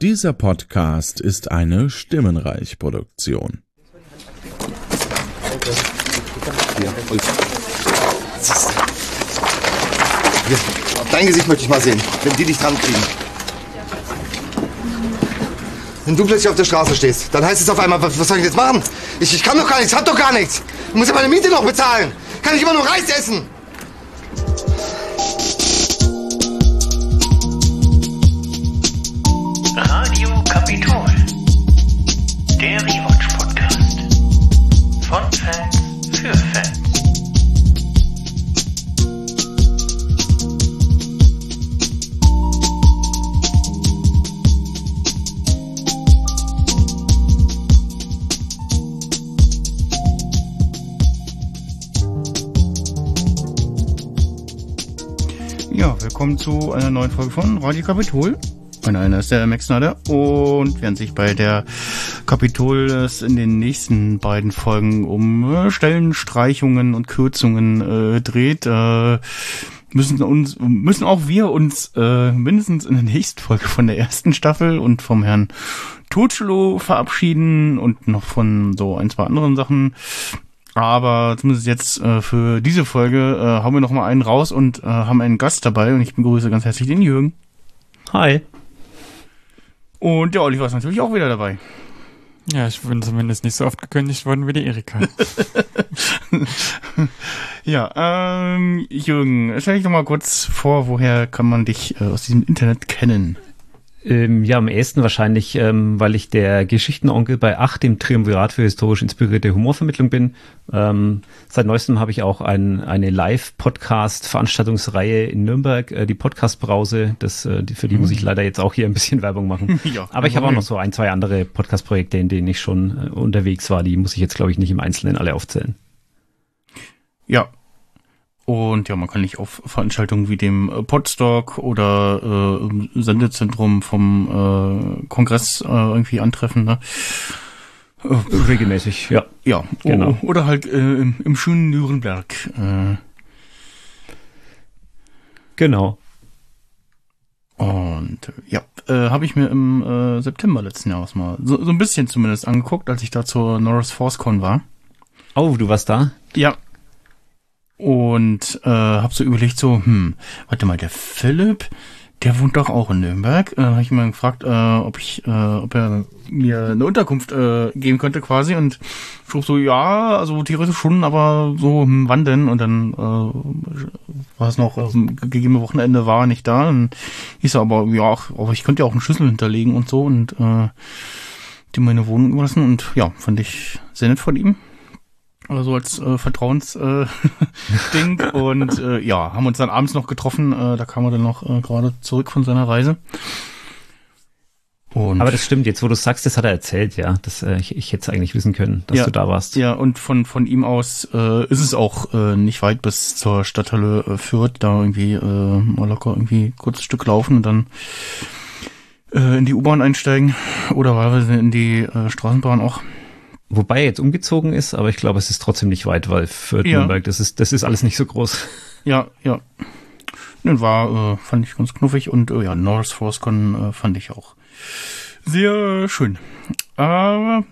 Dieser Podcast ist eine Stimmenreich-Produktion. Dein Gesicht möchte ich mal sehen, wenn die dich dran kriegen. Wenn du plötzlich auf der Straße stehst, dann heißt es auf einmal, was, was soll ich jetzt machen? Ich, ich kann doch gar nichts, hab doch gar nichts. Ich muss ja meine Miete noch bezahlen. Kann ich immer nur Reis essen? Kapitol. Der Rewatch Podcast. Von Fans für Fans. Ja, willkommen zu einer neuen Folge von Radio Kapitol. Mein Name ist der Max Snyder und während sich bei der Kapitol es in den nächsten beiden Folgen um äh, Stellenstreichungen und Kürzungen äh, dreht, äh, müssen uns müssen auch wir uns äh, mindestens in der nächsten Folge von der ersten Staffel und vom Herrn Tutschelo verabschieden und noch von so ein, zwei anderen Sachen. Aber zumindest jetzt äh, für diese Folge äh, haben wir noch mal einen raus und äh, haben einen Gast dabei und ich begrüße ganz herzlich den Jürgen. Hi. Und der Oliver ist natürlich auch wieder dabei. Ja, ich bin zumindest nicht so oft gekündigt worden wie die Erika. Ja, ähm, Jürgen, stell dich doch mal kurz vor, woher kann man dich äh, aus diesem Internet kennen? Ähm, ja, am ehesten wahrscheinlich, ähm, weil ich der Geschichtenonkel bei 8, dem Triumvirat für historisch inspirierte Humorvermittlung bin. Ähm, seit neuestem habe ich auch ein, eine Live-Podcast-Veranstaltungsreihe in Nürnberg, äh, die Podcast-Brause. Das, äh, die, für die muss ich leider jetzt auch hier ein bisschen Werbung machen. Ja, Aber ich habe auch noch so ein, zwei andere Podcast-Projekte, in denen ich schon äh, unterwegs war. Die muss ich jetzt, glaube ich, nicht im Einzelnen alle aufzählen. Ja. Und ja, man kann dich auf Veranstaltungen wie dem äh, Podstock oder äh, im Sendezentrum vom äh, Kongress äh, irgendwie antreffen. Ne? Äh, Regelmäßig, ja. ja, Genau. O- Oder halt äh, im, im schönen Nürnberg. Äh, Genau. Und äh, ja, äh, habe ich mir im äh, September letzten Jahres mal so, so ein bisschen zumindest angeguckt, als ich da zur Norris ForceCon war. Oh, du warst da? Ja. Und äh, habe so überlegt, so, hm, warte mal, der Philipp, der wohnt doch auch in Nürnberg. Äh, habe ich mal gefragt, äh, ob ich, äh, ob er mir eine Unterkunft äh, geben könnte quasi. Und schrieb so, ja, also theoretisch schon, aber so, hm, wann denn? Und dann äh, war es noch, also, gegebene Wochenende war er nicht da. Und hieß er aber, ja, aber ich könnte ja auch einen Schlüssel hinterlegen und so und äh, die meine Wohnung überlassen. Und ja, fand ich sehr nett von ihm. Also als äh, Vertrauensding. Äh, und äh, ja, haben uns dann abends noch getroffen. Äh, da kam er dann noch äh, gerade zurück von seiner Reise. Und Aber das stimmt, jetzt wo du sagst, das hat er erzählt, ja. Das, äh, ich, ich hätte es eigentlich wissen können, dass Ja. du da warst. ja, und von von ihm aus äh, ist es auch äh, nicht weit bis zur Stadthalle äh, Fürth. Da irgendwie äh, mal locker irgendwie kurzes Stück laufen und dann äh, in die U-Bahn einsteigen oder wahlweise in die äh, Straßenbahn auch. Wobei er jetzt umgezogen ist, aber ich glaube, es ist trotzdem nicht weit, weil für Ja. Nürnberg, das ist, das ist alles nicht so groß. Ja, ja. Ne, war, äh, fand ich ganz knuffig und äh, ja, Norris ForceCon äh, fand ich auch sehr schön. Aber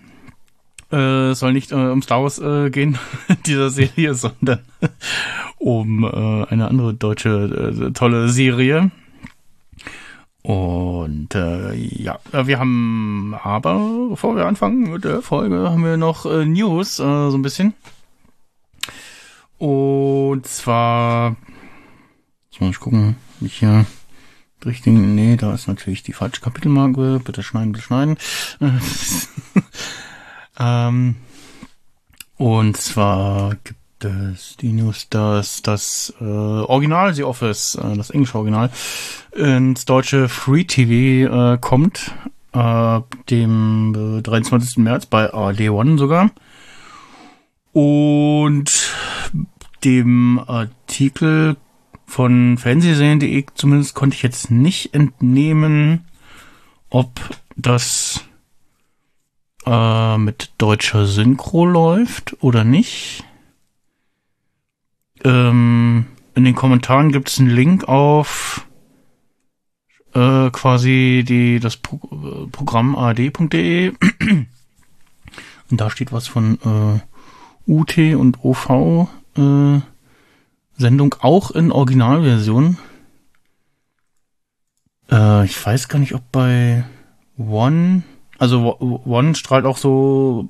äh, es soll nicht äh, um Star Wars äh, gehen, dieser Serie, sondern um äh, eine andere deutsche äh, tolle Serie. Und äh, ja, äh, wir haben aber, bevor wir anfangen mit der Folge, haben wir noch äh, News, äh, so ein bisschen. Und zwar, jetzt muss ich gucken, ich hier die richtigen, nee, da ist natürlich die falsche Kapitelmarke, bitte schneiden, bitte schneiden. ähm, und zwar es die News, dass das äh, Original The Office, äh, das englische Original, ins deutsche Free TV äh, kommt, äh, dem äh, 23. März bei ARD One sogar. Und dem Artikel von Fernsehserien.de zumindest konnte ich jetzt nicht entnehmen, ob das äh, mit deutscher Synchro läuft oder nicht. Ähm, in den Kommentaren gibt es einen Link auf äh, quasi die, das Pro äh, Programm ard.de und da steht was von äh, UT und OV äh, Sendung auch in Originalversion. Äh, ich weiß gar nicht, ob bei One, also One strahlt auch so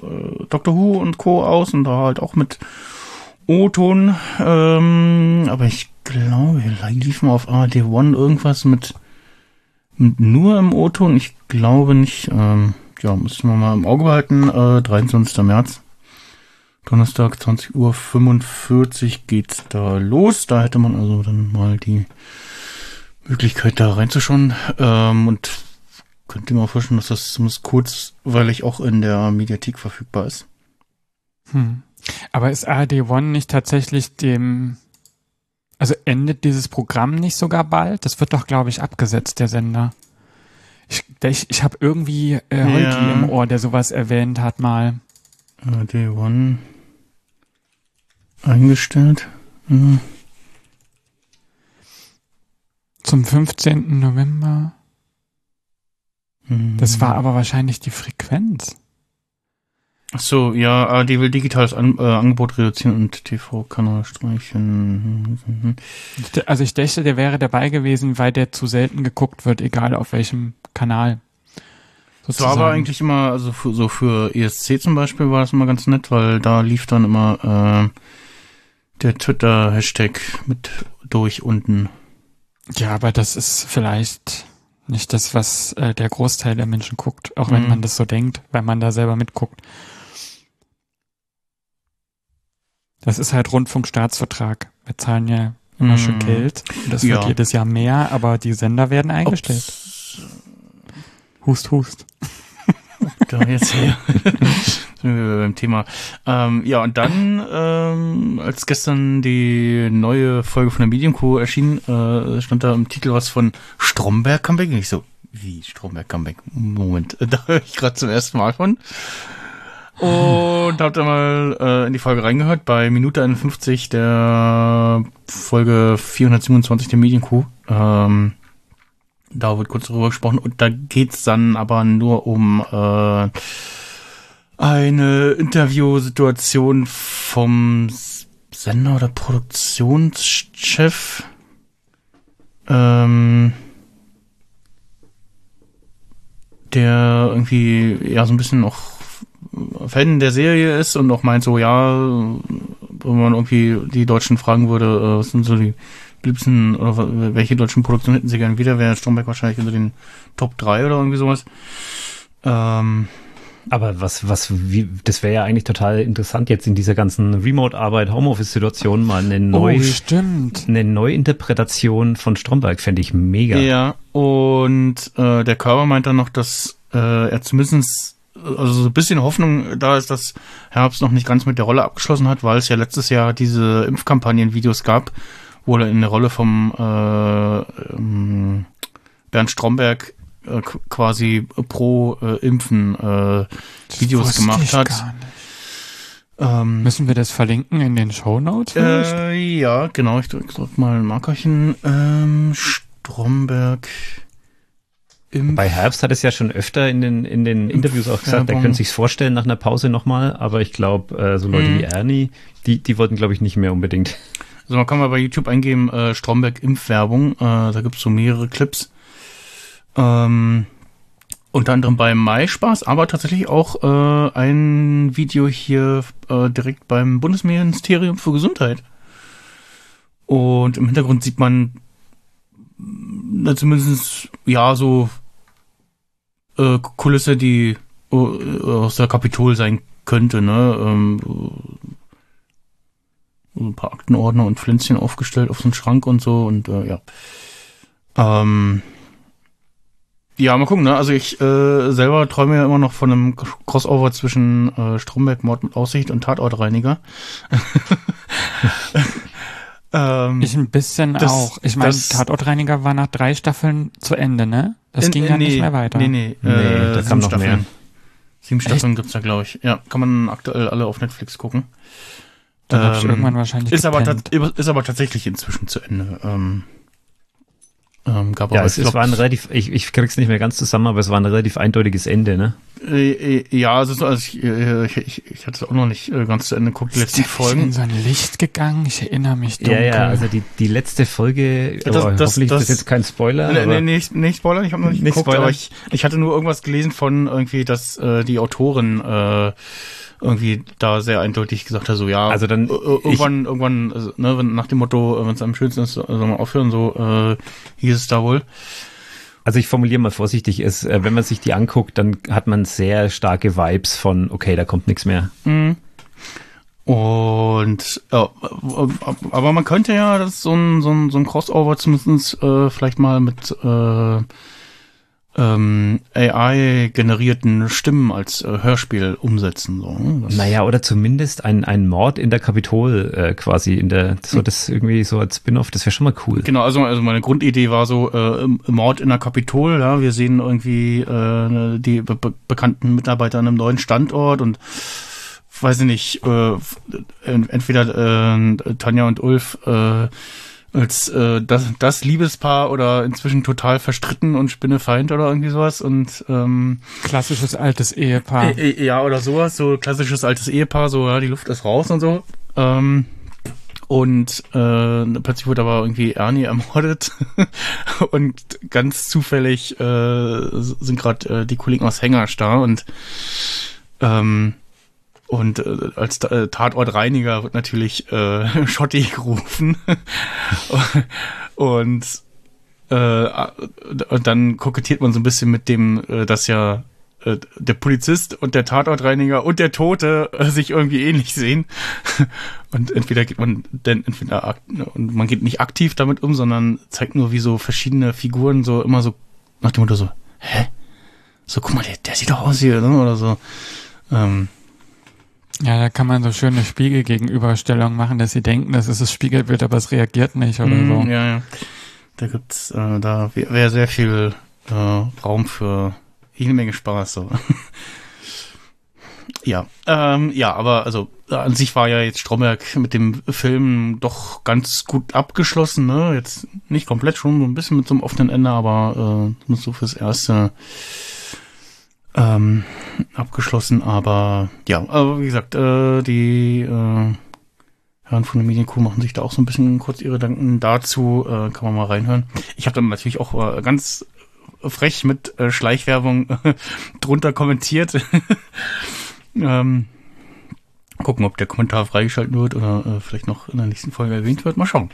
äh, Doctor Who und Co. aus und da halt auch mit O-Ton, ähm, aber ich glaube, lief mal auf ARD One irgendwas mit, mit nur im O-Ton. Ich glaube nicht, ähm, ja, müssen wir mal im Auge behalten. Äh, 23. März. Donnerstag, 20 Uhr 45 geht's da los. Da hätte man also dann mal die Möglichkeit da reinzuschauen. Ähm, und könnt ihr mir vorstellen, dass das zumindest kurzweilig auch in der Mediathek verfügbar ist. Hm. Aber ist ARD One nicht tatsächlich dem, also endet dieses Programm nicht sogar bald? Das wird doch, glaube ich, abgesetzt, der Sender. Ich, ich, ich habe irgendwie äh, Holgi Ja. im Ohr, der sowas erwähnt hat mal. ARD One eingestellt. Hm. Zum 15. November. Hm. Das war aber wahrscheinlich die Frequenz. Ach so, ja, ARD will digitales An äh, Angebot reduzieren und TV-Kanal streichen. Also ich dachte, der wäre dabei gewesen, weil der zu selten geguckt wird, egal auf welchem Kanal. Das war aber eigentlich immer, also für, so für ESC zum Beispiel war das immer ganz nett, weil da lief dann immer äh, der Twitter-Hashtag mit durch unten. Ja, aber das ist vielleicht nicht das, was äh, der Großteil der Menschen guckt, auch wenn Mhm. man das so denkt, weil man da selber mitguckt. Das ist halt Rundfunkstaatsvertrag. Wir zahlen ja immer Mhm. schön Geld. Und das wird Ja. jedes Jahr mehr, aber die Sender werden eingestellt. Ob's- Hust, hust. Da jetzt hier. Sind wir beim Thema. Ähm, ja, und dann, ähm, als gestern die neue Folge von der Medienco erschien, äh, stand da im Titel was von Stromberg Comeback. Und ich so, wie Stromberg Comeback? Moment, da höre ich gerade zum ersten Mal von. Und hab da mal äh, in die Folge reingehört, bei Minute 51 der Folge 427 der Medienkuh. Ähm, da wird kurz darüber gesprochen und da geht's dann aber nur um äh, eine Interviewsituation vom Sender oder Produktionschef. Ähm, der irgendwie ja so ein bisschen noch Fan der Serie ist und auch meint so, ja, wenn man irgendwie die Deutschen fragen würde, äh, was sind so die liebsten oder welche deutschen Produktionen hätten sie gerne wieder, wäre Stromberg wahrscheinlich unter den Top 3 oder irgendwie sowas. Ähm, Aber was, was, wie, das wäre ja eigentlich total interessant, jetzt in dieser ganzen Remote-Arbeit, Homeoffice-Situation mal eine neue, Oh, stimmt. eine Neuinterpretation von Stromberg fände ich mega. Ja, und äh, der Körper meint dann noch, dass äh, er zumindest also so ein bisschen Hoffnung da ist, dass Herbst noch nicht ganz mit der Rolle abgeschlossen hat, weil es ja letztes Jahr diese Impfkampagnen-Videos gab, wo er in der Rolle vom äh, ähm, Bernd Stromberg äh, qu- quasi pro äh, Impfen äh, Videos gemacht ich hat. gar nicht. Ähm, Müssen wir das verlinken in den Shownotes? vielleicht? äh, ja, genau, ich drück, drück mal ein Markerchen. Ähm, Stromberg Impf Bei Herbst hat es ja schon öfter in den, in den Interviews auch gesagt, er Werbung. könnte sich's vorstellen nach einer Pause nochmal, aber ich glaube, äh, so Leute Mhm. wie Ernie, die, die wollten, glaube ich, nicht mehr unbedingt. Also man kann mal bei YouTube eingeben, äh, Stromberg Impfwerbung, äh, da gibt's so mehrere Clips. Ähm, unter anderem beim Mai-Spaß, aber tatsächlich auch äh, ein Video hier äh, direkt beim Bundesministerium für Gesundheit. Und im Hintergrund sieht man na, zumindest, ja, so äh, Kulisse, die äh, aus der Kapitol sein könnte, ne? Ähm, so ein paar Aktenordner und Pflänzchen aufgestellt auf so einen Schrank und so und äh, ja. Ähm, ja, mal gucken, ne? Also ich äh, selber träume ja immer noch von einem Crossover zwischen äh, Stromberg, Mord mit Aussicht und Tatortreiniger. ähm, Ich ein bisschen Das- auch. Ich meine, Tatortreiniger war nach drei Staffeln zu Ende, ne? Das in- ging in- ja nee, nicht mehr weiter. Nee, nee, Nee, äh, da sieben kam noch Staffeln. mehr. Sieben Staffeln gibt's da, glaube ich. Ja, kann man aktuell alle auf Netflix gucken. Dann hab ich Ähm, irgendwann wahrscheinlich Ist aber, gepennt. ist aber tatsächlich inzwischen zu Ende. Ähm, Ähm, gab Ja, aber, es, ich es glaub, war ein relativ, ich, ich krieg's nicht mehr ganz zusammen, aber es war ein relativ eindeutiges Ende, ne? äh, äh, ja, also, so- also ich, äh, ich, ich, ich hatte es auch noch nicht äh, ganz zu Ende geguckt, die Ist letzten nicht in Folgen. so ein Licht gegangen? Ich erinnere mich dunkel. Ja, ja, also die, die letzte Folge, Das- aber das- hoffentlich das- ist das jetzt kein Spoiler. Nee, nee, nee, nicht, nicht Spoiler, ich habe noch nicht, Nicht geguckt, Spoiler? aber ich, ich hatte nur irgendwas gelesen von irgendwie, dass äh, die Autorin äh, irgendwie da sehr eindeutig gesagt hat, so ja, Also dann- äh, äh, irgendwann, irgendwann, also, ne, wenn, nach dem Motto, wenn es am schönsten ist, soll man aufhören, so äh, hieß es da wohl. Also ich formuliere mal vorsichtig, es, äh, wenn man sich die anguckt, dann hat man sehr starke Vibes von, okay, da kommt nichts mehr. Und ja, aber man könnte ja das so ein, so ein, so ein Crossover zumindest äh, vielleicht mal mit äh, ähm, AI-generierten Stimmen als äh, Hörspiel umsetzen. So. ne? Das- Naja, oder zumindest ein, ein Mord in der Kapitol äh, quasi in der, so das irgendwie so als Spin-off, das wäre schon mal cool. Genau, also, also meine Grundidee war so, äh, Mord in der Kapitol, ja, wir sehen irgendwie äh, die be be bekannten Mitarbeiter an einem neuen Standort und weiß ich nicht, äh, ent- entweder äh, Tanja und Ulf äh, als äh, das, das Liebespaar oder inzwischen total verstritten und Spinnefeind oder irgendwie sowas und ähm, Klassisches altes Ehepaar. äh, äh, ja, oder sowas, so klassisches altes Ehepaar, so, ja, die Luft ist raus und so. Ähm, und äh, plötzlich wird aber irgendwie Ernie ermordet und ganz zufällig äh, sind gerade äh, die Kollegen aus Hängersch da und ähm, und äh, als äh, Tatortreiniger wird natürlich äh, Schotti gerufen und äh, und dann kokettiert man so ein bisschen mit dem, äh, dass ja äh, der Polizist und der Tatortreiniger und der Tote äh, sich irgendwie ähnlich sehen. Und entweder geht man denn entweder und man geht nicht aktiv damit um, sondern zeigt nur, wie so verschiedene Figuren so immer so nach dem Motto so, hä? So, guck mal, der, der sieht doch aus hier, ne? Oder so. Ähm, Ja, da kann man so schöne Spiegelgegenüberstellungen machen, dass sie denken, dass es das Spiegelbild, aber es reagiert nicht oder Mm, so. Ja, ja. Da gibt's, äh, da wäre wär sehr viel äh, Raum für jede Menge Spaß. So. ja, ähm, ja, aber also an sich war ja jetzt Stromberg mit dem Film doch ganz gut abgeschlossen. Ne? Jetzt nicht komplett schon so ein bisschen mit so einem offenen Ende, aber äh, so fürs erste ähm, abgeschlossen. Aber ja, aber wie gesagt, äh, die äh, Herren von der Medienkuh machen sich da auch so ein bisschen kurz ihre Gedanken dazu. Äh, kann man mal reinhören. Ich habe dann natürlich auch äh, ganz frech mit äh, Schleichwerbung drunter kommentiert. ähm, gucken, ob der Kommentar freigeschalten wird oder äh, vielleicht noch in der nächsten Folge erwähnt wird. Mal schauen.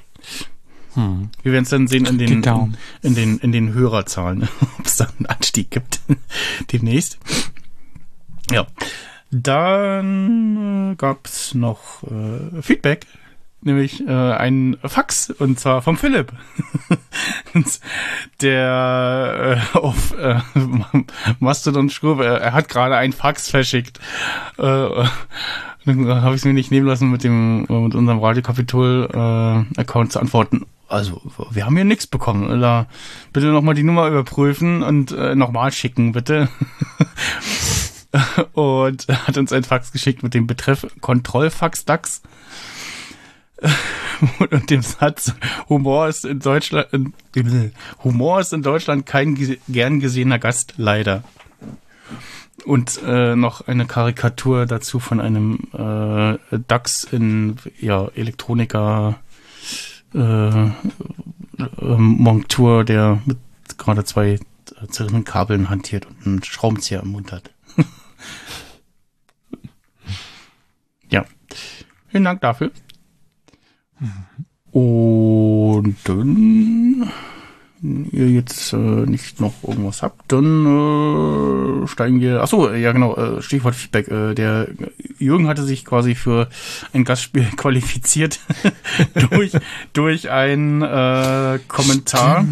Hm. Wir werden es dann sehen in den, Daumen. in den, in den Hörerzahlen, ob es da einen Anstieg gibt demnächst. Ja. Dann äh, gab es noch äh, Feedback, nämlich äh, ein Fax, und zwar vom Philipp. Der äh, auf äh, Mastodon schrieb, er, er hat gerade ein Fax verschickt. Äh, dann habe ich es mir nicht nehmen lassen, mit dem mit unserem Radiokapitol-Account zu antworten. Also, wir haben hier nichts bekommen. Da bitte nochmal die Nummer überprüfen und äh, nochmal schicken, bitte. und hat uns ein Fax geschickt mit dem Betreff Kontrollfax DAX. und dem Satz, Humor ist in Deutschland, Humor ist in Deutschland kein gern gesehener Gast, leider. Und äh, noch eine Karikatur dazu von einem äh, DAX in ja, Elektroniker äh, äh, Montur, der mit gerade zwei äh, zerrissenen Kabeln hantiert und einen Schraubenzieher im Mund hat. ja. Vielen Dank dafür. Und dann, wenn ihr jetzt äh, nicht noch irgendwas habt, dann äh, steigen wir. Ach so, ja genau, äh, Stichwort Feedback. Äh, der Jürgen hatte sich quasi für ein Gastspiel qualifiziert durch durch einen äh, Kommentar.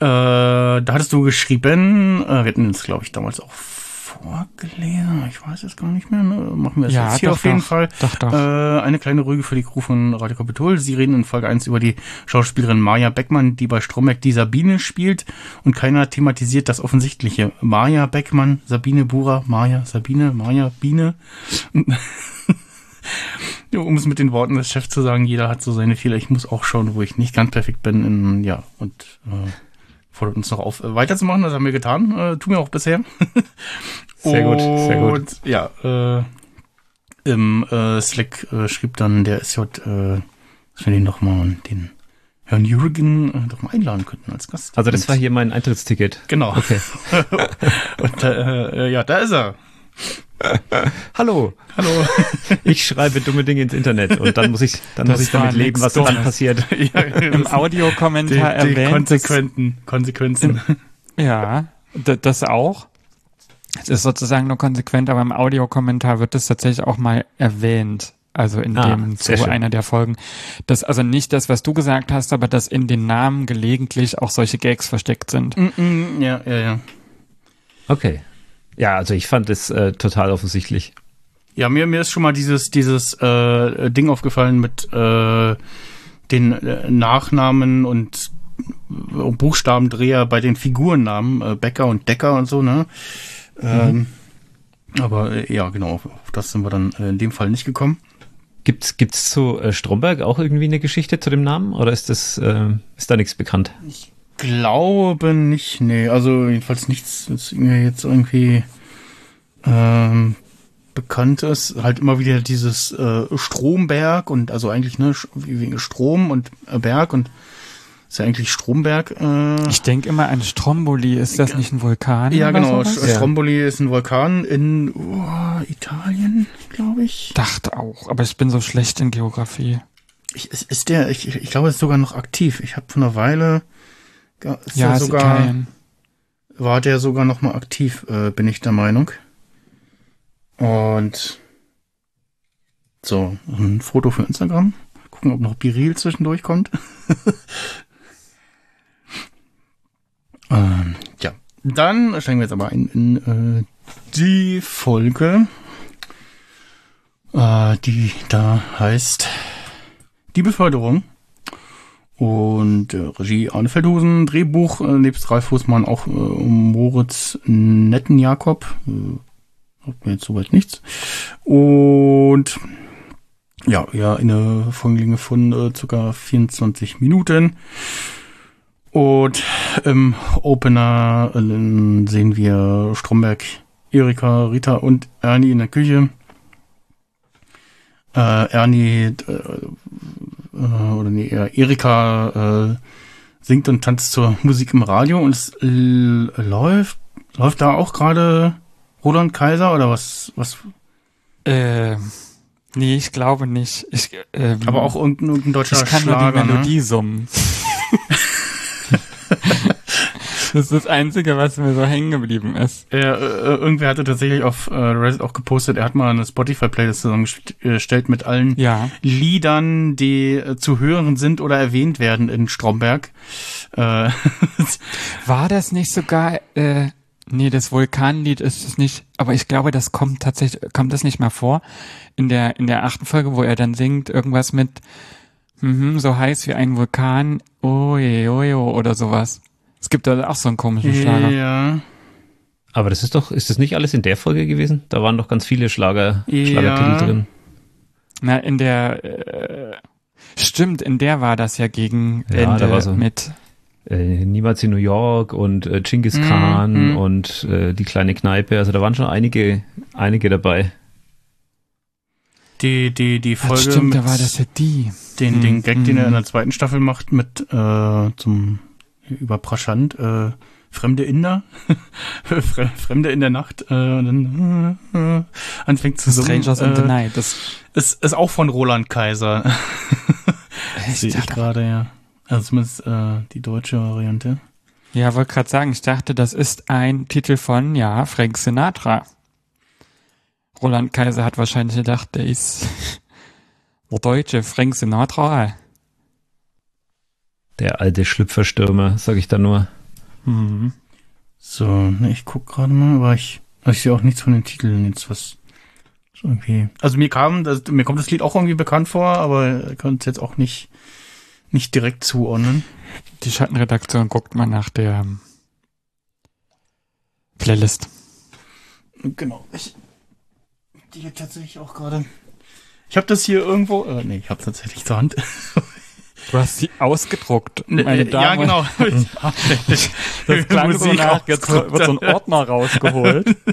Äh, da hattest du geschrieben, äh, wir hatten es glaube ich damals auch vorgelesen, ich weiß es gar nicht mehr. Ne? Machen wir es Ja, jetzt hier doch, auf jeden doch. Fall. Doch, doch. Äh, eine kleine Rüge für die Crew von Radio Kapitol. Sie reden in Folge 1 über die Schauspielerin Maja Beckmann, die bei Stromberg die Sabine spielt. Und keiner thematisiert das Offensichtliche. Maja Beckmann, Sabine Bura, Maja, Sabine, Maja, Biene. Um es mit den Worten des Chefs zu sagen, jeder hat so seine Fehler. Ich muss auch schauen, wo ich nicht ganz perfekt bin. In, ja, und äh, fordert uns noch auf, äh, weiterzumachen. Das haben wir getan. Äh, tun wir auch bisher. Sehr gut, sehr gut. Und, ja, äh, im äh, Slack äh, schrieb dann der SJ, äh, dass wir den noch mal, den Herrn Jürgen äh, doch mal einladen könnten als Gast. Also das Und- war hier mein Eintrittsticket. Genau. Okay. Und äh, äh, ja, da ist er. Hallo, Hallo. ich schreibe dumme Dinge ins Internet und dann muss ich, dann Das muss ich damit leben, was dann passiert. ja, Im Audiokommentar die erwähnt konsequenten Konsequenzen. ja, das auch. Es ist sozusagen nur konsequent, aber im Audiokommentar wird es tatsächlich auch mal erwähnt. Also in Ah, dem zu schön. einer der Folgen. Das, also nicht das, was du gesagt hast, aber dass in den Namen gelegentlich auch solche Gags versteckt sind. Mm, mm, ja, ja, ja. Okay. Ja, also ich fand es äh, total offensichtlich. Ja, mir, mir ist schon mal dieses, dieses äh, Ding aufgefallen mit äh, den äh, Nachnamen und äh, Buchstabendreher bei den Figurennamen, äh, Becker und Decker und so, ne? Ähm, aber äh, ja, genau, auf, auf das sind wir dann äh, in dem Fall nicht gekommen. Gibt's gibt's zu äh, Stromberg auch irgendwie eine Geschichte zu dem Namen oder ist das äh, ist da nichts bekannt? Glaube nicht, nee, also jedenfalls nichts, das mir jetzt irgendwie ähm, bekannt ist. Halt immer wieder dieses äh, Stromberg und also eigentlich ne wegen Strom und äh, Berg und ist ja eigentlich Stromberg. Äh, Ich denke immer an Stromboli. Ist das nicht ein Vulkan? ja, genau. Sch- Stromboli ist ein Vulkan in oh, Italien, glaube ich. Dachte auch, aber ich bin so schlecht in Geografie. ich. Ist, ist der? Ich, ich glaube, er ist sogar noch aktiv. Ich habe vor einer Weile ist ja, ist sogar Italien. war der sogar noch mal aktiv, äh, bin ich der Meinung. Und so, ein Foto für Instagram. Gucken, ob noch Biril zwischendurch kommt. ähm, ja, dann steigen wir jetzt aber ein in äh, die Folge, äh, die da heißt Die Beförderung. Und äh, Regie Arne Feldhusen, Drehbuch, äh, nebst Ralf Fußmann auch äh, Moritz Nettenjakob. Äh, hat mir jetzt soweit nichts. Und ja, ja, eine Folgenlänge von äh, circa 24 Minuten. Und im Opener äh, sehen wir Stromberg, Erika, Rita und Ernie in der Küche. Äh, Ernie, äh, äh, oder nee, Erika äh, singt und tanzt zur Musik im Radio und es läuft, läuft da auch gerade Roland Kaiser oder was, was, Äh, nee, ich glaube nicht. Ich, ähm, aber auch irgendein, irgendein deutscher ich kann Schlager, nur die ne? Melodie summen. das ist das Einzige, was mir so hängen geblieben ist. Er, äh, irgendwer hatte tatsächlich auf äh, Reddit auch gepostet, er hat mal eine Spotify-Playlist zusammengestellt mit allen Ja. Liedern, die äh, zu hören sind oder erwähnt werden in Stromberg. Äh, War das nicht sogar, äh, nee, das Vulkanlied ist es nicht, aber ich glaube, das kommt tatsächlich, kommt das nicht mal vor? In der, in der achten Folge, wo er dann singt, irgendwas mit, mhm, so heiß wie ein Vulkan, oje, ojo, oder sowas. Es gibt da auch so einen komischen Schlager. ja, Aber das ist doch, ist das nicht alles in der Folge gewesen? Da waren doch ganz viele Schlager, Ja. Schlagertitel drin. Na, in der, äh, stimmt, in der war das ja gegen Ja, Ende da war so- mit, Äh, Niemals in New York und äh, Genghis Mhm, Khan mhm. und äh, die kleine Kneipe. Also da waren schon einige, einige dabei. Die, die, die Folge stimmt, mit da war das ja die. den, den Hm, Gag, den er in hm. der zweiten Staffel macht mit äh, zum überraschend äh, fremde Inder, Fre- Fremde in der Nacht äh, und dann äh, äh, anfängt zu summen. Strangers in the äh, Night. Das, Ist, ist auch von Roland Kaiser. Sehe ich gerade, ja. Also zumindest äh, die deutsche Variante. Ja, wollte gerade sagen, ich dachte, das ist ein Titel von, ja, Frank Sinatra. Roland Kaiser hat wahrscheinlich gedacht, der ist der deutsche Frank Sinatra. Der alte Schlüpferstürmer, sag ich da nur. Mhm. So, ne, ich guck gerade mal, aber ich, ich sehe auch nichts von den Titeln jetzt, was irgendwie. Also mir kam, das, mir kommt das Lied auch irgendwie bekannt vor, aber ich konnte es jetzt auch nicht, nicht direkt zuordnen. Die Schattenredaktion guckt mal nach der ähm, Playlist. Genau. Ich, die hier tatsächlich auch gerade Ich habe das hier irgendwo. Äh, nee, ich habe tatsächlich zur Hand. Du hast sie ausgedruckt, meine äh, Damen ja, genau. Das klang so Musik nach, jetzt wird so ein Ordner rausgeholt.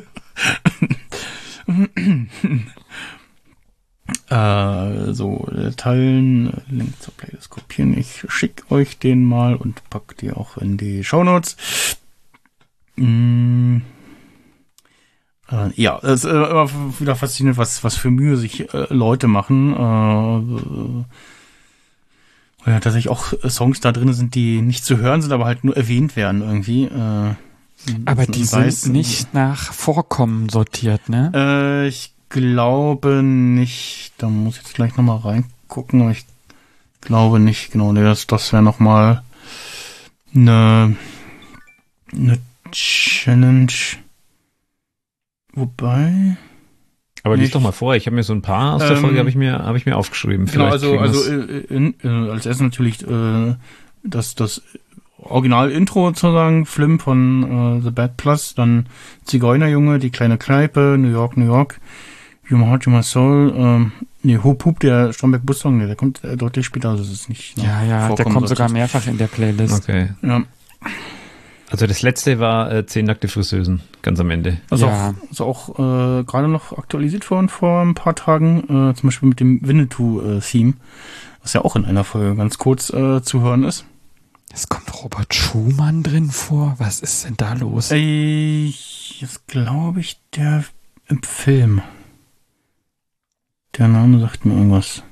Äh, so, äh, teilen, äh, Link zur Playlist kopieren. Ich schicke euch den mal und pack die auch in die Shownotes. Mm. Äh, ja, es ist immer wieder faszinierend, was, was für Mühe sich äh, Leute machen. Äh, äh, ja, tatsächlich auch Songs da drin sind, die nicht zu hören sind, aber halt nur erwähnt werden irgendwie. Äh, Aber die weiß- sind nicht nach Vorkommen sortiert, ne? äh, ich glaube nicht. Da muss ich jetzt gleich nochmal reingucken, aber ich glaube nicht. Genau, nee, das, das wäre nochmal eine, eine Challenge. Wobei. Aber lies doch mal vor, ich habe mir so ein paar aus der Ähm, Folge habe ich mir habe ich mir aufgeschrieben. Genau, Vielleicht also, kriegen also wir's- äh, in, äh, als erstes natürlich äh, das, das Original-Intro sozusagen, Flim von äh, The Bad Plus, dann Zigeunerjunge, die kleine Kneipe, New York, New York, You My Heart, You My Soul, ähm, nee, Hoop Hoop, der Stromberg Bus Song, nee, der kommt äh, deutlich später, also das ist nicht. Ja, ja, der kommt sogar mehrfach in der Playlist. okay. Ja, Also das letzte war äh, zehn nackte Friseusen, ganz am Ende. also Ja. auch, also auch äh, gerade noch aktualisiert worden vor ein paar Tagen, äh, zum Beispiel mit dem Winnetou-Theme, was ja auch in einer Folge ganz kurz äh, zu hören ist. Es kommt Robert Schumann drin vor. Was ist denn da los? Ich, jetzt glaube ich, der im Film. Der Name sagt mir irgendwas.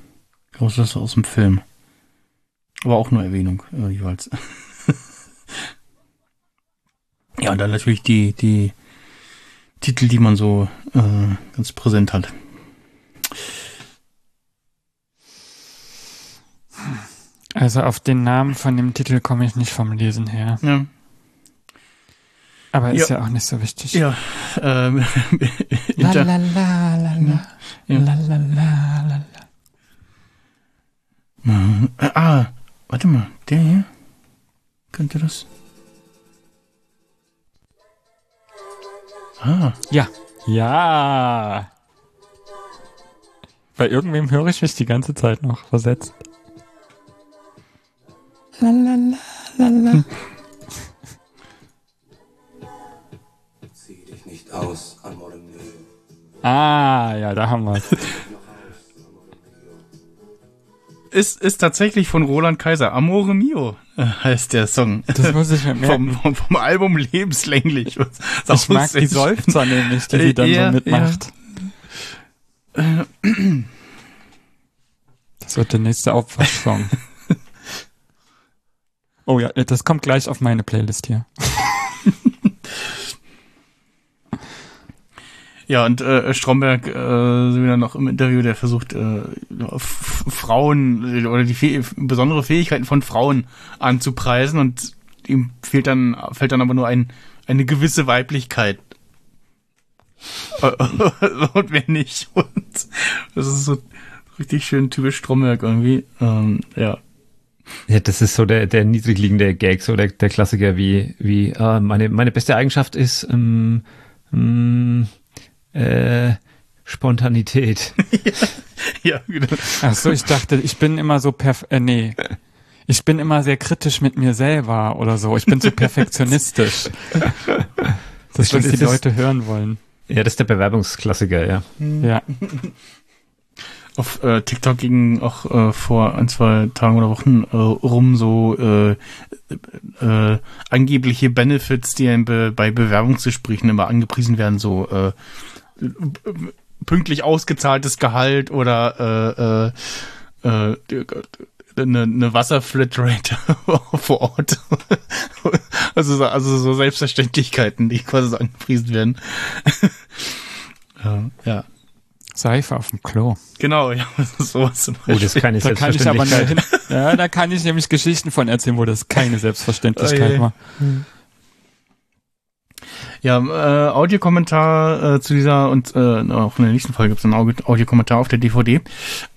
Ich glaube, das ist aus dem Film. Aber auch nur Erwähnung, äh, jeweils. ja, und dann natürlich die, die Titel, die man so äh, ganz präsent hat. Also auf den Namen von dem Titel komme ich nicht vom Lesen her. Ja, Aber ist Ja. ja, auch nicht so wichtig. ja ähm, La Inter la la la la. Ja. La la la la la. Äh, ah, warte mal, der hier? Könnte das? Ah, Ja. Ja. Bei irgendwem höre ich mich die ganze Zeit noch versetzt. La la la la la. Zieh dich nicht aus, Amore mio. Ah, ja, da haben wir es. ist, ist tatsächlich von Roland Kaiser. Amore Mio äh, heißt der Song. Das muss ich mir merken. vom, vom, vom Album Lebenslänglich. Ich mag die Seufzer nämlich, die sie dann Ja, so mitmacht. Das wird der nächste Aufwachsong. oh ja, das kommt gleich auf meine Playlist hier. Ja, und äh, Stromberg, äh, wieder noch im Interview, der versucht, äh, Frauen oder die Fäh besondere Fähigkeiten von Frauen anzupreisen und ihm fehlt dann, fällt dann aber nur ein, eine gewisse Weiblichkeit. Und wer nicht. Und das ist so richtig schön typisch Stromberg irgendwie. Ähm, ja. Ja, das ist so der, der niedrig liegende Gag, so der, der Klassiker wie, wie äh, meine, meine beste Eigenschaft ist ähm, ähm, äh, Spontanität. Ja, genau. Ach so, ich dachte, ich bin immer so perf äh, nee. Ich bin immer sehr kritisch mit mir selber oder so. Ich bin so perfektionistisch. Das, was die Leute hören wollen. Ja, das ist der Bewerbungsklassiker, ja. Ja. auf äh, TikTok ging auch äh, vor ein, zwei Tagen oder Wochen äh, rum so äh, äh, angebliche Benefits, die einem be bei Bewerbungsgesprächen immer angepriesen werden, so äh, pünktlich ausgezahltes Gehalt oder äh, äh, äh, eine, eine Wasserflatrate vor Ort. also, so- also so Selbstverständlichkeiten, die quasi so angepriesen werden. ja, ja. Seife auf dem Klo. Genau, ja, sowas zum Oh, das ist keine Da kann ich aber ja, da kann ich nämlich Geschichten von erzählen, wo das keine Selbstverständlichkeit Oh war. Ja, äh, Audiokommentar äh, zu dieser und äh, auch in der nächsten Folge gibt es einen Audio- Audiokommentar auf der DVD.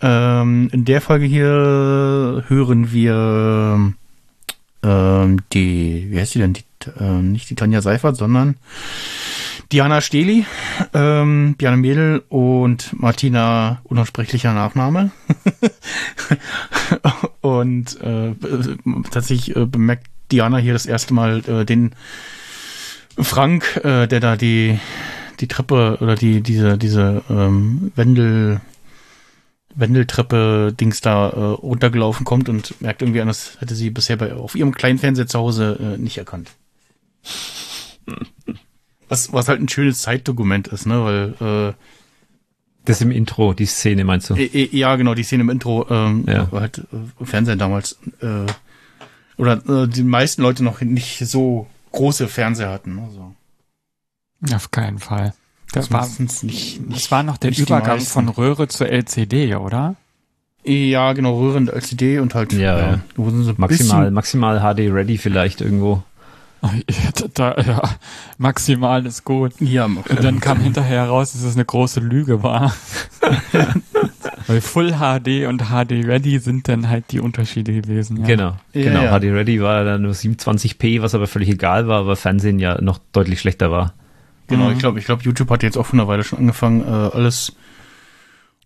Ähm, in der Folge hier hören wir ähm, die, wie heißt die denn? Die, äh, nicht die Tanja Seifert, sondern Diana Steli, ähm, Diana Mädel und Martina unaussprechlicher Nachname. und äh, tatsächlich äh, bemerkt Diana hier das erste Mal äh, den Frank, äh, der da die die Treppe oder die diese diese ähm, Wendel Wendeltreppe Dings da äh, runtergelaufen kommt und merkt irgendwie an, das hätte sie bisher bei, auf ihrem kleinen Fernseher zu Hause äh, nicht erkannt. Was, was halt ein schönes Zeitdokument ist, ne, weil äh, Das im Intro, die Szene meinst du? ja genau die Szene im Intro ähm, Ja. war halt äh, Fernsehen damals äh, oder äh, die meisten Leute noch nicht so große Fernseher hatten. Also. Auf keinen Fall. Das war, Zumindest nicht, nicht das war noch der Übergang von Röhre zur LCD, oder? Ja, genau, rührende LCD und halt Ja, ja. wo sind sie ein Maximal, maximal HD ready vielleicht irgendwo. Da, ja, maximal ist gut. Ja, Und dann kam hinterher heraus, dass es eine große Lüge war. Weil Full HD und HD Ready sind dann halt die Unterschiede gewesen. Ja. Genau, Ja, genau. ja. HD ready war dann nur 27p, was aber völlig egal war, weil Fernsehen ja noch deutlich schlechter war. Genau, Mhm. ich glaube, ich glaube, YouTube hat jetzt auch von einer Weile schon angefangen, äh, alles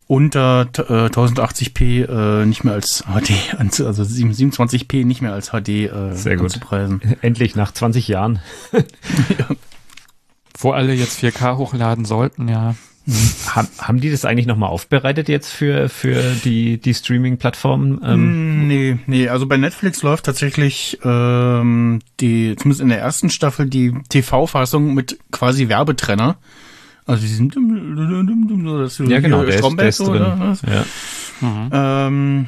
unter äh, 1080p äh, nicht mehr als HD, also 7 27p nicht mehr als HD äh, Sehr gut. anzupreisen. Endlich nach 20 Jahren. Wo alle jetzt 4K hochladen sollten, ja. Haben, haben die das eigentlich nochmal aufbereitet jetzt für, für die, die Streaming-Plattformen? Ähm, Mm, Nee, nee, also bei Netflix läuft tatsächlich ähm, die, zumindest in der ersten Staffel, die TV-Fassung mit quasi Werbetrenner. Also die sind das ja, genau, der ist, Stromberg der ist so, drin. oder was? Ja. Ähm,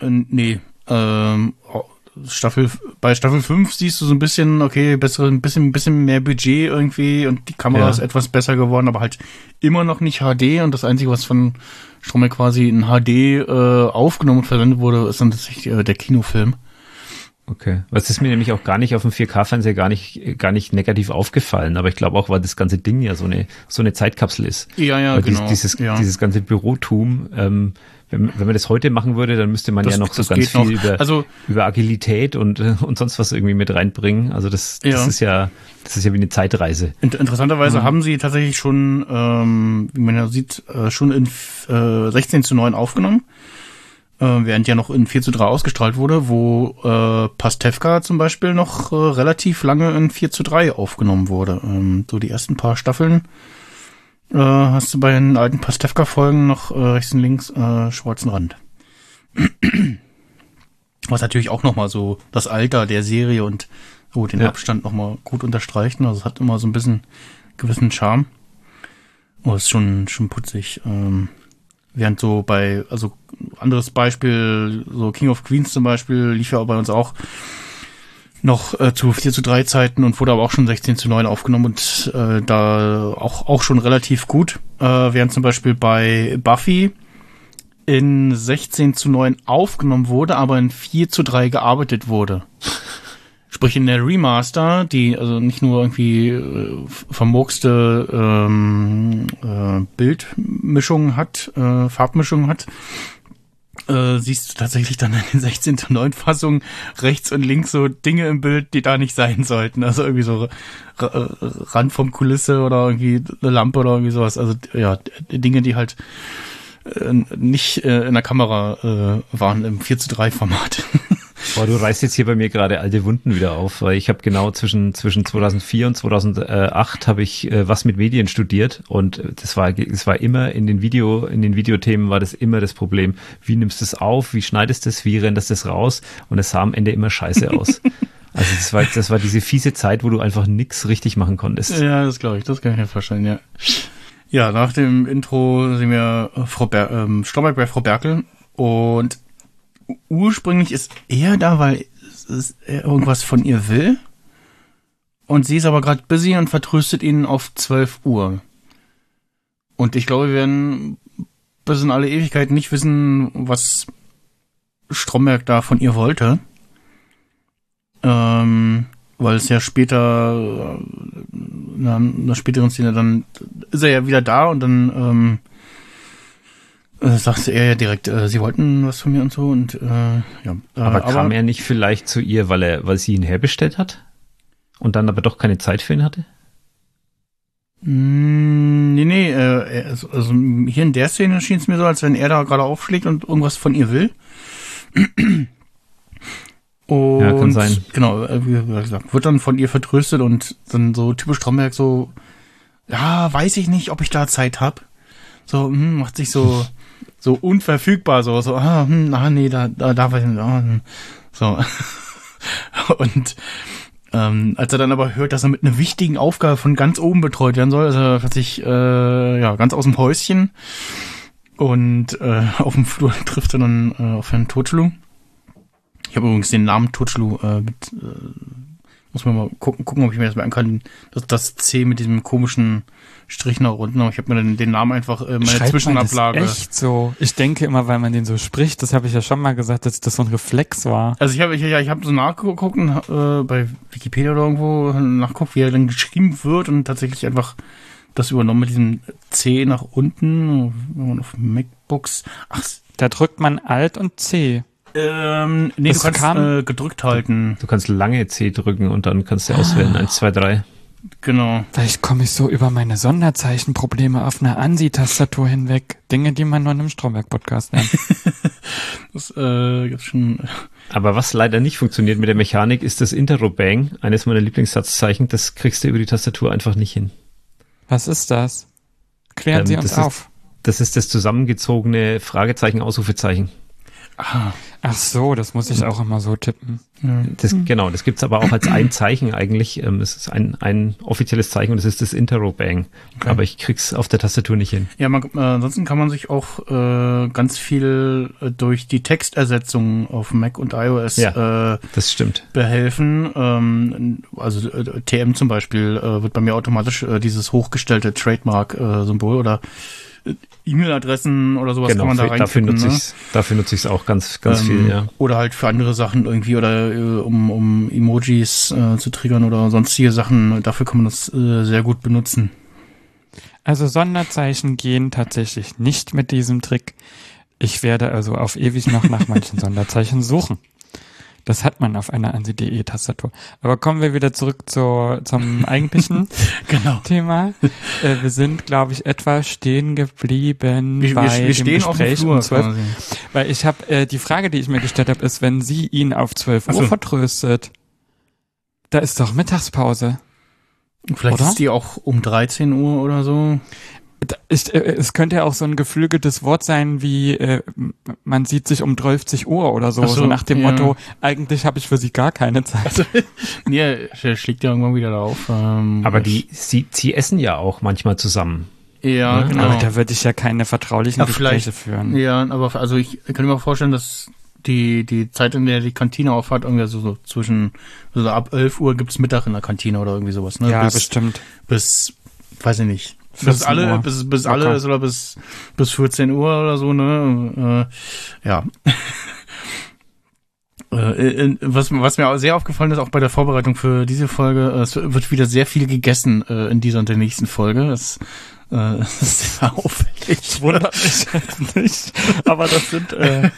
äh, nee. Ähm, Staffel, bei Staffel 5 siehst du so ein bisschen, okay, bessere, ein bisschen, ein bisschen mehr Budget irgendwie und die Kamera Ja. ist etwas besser geworden, aber halt immer noch nicht HD und das Einzige, was von Stromberg quasi in HD äh, aufgenommen und verwendet wurde, ist dann tatsächlich äh, der Kinofilm. Okay. Was ist mir nämlich auch gar nicht auf dem 4K-Fernseher gar nicht, gar nicht negativ aufgefallen, aber ich glaube auch, weil das ganze Ding ja so eine, so eine Zeitkapsel ist. Ja, ja, Weil genau. Dieses, ja. dieses ganze Bürotum, ähm, wenn, wenn man das heute machen würde, dann müsste man Das- ja noch so ganz viel noch. über, Also- über Agilität und, und sonst was irgendwie mit reinbringen. Also das, das Ja. ist ja, das ist ja wie eine Zeitreise. Inter interessanterweise Mhm. haben sie tatsächlich schon, ähm, wie man ja sieht, äh, schon in äh, 16 zu 9 aufgenommen, äh, während ja noch in 4 zu 3 ausgestrahlt wurde, wo äh, Pastewka zum Beispiel noch äh, relativ lange in 4 zu 3 aufgenommen wurde. Ähm, so die ersten paar Staffeln äh, hast du bei den alten Pastewka-Folgen noch äh, rechts und links äh, schwarzen Rand. Was natürlich auch nochmal so das Alter der Serie und so den Ja. Abstand nochmal gut unterstreicht. ne? Also es hat immer so ein bisschen gewissen Charme. Oh, ist schon, schon putzig. Ähm, während so bei, also anderes Beispiel, so King of Queens zum Beispiel, lief ja bei uns auch noch äh, zu 4 zu 3 Zeiten und wurde aber auch schon 16 zu 9 aufgenommen und äh, da auch, auch schon relativ gut. Äh, während zum Beispiel bei Buffy in 16 zu 9 aufgenommen wurde, aber in 4 zu 3 gearbeitet wurde. Sprich in der Remaster, die also nicht nur irgendwie äh, vermurkste ähm, äh, Bildmischungen hat, äh, Farbmischungen hat, äh, siehst du tatsächlich dann in den 16 zu 9 Fassungen rechts und links so Dinge im Bild, die da nicht sein sollten. Also irgendwie so Rand vom Kulisse oder irgendwie eine Lampe oder irgendwie sowas. Also ja, Dinge, die halt äh, nicht äh, in der Kamera äh, waren im 4 zu 3 Format. Boah, du reißt jetzt hier bei mir gerade alte Wunden wieder auf, weil ich habe genau zwischen, zwischen 2004 und 2008 habe ich äh, was mit Medien studiert und äh, das war, das war immer in den Video, in den Videothemen war das immer das Problem. Wie nimmst du es auf? Wie schneidest du es? Wie renderst du es raus? Und es sah am Ende immer scheiße aus. Also das war, das war diese fiese Zeit, wo du einfach nix richtig machen konntest. Ja, das glaube ich, das kann ich mir vorstellen, ja. Ja, nach dem Intro sehen wir Frau Ber ähm, Stromberg bei Frau Berkel und ursprünglich ist er da, weil er irgendwas von ihr will und sie ist aber gerade busy und vertröstet ihn auf 12 Uhr. Und ich glaube, wir werden bis in alle Ewigkeit nicht wissen, was Stromberg da von ihr wollte. Ähm, weil es ja später, äh, in der späteren Szene, dann ist er ja wieder da und dann ähm, äh, sagte er ja direkt, äh, sie wollten was von mir und so und äh, ja. Äh, Aber kam er nicht vielleicht zu ihr, weil er, weil sie ihn herbestellt hat? Und dann aber doch keine Zeit für ihn hatte? Mm, Nee, nee, äh, also, also hier in der Szene schien es mir so, als wenn er da gerade aufschlägt und irgendwas von ihr will. Und Ja, kann sein. genau, äh, wie gesagt, wird dann von ihr vertröstet und dann so typisch Stromberg so, ja, weiß ich nicht, ob ich da Zeit hab. So, hm, macht sich so so unverfügbar, so, so, ah, hm, ah nee, da, da darf ich nicht, ah, hm. so. und ähm, als er dann aber hört, dass er mit einer wichtigen Aufgabe von ganz oben betreut werden soll, ist er plötzlich äh, ja ganz aus dem Häuschen und äh, auf dem Flur trifft er dann äh, auf Herrn Totschlu. Ich habe übrigens den Namen Totschlu äh, mit, äh, muss man mal gucken, gucken, ob ich mir das merken kann. Das, das C mit diesem komischen Strich nach unten. Aber ich habe mir den, den Namen einfach äh, meine Schreibt man Zwischenablage. Das echt so. Ich denke immer, weil man den so spricht, das habe ich ja schon mal gesagt, dass das so ein Reflex war. Also ich habe ich, ja, ich habe so nachgeguckt und, äh, bei Wikipedia oder irgendwo nachgeguckt, wie er dann geschrieben wird und tatsächlich einfach das übernommen mit diesem C nach unten wenn man auf MacBooks. Ach, Da drückt man Alt und C. ähm, nee, Das du kannst kam- äh, gedrückt halten. Du kannst lange C drücken und dann kannst du auswählen. Eins, zwei, drei. Genau. Vielleicht komme ich so über meine Sonderzeichenprobleme auf einer ANSI-Tastatur hinweg. Dinge, die man nur in einem Stromberg-Podcast lernt. Das äh, gibt's schon. Aber was leider nicht funktioniert mit der Mechanik, ist das Interrobang, eines meiner Lieblingssatzzeichen. Das kriegst du über die Tastatur einfach nicht hin. Was ist das? Klären Ähm, Sie uns das ist- auf. Das ist das zusammengezogene Fragezeichen, Ausrufezeichen. Ah, Ach so, das muss ich auch immer so tippen. ja. Das, Genau, das gibt's aber auch als ein Zeichen eigentlich. Ähm, es ist ein, ein offizielles Zeichen und das ist das Interrobang. Aber ich krieg's auf der Tastatur nicht hin. Ja, man, äh, ansonsten kann man sich auch äh, ganz viel äh, durch die Textersetzung auf Mac und iOS äh, Das stimmt. behelfen. Ähm, also äh, TM zum Beispiel äh, wird bei mir automatisch äh, dieses hochgestellte Trademark-Symbol oder äh, E-Mail-Adressen oder sowas genau, kann man da für, dafür nutze Ne? ich's, dafür nutze ich's auch ganz, ganz Ähm, viel, ja. Oder halt für andere Sachen irgendwie oder äh, um, um Emojis äh, zu triggern oder sonstige Sachen. Dafür kann man das äh, sehr gut benutzen. Also Sonderzeichen gehen tatsächlich nicht mit diesem Trick. Ich werde also auf ewig noch nach manchen Sonderzeichen suchen. Das hat man auf einer ANSI.de-Tastatur. Aber kommen wir wieder zurück zur, zum eigentlichen Genau. Thema. Äh, wir sind, glaube ich, etwa stehen geblieben Wir, bei wir, wir dem Gespräch Flur. um 12 quasi. Weil ich habe äh, die Frage, die ich mir gestellt habe, ist, wenn sie ihn auf 12 Ach Uhr so. vertröstet, da ist doch Mittagspause. Vielleicht Oder? ist die auch um 13 Uhr oder so. Ich, äh, es könnte ja auch so ein geflügeltes Wort sein wie äh, man sieht sich um 12 Uhr oder so, so, so nach dem ja. Motto, eigentlich habe ich für sie gar keine Zeit. Also, nee, schlägt ja irgendwann wieder auf. Ähm, Aber die, sie, sie essen ja auch manchmal zusammen. Ja, Ja, genau. Aber da würde ich ja keine vertraulichen Ja, Gespräche führen. Ja, aber also ich kann mir auch vorstellen, dass die, die Zeit, in der die Kantine aufhat, irgendwie so, so zwischen, also ab 11 Uhr gibt's Mittag in der Kantine oder irgendwie sowas, ne? Ja, bis, bestimmt. bis, weiß ich nicht. Bis 14 alle, bis, bis Locker. alle oder bis, bis 14 Uhr oder so, ne? Äh, ja. Äh, was, was mir sehr aufgefallen ist, auch bei der Vorbereitung für diese Folge, äh, es wird wieder sehr viel gegessen äh, in dieser und der nächsten Folge. Das, äh, das ist sehr auffällig. Wundert mich nicht. Aber das sind äh,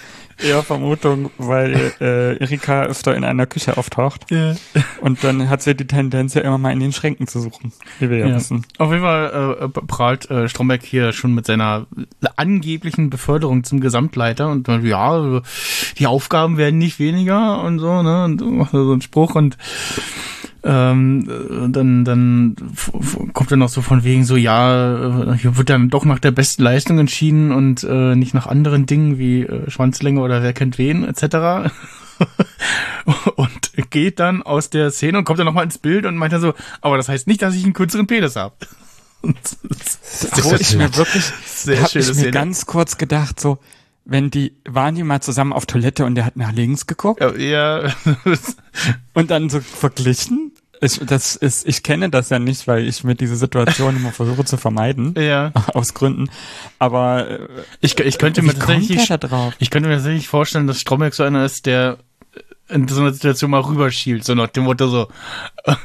eher Vermutungen, weil äh, Erika öfter in einer Küche auftaucht. Ja. Und dann hat sie die Tendenz ja immer mal in den Schränken zu suchen, wie wir ja, Ja. wissen. Auf jeden Fall äh, prahlt äh, Stromberg hier schon mit seiner angeblichen Beförderung zum Gesamtleiter und äh, ja, die Aufgaben werden nicht weniger und so, ne? Und macht er so einen Spruch und ähm, äh, dann, dann kommt er noch so von wegen so, ja, äh, hier wird dann doch nach der besten Leistung entschieden und äh, nicht nach anderen Dingen wie äh, Schwanzlänge oder wer kennt wen, etc. und geht dann aus der Szene und kommt dann nochmal ins Bild und meint dann so, aber das heißt nicht, dass ich einen kürzeren Penis habe. Wo ich mir wirklich, Sehr habe ich mir Szene. ganz kurz gedacht, so, wenn die, waren die mal zusammen auf Toilette und der hat nach links geguckt Ja, ja, und dann so verglichen? Ich, das ist, ich kenne das ja nicht, weil ich mir diese Situation immer versuche zu vermeiden. ja. Aus Gründen. Aber äh, Ich, ich könnte mir tatsächlich, ich könnte mir tatsächlich vorstellen, dass Stromberg so einer ist, der in so einer Situation mal rüberschielt, so nach dem Motto so,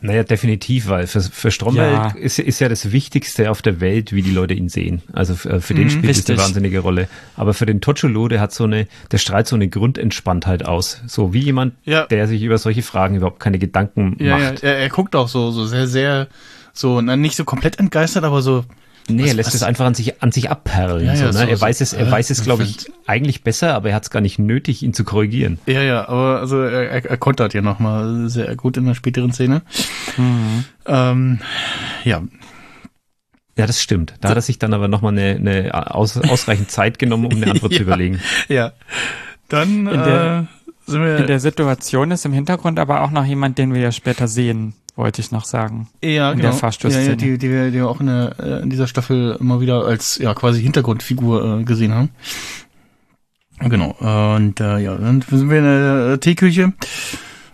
Naja, definitiv, weil für, für Stromberg Ja. ist, ist ja das Wichtigste auf der Welt, wie die Leute ihn sehen. Also für, für den spielt es eine wahnsinnige Rolle. Aber für den Tocholo, der hat so eine, der strahlt so eine Grundentspanntheit aus. So wie jemand, Ja. der sich über solche Fragen überhaupt keine Gedanken ja, ja, macht. er, er guckt auch so, so sehr, sehr so, na, nicht so komplett entgeistert, aber so, Nee, Was- er lässt was- es einfach an sich, an sich abperlen. Ja, so, ja, ne? so- er weiß es, er äh, weiß es, glaube ich, find- eigentlich besser, aber er hat es gar nicht nötig, ihn zu korrigieren. ja, ja, aber also er, er, er kontert ja nochmal sehr gut in der späteren Szene. Ähm, ja, Ja, das stimmt. Da hat er sich dann aber nochmal eine, eine aus, ausreichend Zeit genommen, um eine Antwort zu Ja. überlegen. ja. Dann In der- äh, sind wir In der Situation ist im Hintergrund aber auch noch jemand, den wir ja später sehen, wollte ich noch sagen. ja, in genau. der Fahrstuhlszene. Ja, die, die, wir- die wir auch in, der, äh, in dieser Staffel immer wieder als ja quasi Hintergrundfigur äh, gesehen haben. Genau. Und äh, ja, dann sind wir in der Teeküche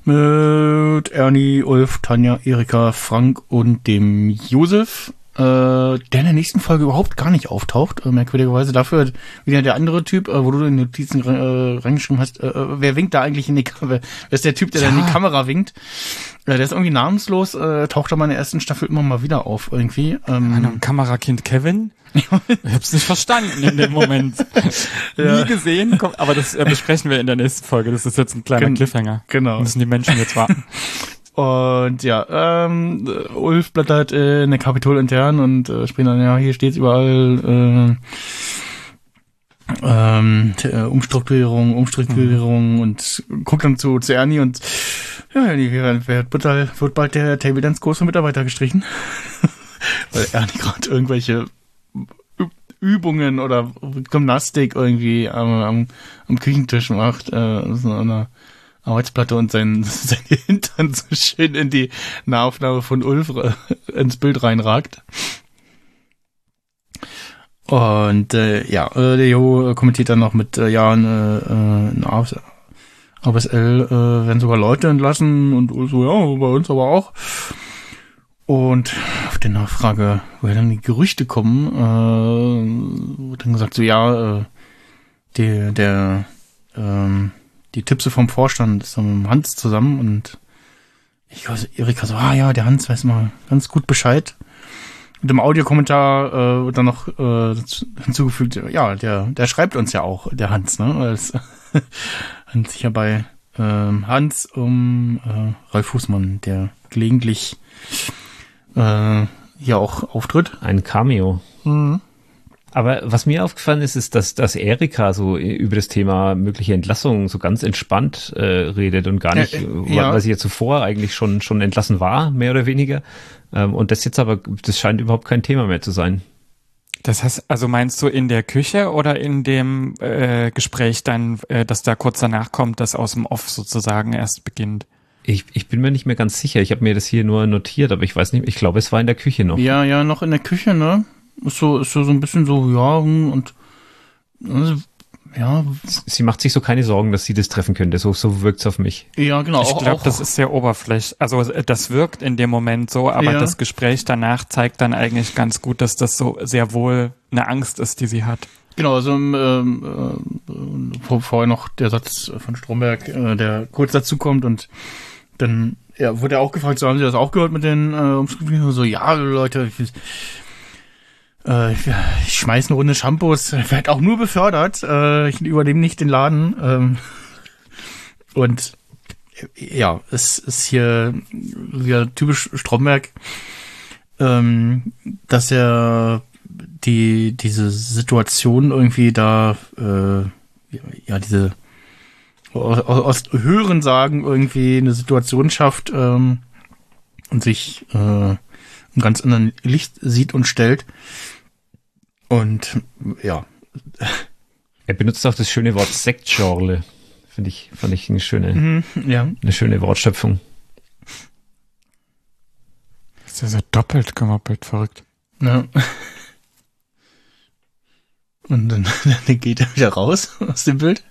mit Ernie, Ulf, Tanja, Erika, Frank und dem Josef, äh, der in der nächsten Folge überhaupt gar nicht auftaucht, äh, merkwürdigerweise. Dafür wieder der andere Typ, äh, wo du in den Notizen äh, reingeschrieben hast, äh, äh, wer winkt da eigentlich in die Kamera? Wer ist der Typ, der da in die Kamera winkt? Ja, der ist irgendwie namenslos, äh, taucht aber in der ersten Staffel immer mal wieder auf irgendwie. Ähm, Ein Kamerakind Kevin? Ich hab's nicht verstanden in dem Moment. Nie gesehen, aber das äh, besprechen wir in der nächsten Folge. Das ist jetzt ein kleiner Gen- Cliffhanger. genau. Müssen die Menschen jetzt warten. Und ja, ähm, äh, Ulf blättert äh, in der Kapitol intern und äh, spricht dann, ja, hier steht's überall, äh, ähm, äh, Umstrukturierung, Umstrukturierung und guckt dann zu, zu Ernie und ja, Ernie, wird, wird, bald- wird bald der Table Dance Kurs für Mitarbeiter gestrichen. Weil Ernie gerade irgendwelche Übungen oder Gymnastik irgendwie am, am, am Küchentisch macht, äh, so einer Arbeitsplatte und sein, sein Hintern so schön in die Nahaufnahme von Ulf ins Bild reinragt. Und äh, ja, äh, der Jo kommentiert dann noch mit, äh, ja, eine, äh, AS ABSL äh, werden sogar Leute entlassen und so, ja, bei uns aber auch. Und auf die Nachfrage, woher dann die Gerüchte kommen, äh, wird dann gesagt, so ja, äh, der, der, ähm, die Tippse vom Vorstand ist dann mit Hans zusammen und ich weiß, Erika so, ah ja, der Hans weiß mal ganz gut Bescheid. Und im Audiokommentar äh, wird dann noch äh, hinzugefügt, ja, der, der schreibt uns ja auch, der Hans, ne? Es handelt sich ja bei ähm, Hans um äh, Ralf Fußmann, der gelegentlich äh, hier auch auftritt. Ein Cameo. Aber was mir aufgefallen ist, ist, dass, dass Erika so über das Thema mögliche Entlassung so ganz entspannt äh, redet und gar nicht, Äh, äh, weil, ja. weil sie ja zuvor eigentlich schon, schon entlassen war, mehr oder weniger. Ähm, und das jetzt aber, das scheint überhaupt kein Thema mehr zu sein. Das heißt, also meinst du in der Küche oder in dem äh, Gespräch dann, äh, dass da kurz danach kommt, dass aus dem Off sozusagen erst beginnt? Ich, ich bin mir nicht mehr ganz sicher. Ich habe mir das hier nur notiert, aber ich weiß nicht, ich glaube, es war in der Küche noch. Ja, ja, noch in der Küche, ne? Ist so, ist so, so ein bisschen so, ja, hm, und also, ja, Sie macht sich so keine Sorgen, dass sie das treffen könnte. So, so wirkt's auf mich. ja, genau. Ich glaube, das ist sehr oberflächlich. Also äh, das wirkt in dem Moment so, aber Ja. das Gespräch danach zeigt dann eigentlich ganz gut, dass das so sehr wohl eine Angst ist, die sie hat. Genau, also ähm, äh, vor, vorher noch der Satz von Stromberg, äh, der kurz dazu kommt und dann ja, wurde er auch gefragt, so haben Sie das auch gehört mit den äh, Umstrukturierungen? So, ja, Leute, ich, äh, ich, schmeiß eine Runde Shampoos, werde auch nur befördert, äh, ich übernehme nicht den Laden. Ähm, und äh, ja, es ist hier wieder typisch Stromberg, ähm, dass er die diese Situation irgendwie da äh, ja, ja diese aus, aus höheren Sagen irgendwie eine Situation schafft ähm, und sich äh, im ganz anderen Licht sieht und stellt und ja Er benutzt auch das schöne Wort Sektschorle. Finde ich, fand ich eine schöne, mhm, ja eine schöne Wortschöpfung. ist ja so doppelt gemoppelt verrückt. ja und dann, dann geht er wieder raus aus dem Bild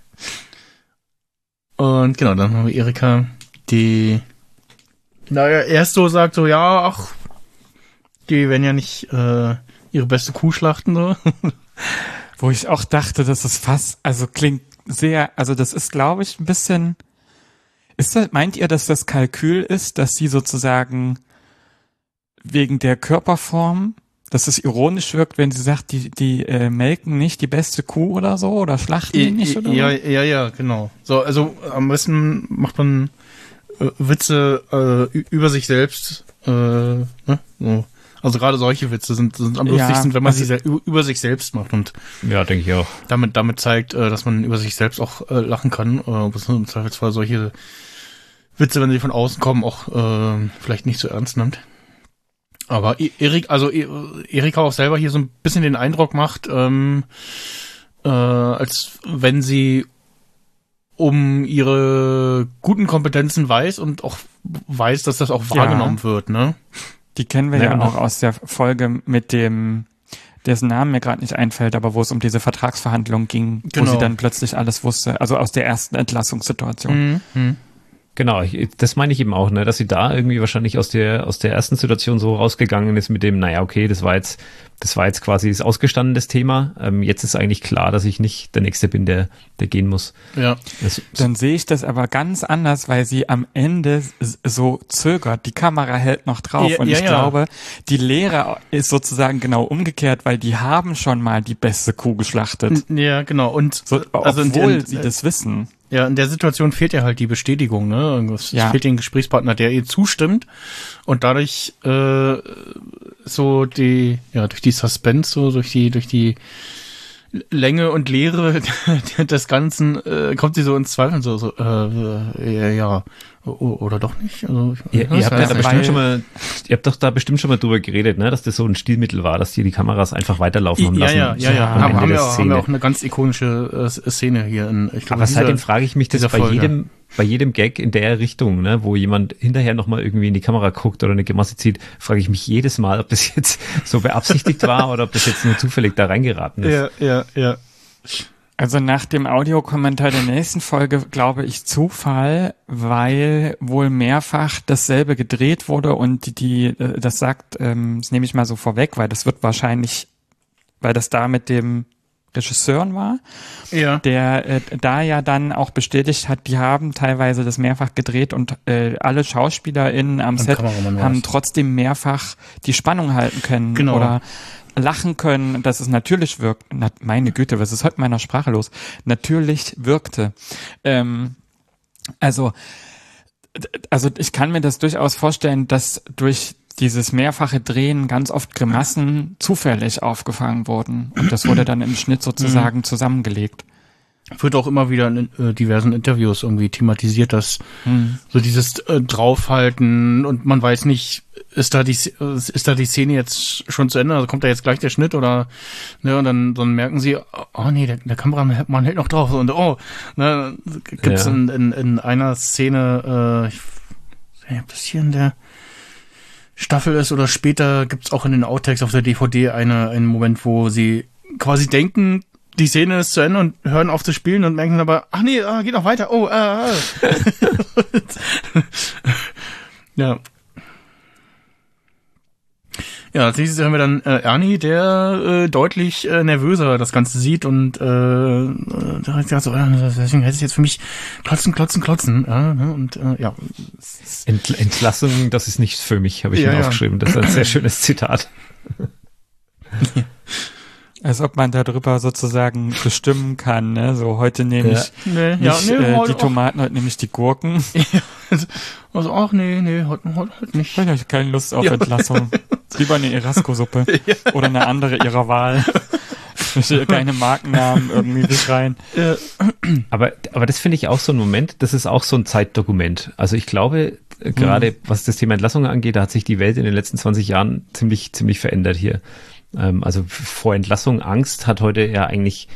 und genau dann haben wir Erika die naja erst so sagt so ja ach die werden ja nicht äh, ihre beste Kuh schlachten so Wo ich auch dachte, das ist fast, also klingt sehr, also das ist, glaube ich, ein bisschen. Ist das, meint ihr, dass das Kalkül ist, dass sie sozusagen wegen der Körperform, dass es ironisch wirkt, wenn sie sagt, die, die äh, melken nicht die beste Kuh oder so oder schlachten die nicht oder ja, so? ja, ja, genau. So, also am besten macht man äh, Witze äh, über sich selbst. Äh, ne? so. Also gerade solche Witze sind, sind am Ja, lustigsten, wenn man also- sie sel- über, sich selbst macht und Ja, denke ich auch. damit, damit zeigt, äh, dass man über sich selbst auch äh, lachen kann. Äh, was im Zweifelsfall solche Witze, wenn sie von außen kommen, auch äh, vielleicht nicht so ernst nimmt. Aber Erik, also Erika auch selber hier so ein bisschen den Eindruck macht, ähm, äh, als wenn sie um ihre guten Kompetenzen weiß und auch weiß, dass das auch Ja. wahrgenommen wird, ne? Die kennen wir Ja, ja, und auch aus der Folge mit dem, dessen Namen mir gerade nicht einfällt, aber wo es um diese Vertragsverhandlung ging, wo Genau. sie dann plötzlich alles wusste. Also aus der ersten Entlassungssituation. Mhm. Genau, ich, das meine ich eben auch, ne, dass sie da irgendwie wahrscheinlich aus der aus der ersten Situation so rausgegangen ist mit dem, naja, okay, das war jetzt das war jetzt quasi das ausgestanden das Thema. Ähm, jetzt ist eigentlich klar, dass ich nicht der Nächste bin, der der gehen muss. Ja. Das, Dann sehe ich das aber ganz anders, weil sie am Ende so zögert. Die Kamera hält noch drauf. Ja, und ja, ich ja. glaube, die Lehre ist sozusagen genau umgekehrt, weil die haben schon mal die beste Kuh geschlachtet. Ja, genau. Und So, also in, obwohl in, sie das wissen. Ja, in der Situation fehlt ja halt die Bestätigung, ne? Es Ja. fehlt den Gesprächspartner, der ihr zustimmt und dadurch äh, so die, ja, durch die Suspense, so durch die, durch die Länge und Leere des Ganzen äh, kommt sie so ins Zweifeln, so, so äh, ja, ja, o- oder doch nicht? Also, ich- ihr, habt ja da bestimmt schon mal, ihr habt doch da bestimmt schon mal drüber geredet, ne, dass das so ein Stilmittel war, dass die die Kameras einfach weiterlaufen haben ja, lassen. ja, ja, ja. am Haben, haben, der wir, haben Szene. wir auch eine ganz ikonische äh, Szene hier in, ich glaube, Aber seitdem frage ich mich das bei Folge. jedem, bei jedem Gag in der Richtung, ne, wo jemand hinterher nochmal irgendwie in die Kamera guckt oder eine Grimasse zieht, frage ich mich jedes Mal, ob das jetzt so beabsichtigt war oder ob das jetzt nur zufällig da reingeraten ist. Ja, ja, ja. Also nach dem Audiokommentar der nächsten Folge glaube ich Zufall, weil wohl mehrfach dasselbe gedreht wurde und die, die äh, das sagt, ähm, das nehme ich mal so vorweg, weil das wird wahrscheinlich, weil das da mit dem Regisseuren war, Ja. der äh, da ja dann auch bestätigt hat, die haben teilweise das mehrfach gedreht und äh, alle SchauspielerInnen am Und Set haben trotzdem mehrfach die Spannung halten können Genau. oder lachen können, dass es natürlich wirkt. Na, meine Güte, was ist heute meiner Sprache los? Natürlich wirkte. Ähm, also, also ich kann mir das durchaus vorstellen, dass durch dieses mehrfache Drehen ganz oft Grimassen zufällig aufgefangen wurden. Und das wurde dann im Schnitt sozusagen zusammengelegt. wird auch immer wieder in äh, diversen Interviews irgendwie thematisiert, dass so dieses äh, draufhalten und man weiß nicht, ist da die ist da die Szene jetzt schon zu Ende, also kommt da jetzt gleich der Schnitt oder ne und dann dann merken sie, oh nee, der, der Kameramann hält noch drauf und oh, ne, gibt's Ja. in, in, in einer Szene, äh, ich nicht, ob das hier in der Staffel ist oder später gibt's auch in den Outtakes auf der DVD eine, einen Moment, wo sie quasi denken, die Szene ist zu Ende und hören auf zu spielen und merken aber, ach nee, ah, geht noch weiter. Oh, äh, äh. ja. Ja, als nächstes haben wir dann äh, Ernie, der äh, deutlich äh, nervöser das Ganze sieht und äh, äh, da so, äh, deswegen heißt es jetzt für mich klotzen, klotzen, klotzen. Ja, ne? Und äh, ja, Entl Entlassung, das ist nichts für mich, habe ich Ja, mir ja. aufgeschrieben. Das ist ein sehr schönes Zitat. Als ob man darüber sozusagen bestimmen kann, ne? So, heute nehme Ja. ich nee, nicht ja, nee, äh, heute die Tomaten, heute nehme ich die Gurken. auch, also, ach nee, nee, heute, heute, heute nicht. Ich habe keine Lust auf Ja. Entlassung. Lieber eine Erasco-Suppe. Oder eine andere ihrer Wahl. Keine Markennamen irgendwie beschreien. Aber, aber das finde ich auch so ein Moment, das ist auch so ein Zeitdokument. Also ich glaube, äh, gerade was das Thema Entlassung angeht, da hat sich die Welt in den letzten 20 Jahren ziemlich, ziemlich verändert hier. Ähm, also vor Entlassung, Angst hat heute ja eigentlich,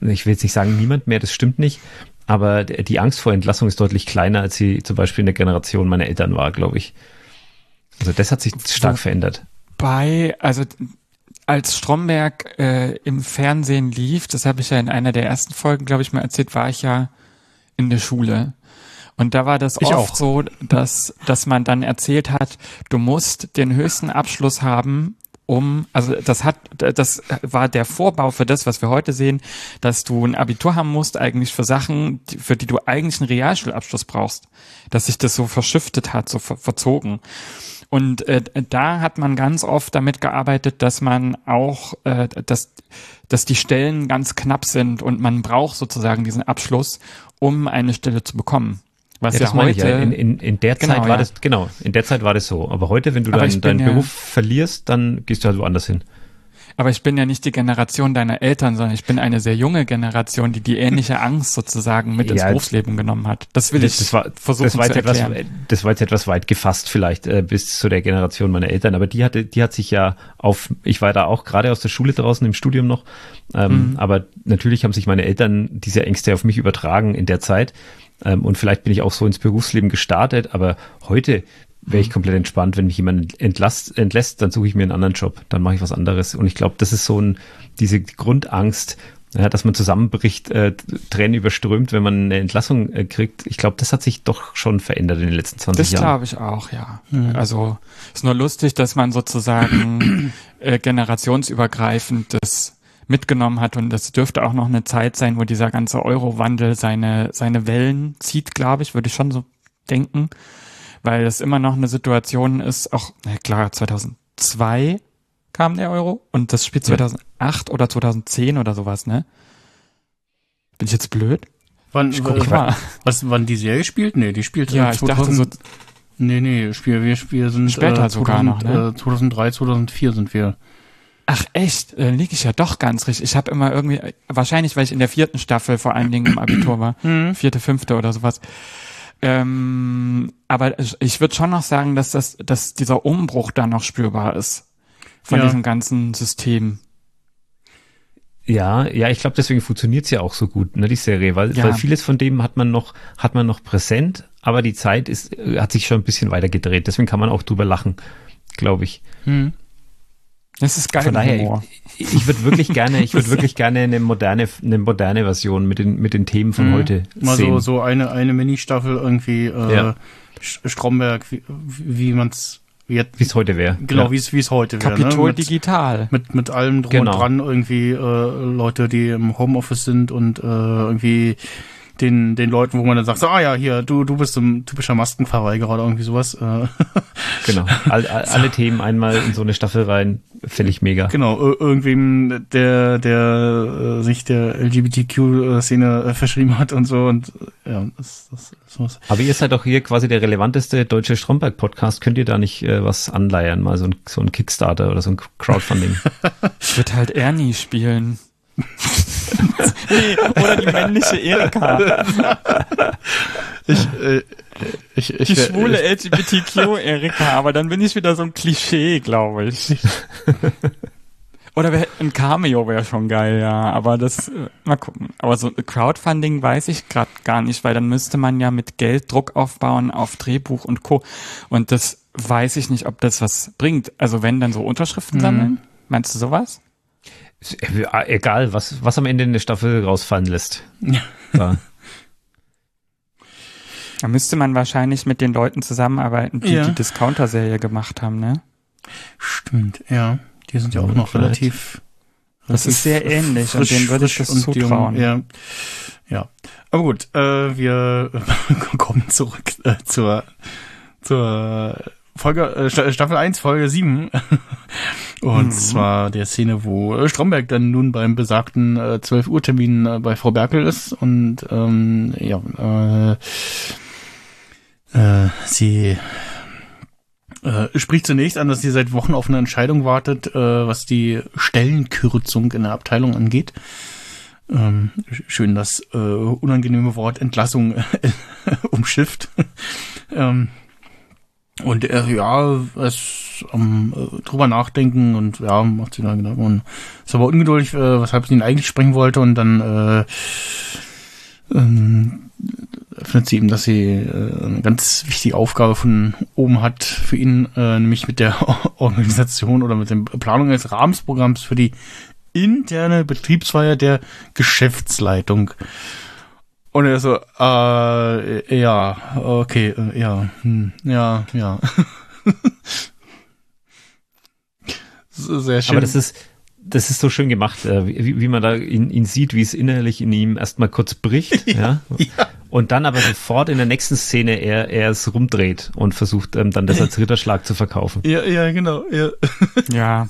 ich will jetzt nicht sagen niemand mehr, das stimmt nicht, aber die Angst vor Entlassung ist deutlich kleiner, als sie zum Beispiel in der Generation meiner Eltern war, glaube ich. Also das hat sich stark verändert. Bei, also als Stromberg äh, im Fernsehen lief, das habe ich ja in einer der ersten Folgen, glaube ich, mal erzählt, war ich ja in der Schule. Und da war das Ich oft auch. so, dass, dass man dann erzählt hat, du musst den höchsten Abschluss haben, um, also das hat, das war der Vorbau für das, was wir heute sehen, dass du ein Abitur haben musst, eigentlich für Sachen, für die du eigentlich einen Realschulabschluss brauchst. Dass sich das so verschiftet hat, so ver verzogen. Und äh, da hat man ganz oft damit gearbeitet, dass man auch, äh, dass, dass die Stellen ganz knapp sind und man braucht sozusagen diesen Abschluss, um eine Stelle zu bekommen. Was Ja, ja, heute, ja. In, in, in der Genau, Zeit war ja. das, genau, in der Zeit war das so. Aber heute, wenn du Aber deinen deinen Beruf verlierst, dann gehst du halt woanders hin. aber ich bin ja nicht die Generation deiner Eltern, sondern ich bin eine sehr junge Generation, die die ähnliche Angst sozusagen mit ins Berufsleben genommen hat. Das will Das, ich das, war, versuchen das, war zu jetzt etwas, erklären. das war jetzt etwas weit gefasst vielleicht äh, bis zu der Generation meiner Eltern, aber die hatte, die hat sich ja auf, ich war da auch gerade aus der Schule draußen im Studium noch, ähm, Mhm. aber natürlich haben sich meine Eltern diese Ängste auf mich übertragen in der Zeit ähm, und vielleicht bin ich auch so ins Berufsleben gestartet, aber heute wäre Mhm. ich komplett entspannt, wenn mich jemand entlasst, entlässt, dann suche ich mir einen anderen Job, dann mache ich was anderes und ich glaube, das ist so ein, diese Grundangst, ja, dass man zusammenbricht, äh, Tränen überströmt, wenn man eine Entlassung äh, kriegt. Ich glaube, das hat sich doch schon verändert in den letzten 20 Das Jahren. glaube ich auch, ja. Also ist nur lustig, dass man sozusagen äh, generationsübergreifend das mitgenommen hat und das dürfte auch noch eine Zeit sein, wo dieser ganze Euro-Wandel seine seine Wellen zieht, glaube ich, würde ich schon so denken, weil es immer noch eine Situation ist, auch na klar 2002 kam der Euro und das Spiel Ja. 2008 oder 2010 oder sowas, ne? Bin ich jetzt blöd? Wann, Ich guck äh, mal. was, wann die Serie spielt? Nee, die spielt Ja, äh, ich dachte so, Nee, nee, Spiel, wir, wir sind Später äh, sogar noch, ne? äh, 2003, 2004 sind wir. Ach echt, äh, liege ich ja doch ganz richtig. Ich habe immer irgendwie, wahrscheinlich weil ich in der vierten Staffel vor allen Dingen im Abitur war, vierte, fünfte oder sowas. Ähm, aber ich, ich würde schon noch sagen, dass das, dass dieser Umbruch da noch spürbar ist von Ja. diesem ganzen System. Ja, ja, ich glaube, deswegen funktioniert's ja auch so gut, ne, die Serie, weil, Ja. weil vieles von dem hat man noch, hat man noch präsent, aber die Zeit ist, äh, hat sich schon ein bisschen weiter gedreht. Deswegen kann man auch drüber lachen, glaube ich. Hm. Das ist geil. Von daher, Humor. ich, ich würde wirklich gerne, ich würde wirklich gerne eine moderne, eine moderne Version mit den, mit den Themen von Mhm. heute Mal sehen. so, so eine, eine Mini-Staffel irgendwie, äh, Ja. Stromberg, wie, wie man's jetzt, Wie es heute wäre. genau, ja. wie es, wie es heute wäre. Kapitol ne? Mit, digital. mit, mit allem drum Genau. und dran irgendwie, äh, Leute, die im Homeoffice sind und, äh, irgendwie den, den Leuten, wo man dann sagt, so, ah ja, hier, du, du bist ein typischer Maskenverweigerer oder irgendwie sowas. Äh, Genau. All, all, alle Themen einmal in so eine Staffel rein, fände ich mega. Genau, ir- irgendwem, der, der äh, sich der LGBTQ-Szene äh, verschrieben hat und so und ja, das, das, das muss. Aber ihr seid doch hier quasi der relevanteste deutsche Stromberg-Podcast. Könnt ihr da nicht äh, was anleiern? Mal so ein, so ein Kickstarter oder so ein Crowdfunding? Ich würde halt Ernie spielen. Nee, oder die männliche Erika. Ich, äh, ich, ich, Die schwule LGBTQ-Erika, aber dann bin ich wieder so ein Klischee, glaube ich. Oder ein Cameo wäre schon geil, ja. Aber das, äh, mal gucken. Aber so Crowdfunding weiß ich gerade gar nicht, weil dann müsste man ja mit Geld Druck aufbauen auf Drehbuch und Co. Und das weiß ich nicht, ob das was bringt. Also wenn dann so Unterschriften sammeln, meinst du sowas? Ist, äh, Egal, was, was am Ende in der Staffel rausfallen lässt. Ja. Da. Da müsste man wahrscheinlich mit den Leuten zusammenarbeiten, die Ja. die Discounter-Serie gemacht haben, ne? Stimmt, ja. Die sind ja auch noch Vielleicht. relativ. Das ist sehr ähnlich und denen würde ich das und jung. zutrauen. Ja. ja. Aber gut, äh, wir kommen zurück äh, zur, zur Folge, äh, Sta- Staffel 1, Folge 7. Und Mhm. zwar der Szene, wo äh, Stromberg dann nun beim besagten äh, 12 Uhr Termin äh, bei Frau Berkel ist und ähm, ja, äh, äh, sie äh, spricht zunächst an, dass sie seit Wochen auf eine Entscheidung wartet, äh, was die Stellenkürzung in der Abteilung angeht. Ähm, sch- schön das äh, unangenehme Wort Entlassung äh, umschifft. ähm, und er, ja, es am äh, drüber nachdenken und ja, macht sich da Gedanken und ist aber ungeduldig, äh, weshalb sie ihn eigentlich sprechen wollte und dann äh, ähm, öffnet sie ihm, dass sie äh, eine ganz wichtige Aufgabe von oben hat für ihn, äh, nämlich mit der Organisation oder mit der Planung eines Rahmensprogramms für die interne Betriebsfeier der Geschäftsleitung. Und er so, äh, ja, okay, äh, ja, hm, ja, ja. Sehr schön. Aber das ist, das ist so schön gemacht, äh, wie, wie man da ihn, ihn sieht, wie es innerlich in ihm erstmal kurz bricht, ja, Und dann aber sofort in der nächsten Szene er, er es rumdreht und versucht ähm, dann das als Ritterschlag zu verkaufen. ja, ja, genau, ja. Ja.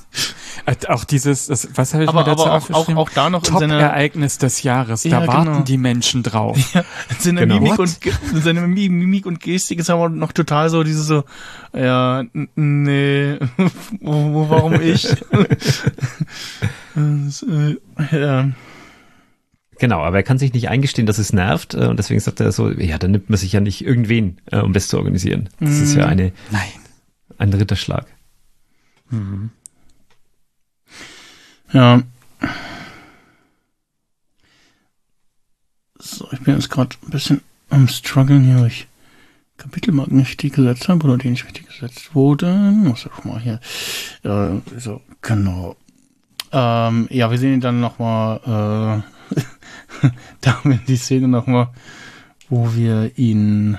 Äh, Auch dieses, das, was habe ich Aber- mir dazu aber auch- aufgeschrieben? auch- auch da noch in seiner- Top-Ereignis des Jahres. Da Ja, genau. warten die Menschen drauf. seine Genau. Mimik What? und seine Mimik, und Gestik ist aber noch total so diese so ja nee warum ich Das, äh, ja. Genau, aber er kann sich nicht eingestehen, dass es nervt äh, und deswegen sagt er so, ja, dann nimmt man sich ja nicht irgendwen, äh, um das zu organisieren. Das ist ja eine, Nein. ein Ritterschlag. ja so ich bin jetzt gerade ein bisschen am struggeln hier weil ich Kapitelmarken nicht richtig gesetzt habe oder die nicht richtig gesetzt wurden muss ich mal hier ja, so genau ähm, ja wir sehen dann noch mal äh, da haben wir die Szene noch mal wo wir ihn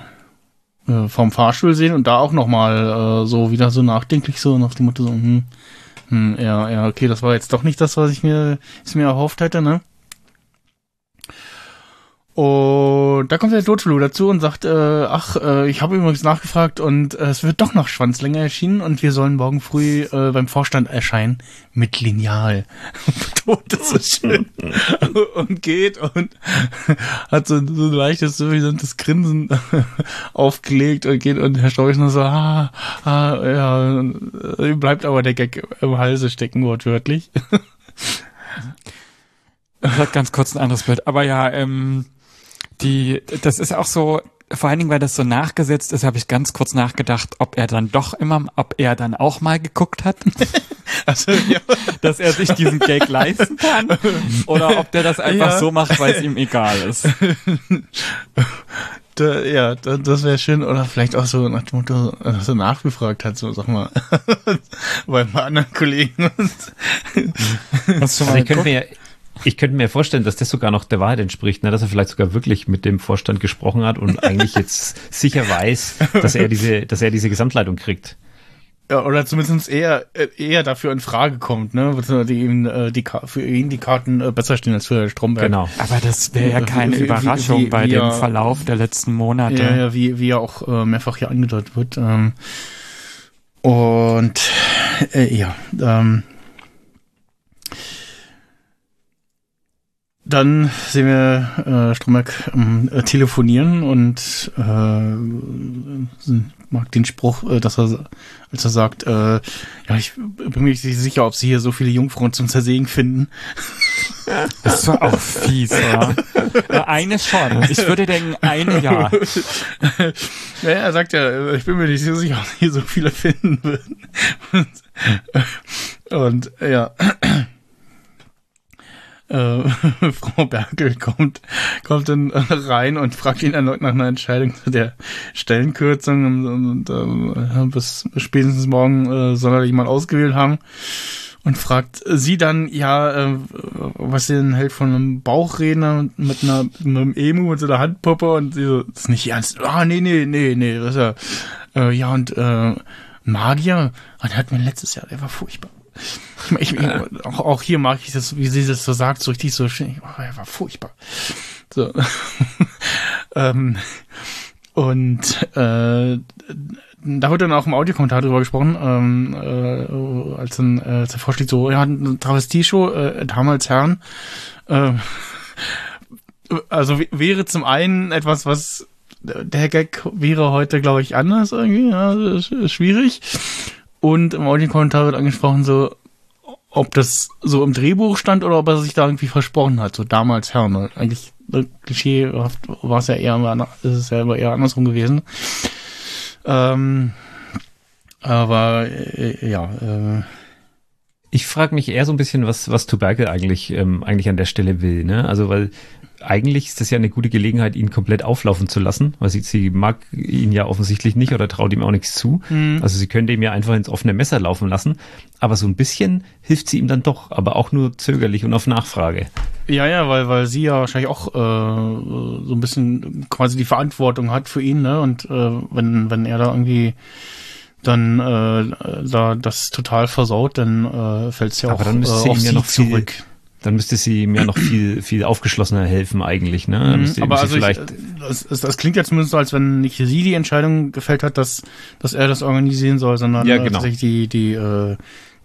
äh, vom Fahrstuhl sehen und da auch noch mal äh, so wieder so nachdenklich so nach dem Motto so hm, hm, ja ja okay das war jetzt doch nicht das was ich mir es mir erhofft hätte ne und da kommt der Totschlu dazu und sagt, äh, ach, äh, ich habe übrigens nachgefragt und äh, es wird doch noch Schwanzlänge erschienen und wir sollen morgen früh äh, beim Vorstand erscheinen mit Lineal. Tot ist so schön. und geht und hat so, so ein leichtes, suffisantes Grinsen aufgelegt und geht und Herr Strauß nur so, ah, ah, ja, äh, bleibt aber der Gag im Halse stecken, wortwörtlich. Das hat ganz kurz ein anderes Bild. Aber ja, ähm, die, das ist auch so, vor allen Dingen, weil das so nachgesetzt ist, habe ich ganz kurz nachgedacht, ob er dann doch immer, ob er dann auch mal geguckt hat, Also, ja. dass er sich diesen Gag leisten kann, oder ob der das einfach Ja. so macht, weil es ihm egal ist. Da, ja, da, das wäre schön. Oder vielleicht auch so nach dem Motto, dass er nachgefragt hat, so sag mal, bei ein paar anderen Kollegen. Hast du Also ich könnte mir, ich könnte mir vorstellen, dass das sogar noch der Wahrheit entspricht, ne? dass er vielleicht sogar wirklich mit dem Vorstand gesprochen hat und eigentlich jetzt sicher weiß, dass er diese, dass er diese Gesamtleitung kriegt. ja, oder zumindest eher, äh, eher dafür in Frage kommt, ne? Die, ihm, äh, die, für ihn die Karten äh, besser stehen als für Stromberg. Genau. Aber das wäre ja keine Wie- wie- Überraschung wie- bei wie dem er- Verlauf der letzten Monate. Ja, ja, wie, wie ja auch äh, mehrfach hier angedeutet wird. Ähm, und äh, ja, ähm, dann sehen wir äh, Stromberg äh, telefonieren und äh, mag den Spruch, äh, dass er, als er sagt, äh, ja, ich bin mir nicht sicher, ob sie hier so viele Jungfrauen zum Zersägen finden. Das war auch fies, oder? Äh, eine schon. Ich würde denken, eine ja. Ja, er sagt ja, ich bin mir nicht so sicher, ob hier so viele finden würden. Und, und ja. Äh, Frau Berkel kommt, kommt dann rein und fragt ihn erneut nach einer Entscheidung zu der Stellenkürzung und, und äh, bis spätestens morgen äh, soll er jemand ausgewählt haben und fragt sie dann, ja, äh, was sie denn hält von einem Bauchredner mit einer mit einem Emu und so einer Handpuppe und sie so, das ist nicht ernst. Ah, nee, nee, nee, nee, das ist ja, äh, ja und äh, Magier, ah, der hat mir letztes Jahr, der war furchtbar. Ich, ich, auch, auch hier mag ich das, wie sie das so sagt, so richtig so schön. Oh, er war furchtbar. So. ähm, und äh, da wird dann auch im Audiokommentar drüber gesprochen, ähm, äh, als dann äh, davor steht so, ja, eine Travestie-Show, äh, damals Herren. Äh, also wäre zum einen etwas, was der Gag wäre heute, glaube ich, anders irgendwie, ja, schwierig. Und im Audiokommentar wird angesprochen, so, ob das so im Drehbuch stand oder ob er sich da irgendwie versprochen hat, so damals. Und Eigentlich äh, klischeehaft war es ja eher, ist es ja eher andersrum gewesen. Ähm, aber äh, ja, äh, Ich frage mich eher so ein bisschen, was, was Tuberkel eigentlich, ähm, eigentlich an der Stelle will, ne? Also, weil eigentlich ist das ja eine gute Gelegenheit, ihn komplett auflaufen zu lassen, weil sie, sie mag ihn ja offensichtlich nicht oder traut ihm auch nichts zu. Also sie könnte ihm ja einfach ins offene Messer laufen lassen. Aber so ein bisschen hilft sie ihm dann doch, aber auch nur zögerlich und auf Nachfrage. Ja, ja, weil, weil sie ja wahrscheinlich auch äh, so ein bisschen quasi die Verantwortung hat für ihn, ne? Und äh, wenn, wenn er da irgendwie dann äh, da das total versaut, dann äh, fällt es ja Aber auch dann müsste äh, sie auf ihm ja noch viel- zurück. Dann müsste sie ihm ja noch viel, viel aufgeschlossener helfen eigentlich, ne? Dann Mhm, müsste Aber sie also ich, vielleicht, äh, das, das, das klingt ja zumindest so, als wenn nicht sie die Entscheidung gefällt hat, dass, dass er das organisieren soll, sondern Ja, äh, genau. tatsächlich die, die, äh,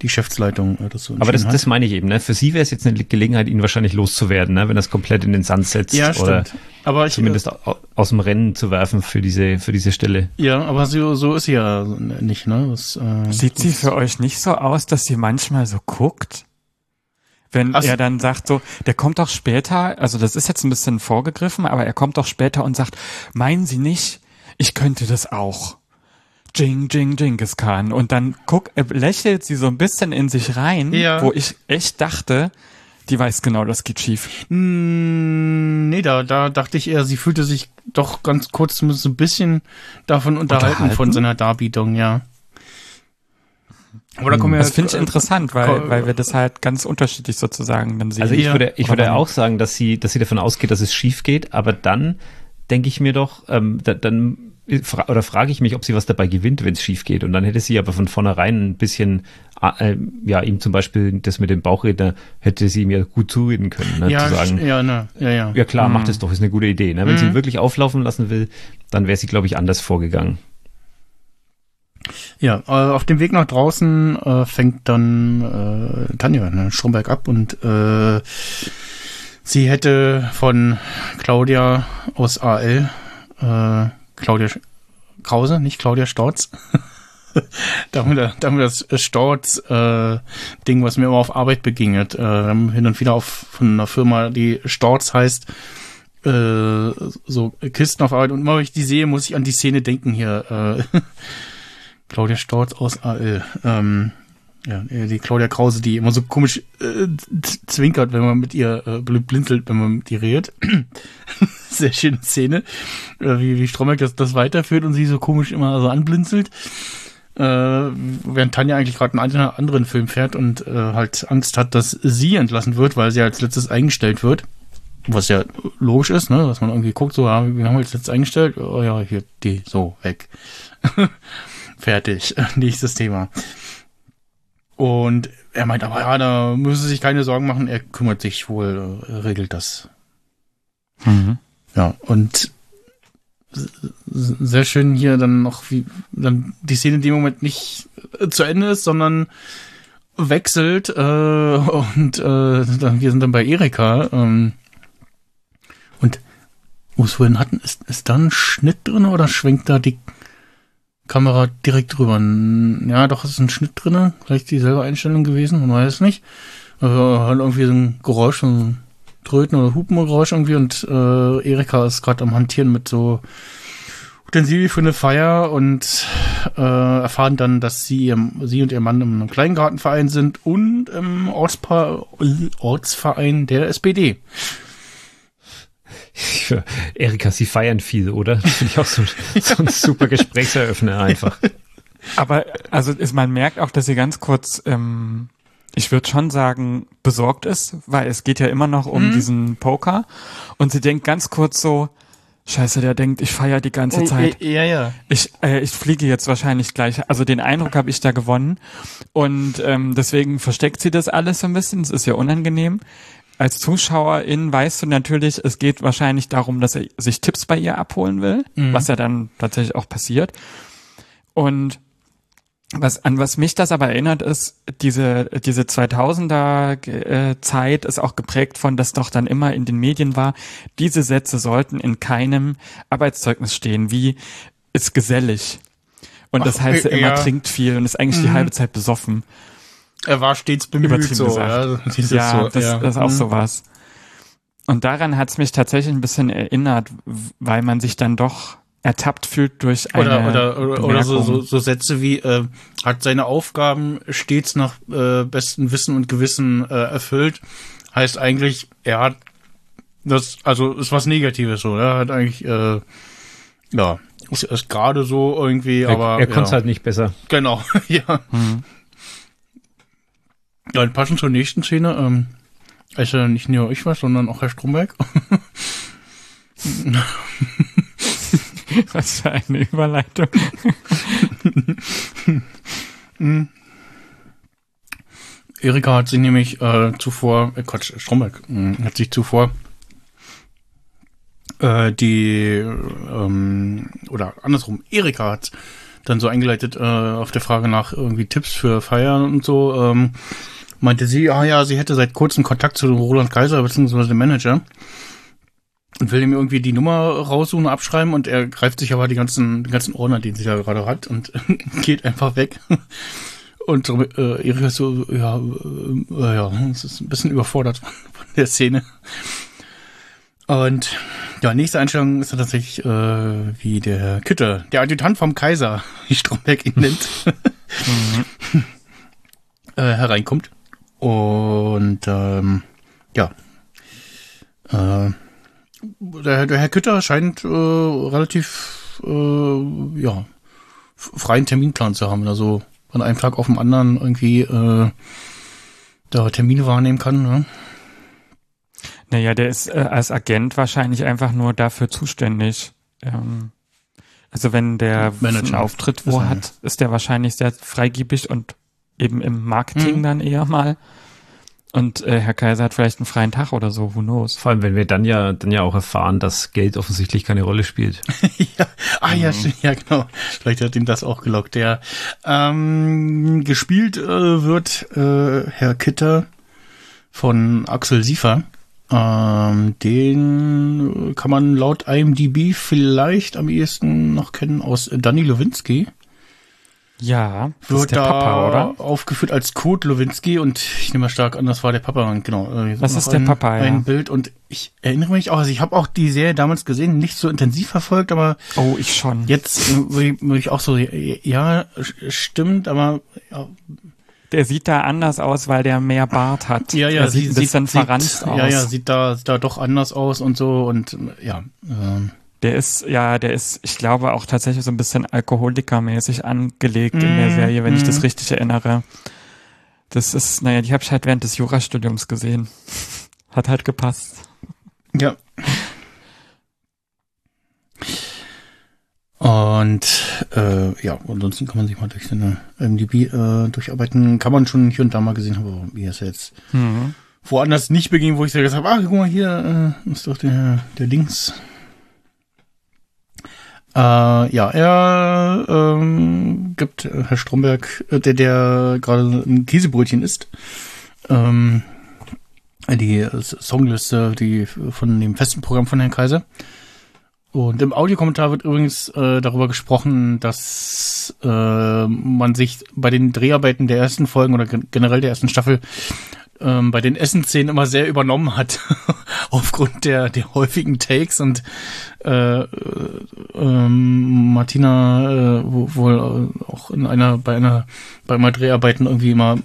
die Geschäftsleitung äh, das so Aber das, entschieden das meine ich eben, ne? Für sie wäre es jetzt eine Gelegenheit, ihn wahrscheinlich loszuwerden, ne? wenn er es komplett in den Sand setzt. Ja, Oder stimmt. Aber ich, zumindest au- aus dem Rennen zu werfen für diese, für diese Stelle. Ja, aber so, so ist sie ja nicht, ne? Das, äh, Sieht sie das- für euch nicht so aus, dass sie manchmal so guckt? Wenn Ach so. er dann sagt so, der kommt doch später, also das ist jetzt ein bisschen vorgegriffen, aber er kommt doch später und sagt, meinen Sie nicht, ich könnte das auch. Jing, Jing, Genghis Khan. Und dann guck, lächelt sie so ein bisschen in sich rein, Ja. wo ich echt dachte, die weiß genau, das geht schief. Mm, Nee, da, da dachte ich eher, sie fühlte sich doch ganz kurz zumindest so ein bisschen davon unterhalten, Unterhalten? von seiner Darbietung, ja. Da kommen wir Das finde ich interessant, weil, weil wir das halt ganz unterschiedlich sozusagen dann sehen. Also ich Ja. würde, ich Oder würde auch sagen, dass sie, dass sie davon ausgeht, dass es schief geht, aber dann denke ich mir doch, ähm, da, dann fra oder frage ich mich, ob sie was dabei gewinnt, wenn es schief geht. Und dann hätte sie aber von vornherein ein bisschen, äh, ja, ihm zum Beispiel das mit dem Bauchredner, hätte sie ihm ja gut zureden können, ne, ja, zu sagen. ja, ne, ja, ja. Ja klar, macht es doch, ist eine gute Idee. Ne? Wenn Mhm. sie ihn wirklich auflaufen lassen will, dann wäre sie, glaube ich, anders vorgegangen. Ja, äh, auf dem Weg nach draußen äh, fängt dann äh, Tanja ne, Stromberg ab und äh, sie hätte von Claudia aus AL, äh, Claudia Krause, nicht Claudia Storz, damit, damit das Storz äh, was mir immer auf Arbeit begegnet, äh, wir haben hin und wieder auf von einer Firma, die Storz heißt, äh, so Kisten auf Arbeit und immer wenn ich die sehe, muss ich an die Szene denken hier. Äh, Claudia Storz aus AL. Ähm, ja, äh, die Claudia Krause, die immer so komisch äh, zwinkert, wenn man mit ihr äh, bl- blinzelt, wenn man mit ihr redet. Sehr schöne Szene, äh, wie, wie Stromberg das, das weiterführt und sie so komisch immer so anblinzelt. Äh, während Tanja eigentlich gerade einen anderen- anderen Film fährt und äh, halt Angst hat, dass sie entlassen wird, weil sie als letztes eingestellt wird. Was ja logisch ist, ne? Dass man irgendwie guckt, so, ja, wir haben jetzt letztes eingestellt, oh ja, hier, die, so, weg. Fertig. Nächstes Thema. Und er meint, aber ja, da müssen Sie sich keine Sorgen machen, er kümmert sich wohl, äh, regelt das. Mhm. Ja, und sehr schön hier dann noch, wie dann die Szene in dem Moment nicht äh, zu Ende ist, sondern wechselt äh, und äh, dann, wir sind dann bei Erika ähm, und wo es vorhin hatten, ist, ist da ein Schnitt drin oder schwenkt da die Kamera direkt drüber? Ja, doch, es ist ein Schnitt drin, vielleicht dieselbe Einstellung gewesen, man weiß es nicht. Also, halt irgendwie so ein Geräusch, so ein Tröten oder Hupengeräusch irgendwie und äh, Erika ist gerade am Hantieren mit so Utensilien für eine Feier und äh, erfahren dann, dass sie, sie und ihr Mann einem Kleingartenverein sind und im Ortspa Ortsverein der SPD. Erika, sie feiern viel, oder? Das finde ich auch so, so ein super Gesprächseröffner einfach. Aber also ist, man merkt auch, dass sie ganz kurz, ähm, ich würde schon sagen, besorgt ist, weil es geht ja immer noch um diesen Poker und sie denkt ganz kurz so, Scheiße, der denkt, ich feiere die ganze Zeit. Ja, ja. Ich, äh, ich fliege jetzt wahrscheinlich gleich. Also den Eindruck habe ich da gewonnen. Und ähm, deswegen versteckt sie das alles so ein bisschen. Es ist ja unangenehm. Als Zuschauerin weißt du natürlich, es geht wahrscheinlich darum, dass er sich Tipps bei ihr abholen will, was ja dann tatsächlich auch passiert. Und was, an was mich das aber erinnert, ist, diese, diese 2000er äh, Zeit ist auch geprägt von, dass doch dann immer in den Medien war, diese Sätze sollten in keinem Arbeitszeugnis stehen, wie ist gesellig. Und das Ach, heißt ja äh, immer, trinkt viel und ist eigentlich die halbe Zeit besoffen. Er war stets bemüht, so. gesagt. Ja, dieses Ja, so, das, ja. das ist auch Mhm. sowas. Und daran hat es mich tatsächlich ein bisschen erinnert, weil man sich dann doch ertappt fühlt durch eine Oder, oder, oder, oder so, so, so Sätze wie, äh, hat seine Aufgaben stets nach äh, bestem Wissen und Gewissen äh, erfüllt, heißt eigentlich, er hat das, also ist was Negatives so, er hat eigentlich, äh, ja, ist, ist gerade so irgendwie, Er, aber er konnte es ja. halt nicht besser. Genau, ja. Mhm. Ja, und passend zur nächsten Szene, ähm, ja nicht nur ich was, sondern auch Herr Stromberg. Was für eine Überleitung. Erika hat sich nämlich äh, zuvor, äh, Quatsch, Stromberg, mh, hat sich zuvor äh, die, ähm, oder andersrum, Erika hat dann so eingeleitet äh, auf der Frage nach irgendwie Tipps für Feiern und so, ähm, meinte sie, ah ja, sie hätte seit kurzem Kontakt zu Roland Kaiser bzw. dem Manager und will ihm irgendwie die Nummer raussuchen, abschreiben und er greift sich aber die ganzen, die ganzen Ordner, den sie da gerade hat und geht einfach weg. Und äh, Erika ist so, ja, äh, ja, es ist ein bisschen überfordert von, von der Szene. Und ja, nächste Einstellung ist dann tatsächlich äh, wie der Kütter, der Adjutant vom Kaiser, wie Stromberg ihn nennt, äh, hereinkommt. Und ähm, ja, äh, der, der Herr Kütter scheint äh, relativ äh, ja freien Terminplan zu haben, also von einem Tag auf den anderen irgendwie äh, da Termine wahrnehmen kann. Ne? Naja, der ist äh, als Agent wahrscheinlich einfach nur dafür zuständig. Ähm, also wenn der Manager. einen Auftritt wo hat, ist der wahrscheinlich sehr freigebig und eben im Marketing Mhm. dann eher mal. Und äh, Herr Kaiser hat vielleicht einen freien Tag oder so, who knows. Vor allem, wenn wir dann ja, dann ja auch erfahren, dass Geld offensichtlich keine Rolle spielt. ja, ah ja, stimmt, ja genau. Vielleicht hat ihn das auch gelockt. Ja, ähm, gespielt äh, wird äh, Herr Kitter von Axel Siefer. Ähm, den kann man laut IMDb vielleicht am ehesten noch kennen aus Danny Lewinsky. Ja, das Wird ist der da Papa, oder? aufgeführt als Kurt Lewinsky und ich nehme mal stark an, das war der Papa. Und Genau. äh, Das ist der ein, Papa, ja. Ein Bild und ich erinnere mich auch, also ich habe auch die Serie damals gesehen, nicht so intensiv verfolgt, aber Oh, ich schon. Jetzt äh, würde ich, auch so, ja, stimmt, aber ja, Der sieht da anders aus, weil der mehr Bart hat. ja, ja er sieht ein bisschen verranzt sieht, aus. Ja, ja, sieht da, sieht da doch anders aus und so und ja, ähm, Der ist, ja, der ist, ich glaube, auch tatsächlich so ein bisschen alkoholikermäßig angelegt in der Mhm, Serie, wenn ich das mhm. richtig erinnere. Das ist, naja, die habe ich halt während des Jurastudiums gesehen. Hat halt gepasst. ja. Und äh, ja, ansonsten kann man sich mal durch seine MDB äh, durcharbeiten. Kann man schon hier und da mal gesehen haben, aber wie es jetzt Mhm. woanders nicht beging, wo ich gesagt habe, ach, guck mal, hier äh, ist doch der, der Links. Äh, ja, er ähm, gibt äh, Herr Stromberg, äh, der, der gerade ein Käsebrötchen isst, ähm, die äh, Songliste, die von dem festen Programm von Herrn Kaiser. Und im Audiokommentar wird übrigens äh, darüber gesprochen, dass äh, man sich bei den Dreharbeiten der ersten Folgen oder gen generell der ersten Staffel ähm, bei den Essenszenen immer sehr übernommen hat, aufgrund der, der häufigen Takes und äh, äh, ähm, Martina äh, wo- wohl äh, auch in einer bei einer bei mal Dreharbeiten irgendwie immer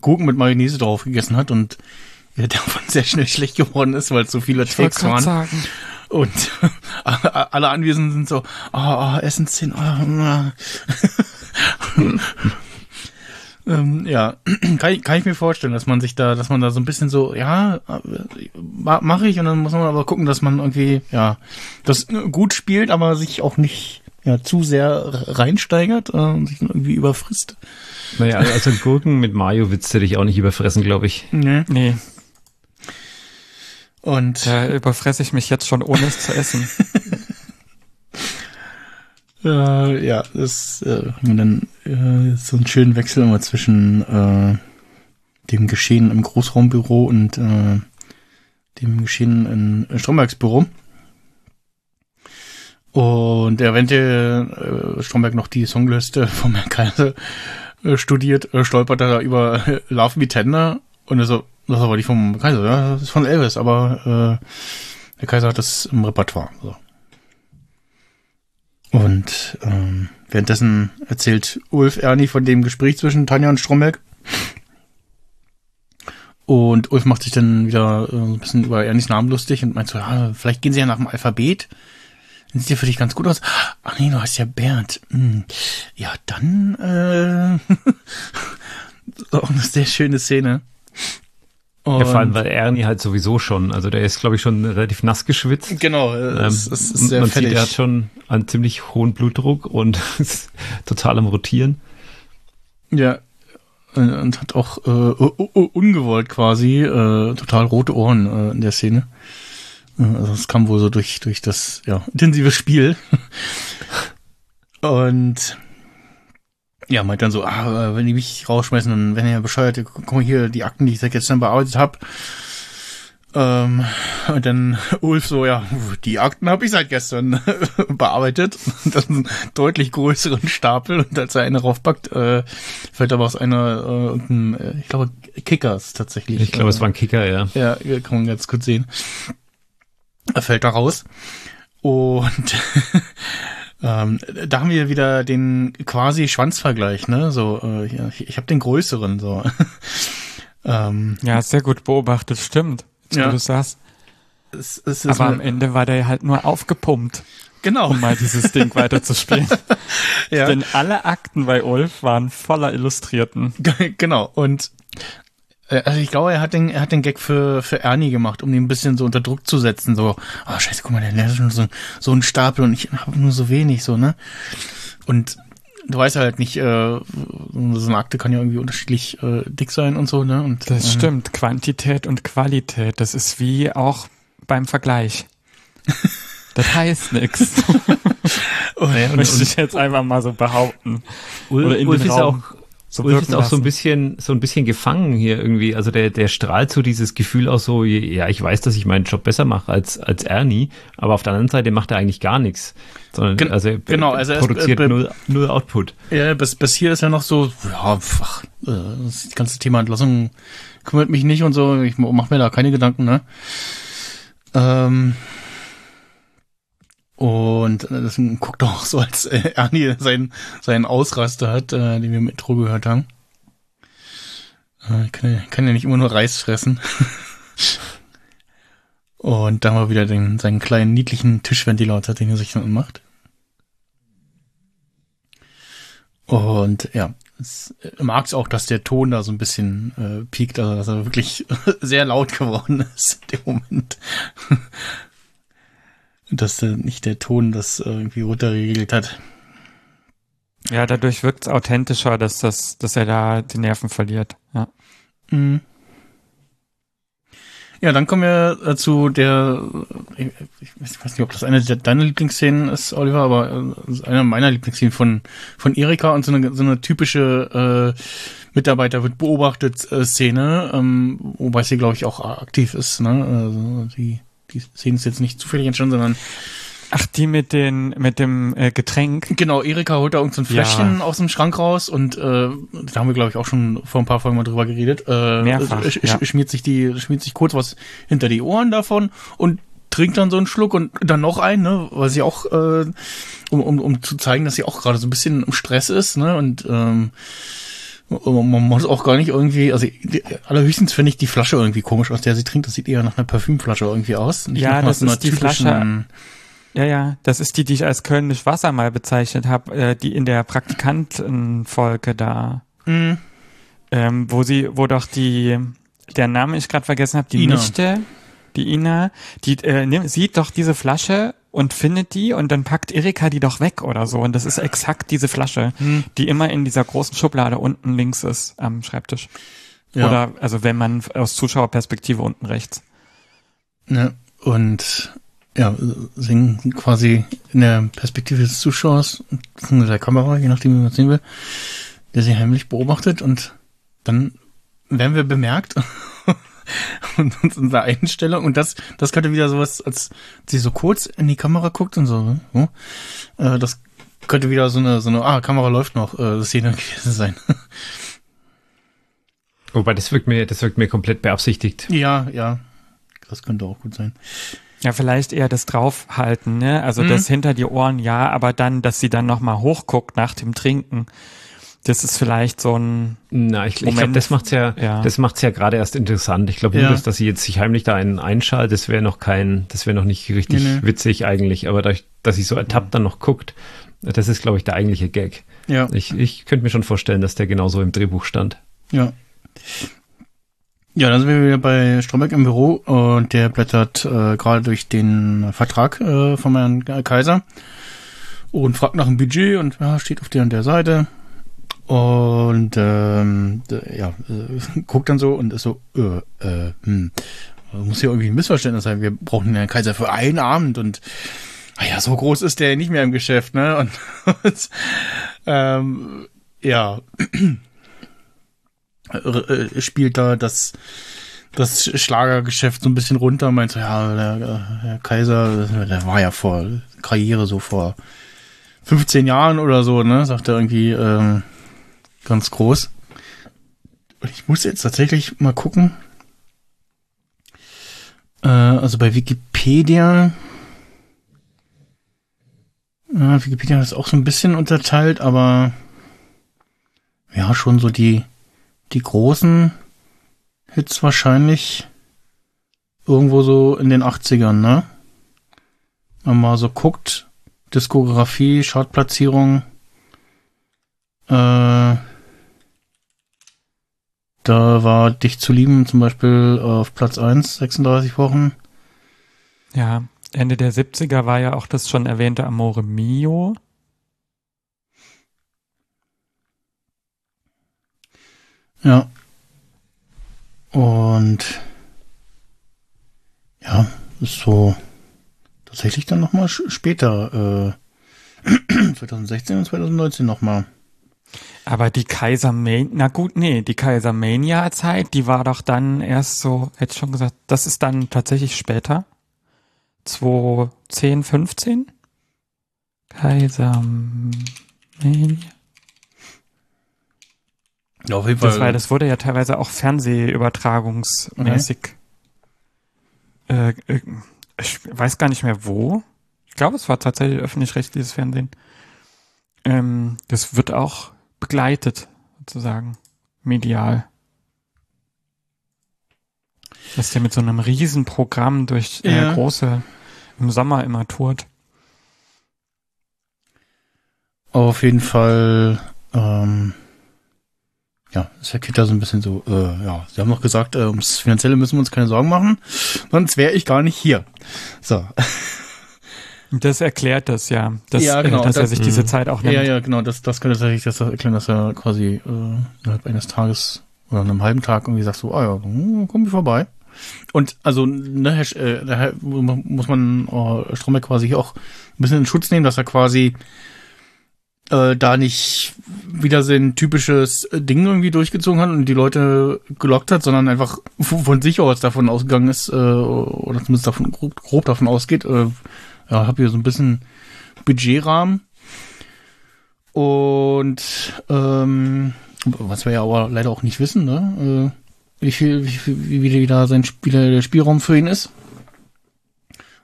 Gurken mit Mayonnaise drauf gegessen hat und ja, davon sehr schnell schlecht geworden ist, weil es so viele Ich Takes waren. sagen. Und alle Anwesenden sind so, ah, oh, Essensszenen, ah, ah. Ähm, ja, kann ich, kann ich mir vorstellen, dass man sich da, dass man da so ein bisschen so, ja, mache ich und dann muss man aber gucken, dass man irgendwie, ja, das gut spielt, aber sich auch nicht ja, zu sehr reinsteigert äh, und sich irgendwie überfrisst. Naja, also Gurken mit Mayo willst du dich auch nicht überfressen, glaube ich. Ne? Nee, Und da überfresse ich mich jetzt schon, ohne es zu essen. Äh, ja, das äh, dann äh, so einen schönen Wechsel immer zwischen äh, dem Geschehen im Großraumbüro und äh, dem Geschehen in Strombergs Büro. Und erwähnte äh, Stromberg noch die Songliste von Herrn Kaiser äh, studiert, äh, stolpert er da über äh, Love Me Tender und er so, das ist aber nicht vom Kaiser, das ist von Elvis, aber äh, der Kaiser hat das im Repertoire. So. Und ähm, währenddessen erzählt Ulf Ernie von dem Gespräch zwischen Tanja und Stromberg. Und Ulf macht sich dann wieder äh, ein bisschen über Ernies Namen lustig und meint so, ja, vielleicht gehen sie ja nach dem Alphabet. Dann sieht ja für dich ganz gut aus. Ach nee, du heißt ja Bernd. Hm. Ja, dann, äh, auch eine sehr schöne Szene. Ja, vor allem, Und- weil Ernie halt sowieso schon, also der ist, glaube ich, schon relativ nass geschwitzt. Genau, äh, Ähm, es, es ist sehr man fertig. sieht, er hat schon einen ziemlich hohen Blutdruck und ist total am Rotieren. Ja. Und und hat auch äh, ungewollt quasi äh, total rote Ohren äh, in der Szene. Äh, Also es kam wohl so durch durch das ja intensive Spiel. Und ja, meint dann so, ah, äh, wenn die mich rausschmeißen, dann wenn ihr bescheuert, guck mal hier, die Akten, die ich gestern bearbeitet habe. Ähm, und dann Ulf so, ja, die Akten habe ich seit gestern bearbeitet. Und dann einen deutlich größeren Stapel und als er eine raufpackt, äh, fällt aber aus einer, äh, irgendein, äh, ich glaube, Kickers tatsächlich. Ich glaube, äh, es war ein Kicker, ja. Ja, kann man ganz kurz sehen. Er fällt da raus. Und ähm, da haben wir wieder den quasi Schwanzvergleich, ne? So, äh, ich, ich habe den größeren, so. ähm, Ja, sehr gut beobachtet, stimmt. Jetzt, Ja. du sagst. es, es ist Aber am Ende war der halt nur aufgepumpt, genau. um mal dieses Ding weiterzuspielen. ja. Denn alle Akten bei Ulf waren voller Illustrierten. genau. Und also ich glaube, er hat den, er hat den Gag für, für Ernie gemacht, um ihn ein bisschen so unter Druck zu setzen. So, ah scheiße, guck mal, der hat schon so, so einen Stapel und ich habe nur so wenig, so, ne? Und du weißt halt nicht, äh, so eine Akte kann ja irgendwie unterschiedlich äh, dick sein und so, ne? Und, Das ähm, stimmt. Quantität und Qualität. Das ist wie auch beim Vergleich. Das heißt nix. Oh, ja, und, Möchte ich jetzt einfach mal so behaupten. Ulf, Oder in Ulf den ist Raum auch, so Ulf ist auch so ein lassen. bisschen, so ein bisschen gefangen hier irgendwie. Also der, der strahlt so dieses Gefühl aus so, ja, ich weiß, dass ich meinen Job besser mache als, als Ernie, aber auf der anderen Seite macht er eigentlich gar nichts. Sondern, Gen- also er genau, also er ist- produziert äh, null, null Output. ja, bis, bis hier ist ja noch so, ja, ach, äh, das ganze Thema Entlassung kümmert mich nicht und so, ich mach mir da keine Gedanken, ne? Ähm, und äh, das guckt auch so, als äh, Ernie seinen, seinen Ausraster hat, äh, den wir im Intro gehört haben. Äh, ich kann, ja- kann ja nicht immer nur Reis fressen. Und da wir wieder den, seinen kleinen niedlichen Tischventilator, den er sich dann macht. Und ja, es mag es auch, dass der Ton da so ein bisschen äh, piekt, also dass er wirklich sehr laut geworden ist in dem Moment. dass äh, nicht der Ton das irgendwie runtergeregelt hat. Ja, dadurch wirkt es authentischer, dass das, dass er da die Nerven verliert. Ja. Mhm. Ja, dann kommen wir äh, zu der, äh, ich weiß nicht, ob das eine der, deiner Lieblingsszenen ist, Oliver, aber äh, das ist eine meiner Lieblingsszenen von, von Erika und so eine, so eine typische äh, Mitarbeiter wird beobachtet äh, Szene, ähm, wobei sie, glaube ich, auch aktiv ist. Ne? Also die, die Szene ist jetzt nicht zufällig entstanden, sondern Ach, die mit den, mit dem äh, Getränk. Genau, Erika holt da irgendein so ein Ja. Fläschchen aus dem Schrank raus und äh, da haben wir, glaube ich, auch schon vor ein paar Folgen mal drüber geredet. Äh, Mehrfach, sch- ja. Schmiert sich die, schmiert sich kurz was hinter die Ohren davon und trinkt dann so einen Schluck und dann noch einen, ne, weil sie auch, äh, um, um, um zu zeigen, dass sie auch gerade so ein bisschen im Stress ist, ne, und ähm, man muss auch gar nicht irgendwie, also allerhöchstens finde ich die Flasche irgendwie komisch, aus der sie trinkt. Das sieht eher nach einer Parfümflasche irgendwie aus. Nicht Ja, das ist die Flasche. Ja, ja, das ist die, die ich als Kölnisch Wasser mal bezeichnet habe, äh, die in der Praktikantenfolge da, Mhm. ähm, wo sie, wo doch die, der Name ich gerade vergessen habe, die Ina. Nichte, die Ina, die äh, nimmt, sieht doch diese Flasche und findet die und dann packt Erika die doch weg oder so. Und das ist exakt diese Flasche, Hm. die immer in dieser großen Schublade unten links ist am Schreibtisch. Ja. Oder also wenn man aus Zuschauerperspektive unten rechts. Ne, und ja, singen quasi in der Perspektive des Zuschauers, der Kamera, je nachdem, wie man es sehen will, der sie heimlich beobachtet und dann werden wir bemerkt und uns in der Einstellung und das, das könnte wieder sowas, als sie so kurz in die Kamera guckt und so, so äh, das könnte wieder so eine, so eine, ah, Kamera läuft noch, äh, Szene gewesen sein. Wobei das wirkt mir, das wirkt mir komplett beabsichtigt. ja, ja, das könnte auch gut sein. Ja, vielleicht eher das draufhalten, ne? Also Mhm. das hinter die Ohren, ja, aber dann, dass sie dann nochmal hochguckt nach dem Trinken. Das ist vielleicht so ein, Na, ich, ich glaube, das macht's ja, Ja. das macht's ja gerade erst interessant. Ich glaube Ja. nur, dass sie jetzt sich heimlich da einen einschaltet, das wäre noch kein, das wäre noch nicht richtig Nee, nee. witzig eigentlich. Aber dadurch, dass sie so ertappt dann noch guckt, das ist, glaube ich, der eigentliche Gag. Ja. Ich, ich könnte mir schon vorstellen, dass der genauso im Drehbuch stand. Ja. Ja, dann sind wir wieder bei Stromberg im Büro und der blättert äh, gerade durch den Vertrag äh, von Herrn Kaiser und fragt nach dem Budget und ja, steht auf der und der Seite. Und ähm, ja, äh, guckt dann so und ist so, äh, äh, hm, muss hier irgendwie ein Missverständnis sein. Wir brauchen den Kaiser für einen Abend und ah ja, so groß ist der nicht mehr im Geschäft, ne? Und, ähm, ja, äh, äh, spielt da das, das Schlagergeschäft so ein bisschen runter, meint so, ja, der, der Kaiser, der war ja vor Karriere so vor 15 Jahren oder so, ne, sagt er irgendwie ähm, ganz groß. Und ich muss jetzt tatsächlich mal gucken. Äh, also bei Wikipedia. Ja, Wikipedia ist auch so ein bisschen unterteilt, aber ja, schon so die, die großen Hits wahrscheinlich irgendwo so in den 80ern, ne? Wenn man mal so guckt, Diskografie, Chartplatzierung, da war Dich zu lieben zum Beispiel auf Platz 1, 36 Wochen. Ja, Ende der 70er war ja auch das schon erwähnte Amore Mio. Ja. Und ja, ist so tatsächlich dann nochmal später, äh, 2016 und 2019 nochmal. Aber die Kaisermania, na gut, nee, die Kaisermania-Zeit, die war doch dann erst so, hätte ich schon gesagt, das ist dann tatsächlich später. 2010, 15? Kaisermania. Ja, auf jeden Fall. Das, war, das wurde ja teilweise auch fernsehübertragungsmäßig. Äh, äh, ich weiß gar nicht mehr wo. Ich glaube, es war tatsächlich öffentlich-rechtliches Fernsehen. Ähm, das wird auch begleitet, sozusagen, medial. Dass der mit so einem Riesenprogramm durch äh, Ja. große, im Sommer immer tourt. Auf jeden Fall, ähm, ja, ist Herr Kitter so ein bisschen so, äh, ja, Sie haben noch gesagt, äh, ums Finanzielle müssen wir uns keine Sorgen machen, sonst wäre ich gar nicht hier. So. Das erklärt das ja, dass, Ja, genau, äh, dass er das- sich diese Zeit auch nimmt. Ja, ja, genau, das, das könnte tatsächlich das erklären, dass er quasi äh, innerhalb eines Tages oder einem halben Tag irgendwie sagt so, ah ja, hm, komm ich vorbei. Und also, ne, äh, daher muss man äh, Stromberg quasi auch ein bisschen in Schutz nehmen, dass er quasi äh, da nicht wieder sein typisches äh, Ding irgendwie durchgezogen hat und die Leute gelockt hat, sondern einfach von sich aus davon ausgegangen ist, äh, oder zumindest davon grob, grob davon ausgeht, äh, ja, habe hier so ein bisschen Budgetrahmen. Und ähm, was wir ja aber leider auch nicht wissen, ne? Äh, wie viel, wie viel, wie wie da sein Spieler, der Spielraum für ihn ist.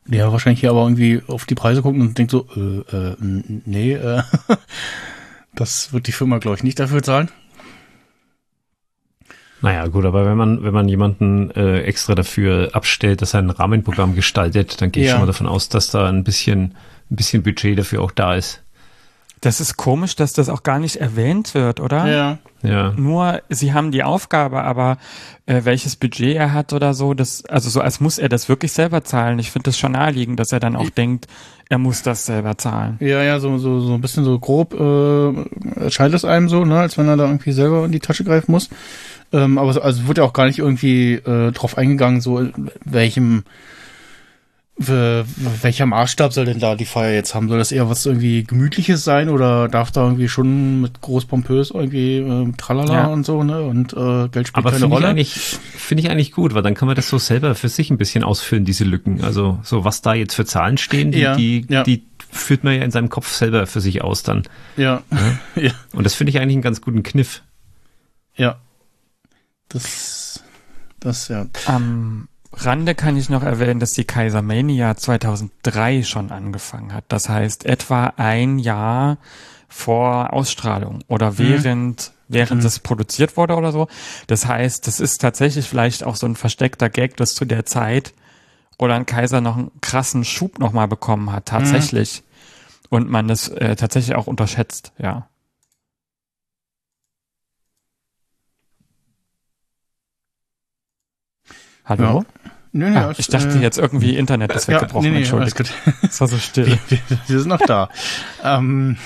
Der wahrscheinlich hier aber irgendwie auf die Preise guckt und denkt so, äh, äh, nee, äh, das wird die Firma, glaube ich, nicht dafür zahlen. Naja, gut, aber wenn man, wenn man jemanden äh, extra dafür abstellt, dass er ein Rahmenprogramm gestaltet, dann gehe ich Ja. schon mal davon aus, dass da ein bisschen, ein bisschen Budget dafür auch da ist. Das ist komisch, dass das auch gar nicht erwähnt wird, oder? Ja. Ja. Nur, sie haben die Aufgabe, aber äh, welches Budget er hat oder so, das, also so als muss er das wirklich selber zahlen. Ich finde das schon naheliegend, dass er dann auch denkt, er muss das selber zahlen. Ja, ja, so, so, so ein bisschen so grob äh, erscheint es einem so, ne, als wenn er da irgendwie selber in die Tasche greifen muss. Ähm, aber so, also wird ja auch gar nicht irgendwie äh, drauf eingegangen, so in welchem welcher Maßstab soll denn da die Feier jetzt haben? Soll das eher was irgendwie Gemütliches sein oder darf da irgendwie schon mit groß pompös irgendwie äh, Tralala Ja. und so, ne? Und äh, Geld spielt Aber keine finde ich, Rolle. eigentlich, finde ich eigentlich gut, weil dann kann man das so selber für sich ein bisschen ausfüllen, diese Lücken. Also so was da jetzt für Zahlen stehen, die, Ja, die, ja. die führt man ja in seinem Kopf selber für sich aus dann. Ja. ja. Und das finde ich eigentlich einen ganz guten Kniff. Ja. Das das ja. Am Rande kann ich noch erwähnen, dass die Kaisermania 2003 schon angefangen hat. Das heißt, etwa ein Jahr vor Ausstrahlung oder während, während es produziert wurde oder so. Das heißt, das ist tatsächlich vielleicht auch so ein versteckter Gag, dass zu der Zeit Roland Kaiser noch einen krassen Schub nochmal bekommen hat, tatsächlich. Und man das äh, tatsächlich auch unterschätzt, ja. Hallo? Nö, nö, Ah, alles, ich dachte äh, jetzt irgendwie Internet ist ja, weggebrochen, nee, nee, entschuldigt. gut. Es war so still. Wir, wir sind noch da. ähm,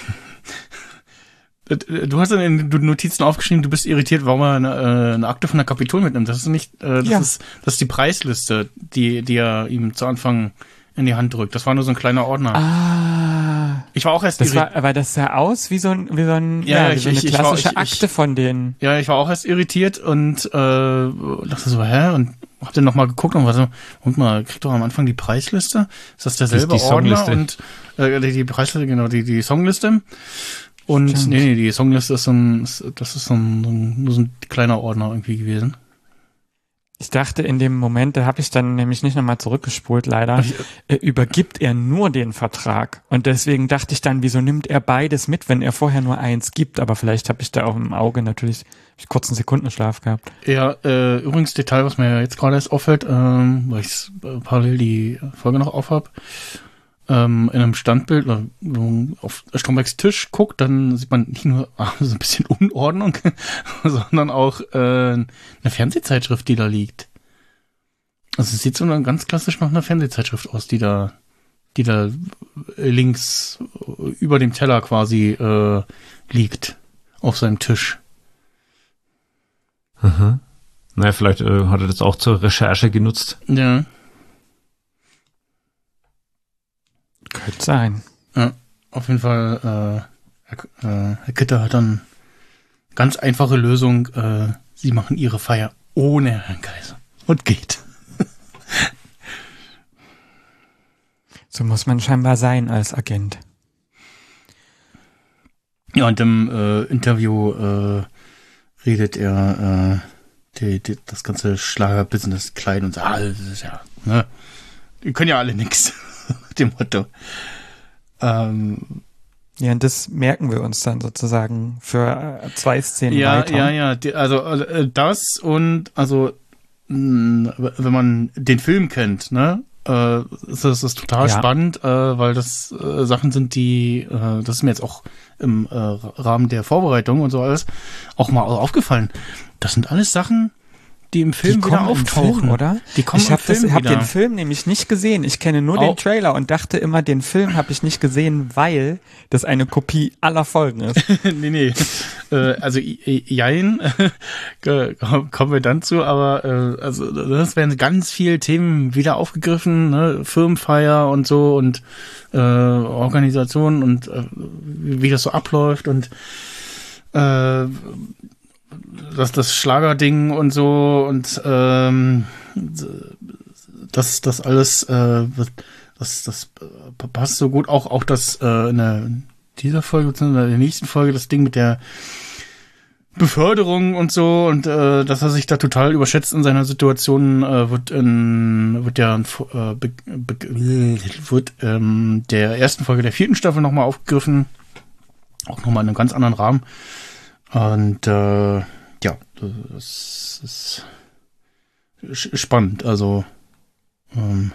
du hast in den Notizen aufgeschrieben, du bist irritiert, warum er eine, äh, eine Akte von der Kapitol mitnimmt. Das ist nicht, äh, das Ja. ist, das ist die Preisliste, die, die er ihm zu Anfang in die Hand drückt. Das war nur so ein kleiner Ordner. Ah, Ich war auch erst das irritiert. war, aber das sah aus wie so ein, wie so ein, Ja, ja, wie ich- so eine ich- war- klassische ich- ich- Akte von denen. Ja, ich war auch erst irritiert und äh, dachte so, hä? Und hab dann nochmal geguckt und war so, guck mal, kriegt doch am Anfang die Preisliste. Ist das derselbe die Ordner? Songliste. Und äh, die, die Preisliste, genau, die, die Songliste. Und Stimmt. nee, nee, die Songliste ist so ein, das ist so ein, so ein, so ein kleiner Ordner irgendwie gewesen. Ich dachte in dem Moment, da habe ich dann nämlich nicht nochmal zurückgespult, leider, äh, übergibt er nur den Vertrag. Und deswegen dachte ich dann, wieso nimmt er beides mit, wenn er vorher nur eins gibt? Aber vielleicht habe ich da auch im Auge natürlich ich kurz einen Sekundenschlaf gehabt. Ja, äh, übrigens Detail, was mir jetzt gerade erst auffällt, ähm, weil ich äh, parallel die Folge noch aufhab, ähm, in einem Standbild, oder auf Strombergs Tisch guckt, dann sieht man nicht nur ah, so ein bisschen Unordnung, sondern auch äh, eine Fernsehzeitschrift, die da liegt. Also es sieht so ganz klassisch nach einer Fernsehzeitschrift aus, die da, die da links über dem Teller quasi äh, liegt auf seinem Tisch. Aha. Naja, vielleicht äh, hat er das auch zur Recherche genutzt. Ja. Könnte sein. Ja, auf jeden Fall, äh, Herr, äh, Herr Kitter hat dann ganz einfache Lösung, äh, sie machen ihre Feier ohne Herrn Kaiser. Und geht. So muss man scheinbar sein als Agent. Ja, und im äh, Interview äh, redet er äh, die, die, das ganze Schlagerbusiness klein und sagt, ah, das ist ja, ne? Die können ja alle nix. Mit dem Motto. Ähm, Ja, und das merken wir uns dann sozusagen für äh, zwei Szenen ja, weiter. ja, ja, die, also äh, das und also mh, wenn man den Film kennt, ne, äh, ist das ist total Ja. spannend, äh, weil das äh, Sachen sind, die, äh, das ist mir jetzt auch im äh, Rahmen der Vorbereitung und so alles auch mal aufgefallen. Das sind alles Sachen, die im Film die wieder kommen auftauchen, Film, oder? Die kommen ich habe hab den Film nämlich nicht gesehen. Ich kenne nur Au- den Trailer und dachte immer, den Film habe ich nicht gesehen, weil das eine Kopie aller Folgen ist. nee, nee. äh, also jein, kommen wir dann zu, aber äh, also das werden ganz viele Themen wieder aufgegriffen, ne? Firmenfeier und so und äh, Organisation und äh, wie wie das so abläuft und äh, das, das Schlagerding und so und ähm, das, das alles, äh, das, das äh, passt so gut. Auch, auch das äh, in der, dieser Folge, beziehungsweise in der nächsten Folge, das Ding mit der Beförderung und so und äh, dass er sich da total überschätzt in seiner Situation, äh, wird in wird ja äh, wird ähm, der ersten Folge der vierten Staffel nochmal aufgegriffen. Auch nochmal in einem ganz anderen Rahmen. Und äh, ja, das ist spannend. Also ähm,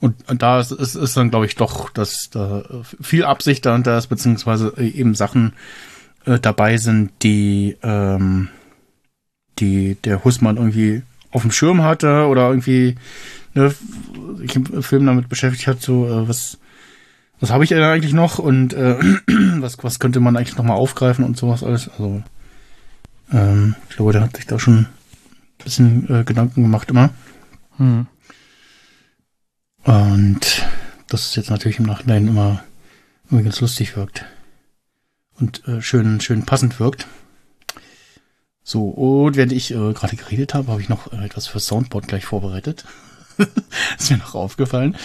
und, und da ist, ist, ist dann, glaube ich, doch, dass da viel Absicht dahinter ist, beziehungsweise eben Sachen äh, dabei sind, die, ähm, die der Hussmann irgendwie auf dem Schirm hatte oder irgendwie ne, sich im Film damit beschäftigt hat, so äh, was was habe ich denn eigentlich noch und äh, was was könnte man eigentlich noch mal aufgreifen und sowas alles. Also ähm, ich glaube, der hat sich da schon ein bisschen äh, Gedanken gemacht immer. Hm. Und das ist jetzt natürlich im Nachhinein immer, immer ganz lustig wirkt. Und äh, schön, schön passend wirkt. So, und während ich äh, gerade geredet habe, habe ich noch äh, etwas für Soundboard gleich vorbereitet. ist mir noch aufgefallen.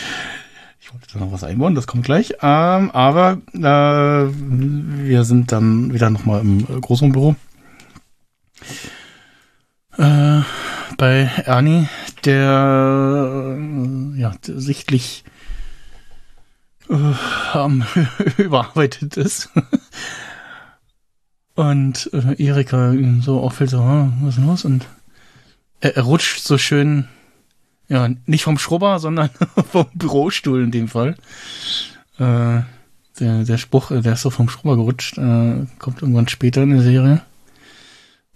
Ich wollte da noch was einbauen, das kommt gleich. Ähm, aber äh, wir sind dann wieder nochmal im Großraumbüro. Äh, bei Ernie, der äh, ja sichtlich äh, überarbeitet ist. Und äh, Erika so auffällt, so, "Hm, was ist denn los? Und er, er rutscht so schön, ja, nicht vom Schrubber, sondern vom Bürostuhl in dem Fall. Äh, der, der Spruch, äh, der ist so vom Schrubber gerutscht, äh, kommt irgendwann später in der Serie.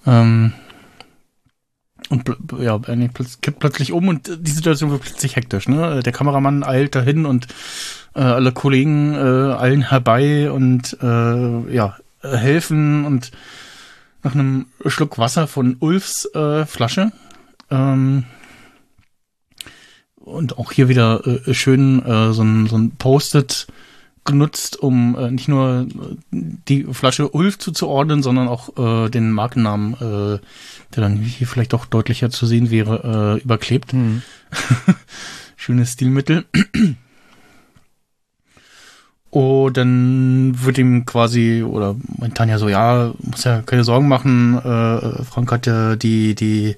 Ähm, und ja, Ernie plötz kippt plötzlich um und äh, die Situation wird plötzlich hektisch. Ne? Der Kameramann eilt dahin und äh, alle Kollegen äh, eilen herbei und äh, ja helfen und nach einem Schluck Wasser von Ulfs äh, Flasche ähm, und auch hier wieder äh, schön äh, so ein, so ein Post-it genutzt, um äh, nicht nur äh, die Flasche Ulf zuzuordnen, sondern auch äh, den Markennamen, äh, der dann hier vielleicht auch deutlicher zu sehen wäre, äh, überklebt. Hm. Schönes Stilmittel. Und dann wird ihm quasi, oder meint Tanja so, ja, muss ja keine Sorgen machen, äh, Frank hat ja die, die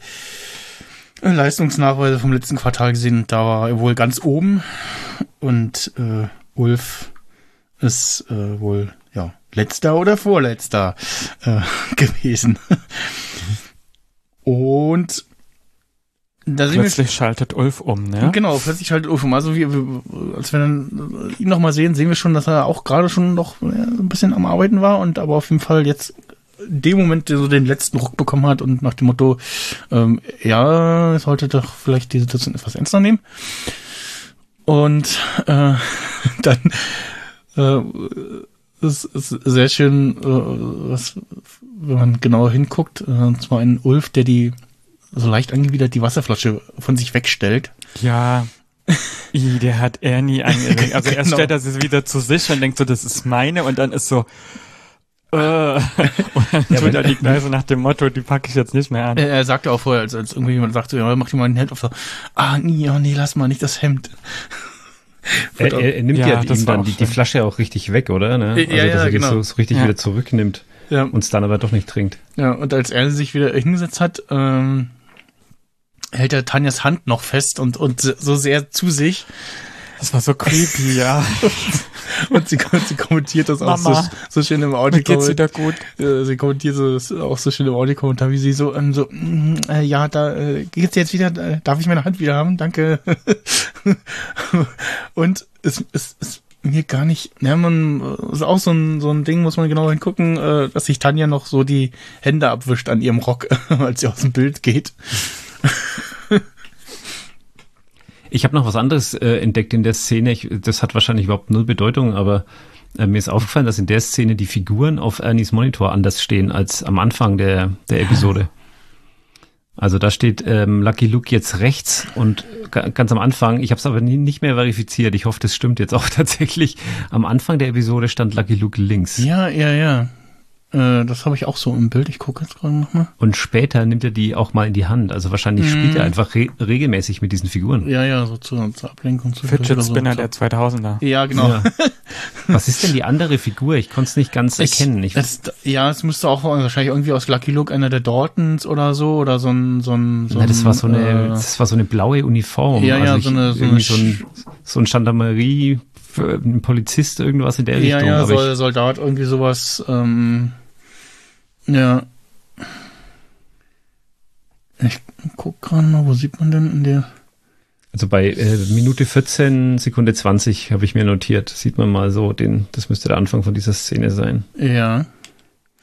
Leistungsnachweise vom letzten Quartal gesehen, da war er wohl ganz oben und äh, Ulf ist äh, wohl, ja, letzter oder vorletzter äh, gewesen. und da Plötzlich schaltet Ulf um, ne? Genau, plötzlich schaltet Ulf um. Also wir, wir, als wir dann ihn nochmal sehen, sehen wir schon, dass er auch gerade schon noch ja, ein bisschen am Arbeiten war und aber auf jeden Fall jetzt in dem Moment so den letzten Ruck bekommen hat und nach dem Motto, ähm, ja, es sollte doch vielleicht die Situation etwas ernster nehmen. Und äh, dann äh, es ist sehr schön, äh, was, wenn man genauer hinguckt, äh, und zwar ein Ulf, der die so leicht angewidert die Wasserflasche von sich wegstellt. Ja. I, der hat Ernie angeregt. Also erst Genau. stellt er sie wieder zu sich und denkt so, das ist meine und dann ist so, äh, und dann tut er die Gleise nach dem Motto, die packe ich jetzt nicht mehr an. Er, er sagte auch vorher, als, als irgendwie jemand sagte, ja, mach dir mal ein Hemd auf, so, ah, nee, oh, nee, lass mal nicht das Hemd. Er, er, er nimmt Ja, ja, das ihm dann die, die. Flasche auch richtig weg, oder? Ne? Ja, ja, dass er die genau. so, so richtig Ja. wieder zurücknimmt Ja, und es dann aber doch nicht trinkt. ja, und als er sich wieder hingesetzt hat, ähm, hält er Tanjas Hand noch fest und, und so sehr zu sich. Das war so creepy, ja. Und sie, sie kommentiert das auch so, Mama, so schön im Mir Audio. geht's wieder gut. Sie kommentiert das auch so schön im Audiokommentar, wie sie so, ähm, so mm, äh, ja, da äh, geht's jetzt wieder, äh, darf ich meine Hand wieder haben? Danke. Und es es ist mir gar nicht, ja, man, ist auch so ein, so ein Ding, muss man genau hingucken, äh, dass sich Tanja noch so die Hände abwischt an ihrem Rock, als sie aus dem Bild geht. Ich habe noch was anderes äh, entdeckt in der Szene. Ich, das hat wahrscheinlich überhaupt null Bedeutung, aber äh, mir ist aufgefallen, dass in der Szene die Figuren auf Ernies Monitor anders stehen als am Anfang der, der Episode. Also da steht ähm, Lucky Luke jetzt rechts und ga- ganz am Anfang, ich habe es aber nie, nicht mehr verifiziert, ich hoffe, das stimmt jetzt auch tatsächlich, am Anfang der Episode stand Lucky Luke links. Ja, ja, ja. Äh, das habe ich auch so im Bild. Ich gucke jetzt gerade nochmal. Und später nimmt er die auch mal in die Hand. Also wahrscheinlich spielt er einfach re regelmäßig mit diesen Figuren. Ja, ja, so zur, zur Ablenkung. Zu Fidget Spinner der 2000er. Ja, genau. Ja. Was ist denn die andere Figur? Ich konnte es nicht ganz erkennen. Ich, es, ja, es müsste auch wahrscheinlich irgendwie aus Lucky Luke einer der Daltons oder so oder so ein so ein so Na, das war so ein, eine, äh, das war so eine blaue Uniform. Ja, ja, also so eine- so irgendwie eine so ein, so ein Gendarmerie, für ein Polizist, irgendwas in der ja, Richtung. ja, ich, Soldat irgendwie sowas. Ähm, ja. Ich guck gerade mal, wo sieht man denn in der also bei äh, Minute 14, Sekunde 20 habe ich mir notiert. Sieht man mal so den, das müsste der Anfang von dieser Szene sein. Ja.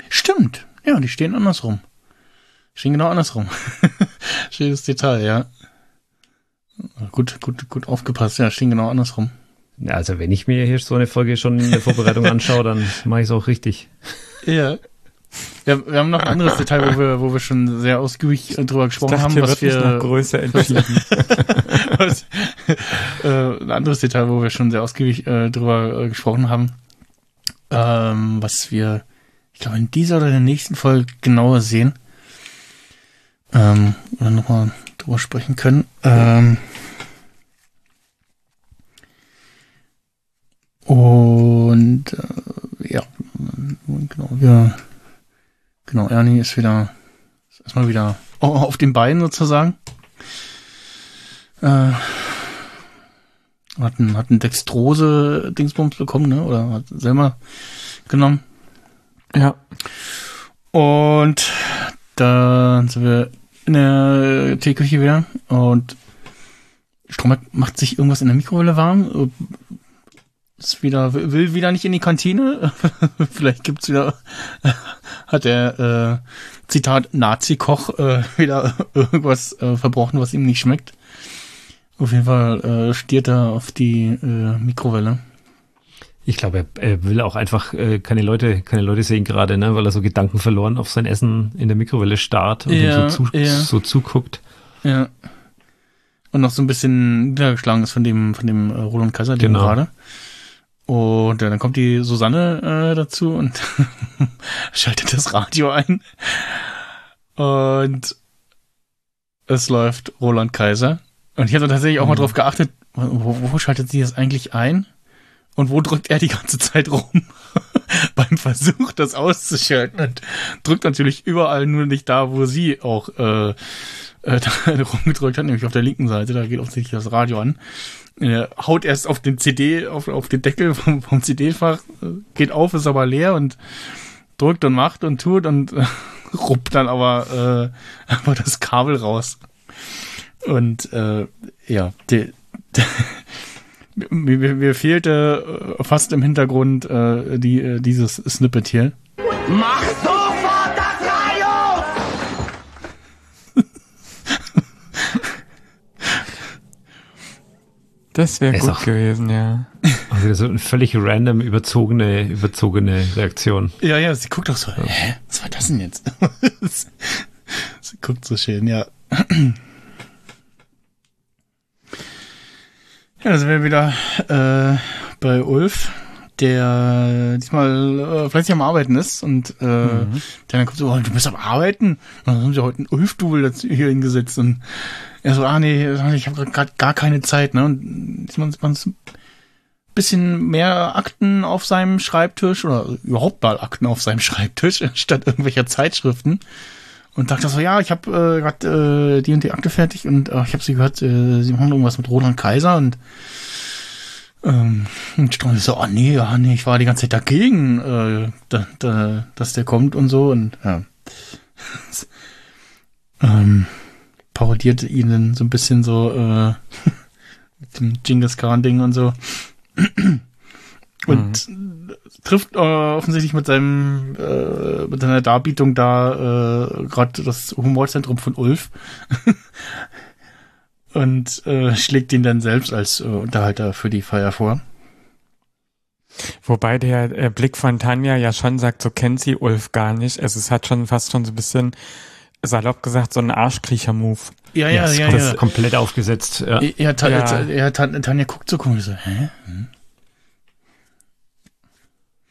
Stimmt. Ja, die stehen andersrum. Stehen genau andersrum. Schönes Detail, ja. Gut, gut, gut aufgepasst. Ja, stehen genau andersrum. Ja, also wenn ich mir hier so eine Folge schon in der Vorbereitung anschaue, dann mache ich es auch richtig. Ja. Wir, wir haben noch ein anderes Detail, wo wir, wo wir schon sehr ausgiebig drüber gesprochen dachte, haben, was wir, Größe entschieden. was, äh, ein anderes Detail, wo wir schon sehr ausgiebig äh, drüber äh, gesprochen haben, ähm, was wir, ich glaube, in dieser oder der nächsten Folge genauer sehen, ähm, oder nochmal drüber sprechen können. Ähm, und äh, ja, genau, wir, genau, Ernie ist wieder, ist erstmal wieder auf den Beinen sozusagen. Äh, hat ein, hat ein Dextrose-Dingsbums bekommen, ne? Oder hat selber genommen. ja. Und dann sind wir in der Teeküche wieder und Stromberg macht sich irgendwas in der Mikrowelle warm. Ist wieder, will wieder nicht in die Kantine. Vielleicht gibt's wieder, hat der, äh, Zitat, Nazi-Koch, äh, wieder irgendwas äh, verbrochen, was ihm nicht schmeckt. Auf jeden Fall äh, stiert er auf die äh, Mikrowelle. Ich glaube, er, er will auch einfach äh, keine Leute, keine Leute sehen gerade, ne, weil er so Gedanken verloren auf sein Essen in der Mikrowelle starrt und Ja, ihm so, zu, ja. so zuguckt. Ja. und noch so ein bisschen niedergeschlagen ist von dem, von dem äh, Roland Kaiser, Genau. gerade. Und äh, dann kommt die Susanne äh, dazu und schaltet das Radio ein. Und es läuft Roland Kaiser. Und ich habe tatsächlich auch mal drauf geachtet, wo, wo schaltet sie das eigentlich ein? Und wo drückt er die ganze Zeit rum? Beim Versuch, das auszuschalten. Und drückt natürlich überall nur nicht da, wo sie auch äh, äh, da rumgedrückt hat, nämlich auf der linken Seite. Da geht offensichtlich das Radio an. Er haut erst auf den CD, auf, auf den Deckel vom, vom CD-Fach, äh, geht auf, ist aber leer und drückt und macht und tut und äh, ruppt dann aber äh, einfach das Kabel raus. Und äh, ja, die, die, mir, mir- fehlte äh, fast im Hintergrund äh, die, äh, dieses Snippet hier. Mach sofort Das wäre gut auch- gewesen, ja. Also so eine völlig random überzogene, überzogene Reaktion. Ja, ja, sie guckt auch so, hä, was war das denn jetzt? sie guckt so schön, ja. Ja, da sind wir wieder äh, bei Ulf, der diesmal äh, fleißig am Arbeiten ist und äh, der dann kommt so, oh, du bist am Arbeiten? Und dann haben sie heute einen Ulf-Double dazu hier hingesetzt und er so, ah nee, ich habe gerade gar keine Zeit, ne? Und diesmal ist man so bisschen mehr Akten auf seinem Schreibtisch oder überhaupt mal Akten auf seinem Schreibtisch statt irgendwelcher Zeitschriften und dachte so, ja, ich habe äh, gerade äh, die und die Akte fertig und äh, ich habe sie gehört, äh, sie machen irgendwas mit Roland Kaiser und ähm, und so, ah nee, ah nee, ich war die ganze Zeit dagegen, äh, da, da, dass der kommt und so. Und ja. ähm, parodierte ihn dann so ein bisschen so äh, mit dem Genghis Khan Ding und so. Und trifft äh, offensichtlich mit seinem äh, mit seiner Darbietung da äh, gerade das Humorzentrum von Ulf und äh, schlägt ihn dann selbst als äh, Unterhalter für die Feier vor. Wobei der äh, Blick von Tanja ja schon sagt, so kennt sie Ulf gar nicht. Also es hat schon fast schon so ein bisschen, salopp gesagt, so einen Arschkriecher-Move. Ja, ja, ist ja, kom- ja. komplett aufgesetzt. Ja. Ja, Ta Ja. Ja, Ta Tanja guckt so komisch so, hä?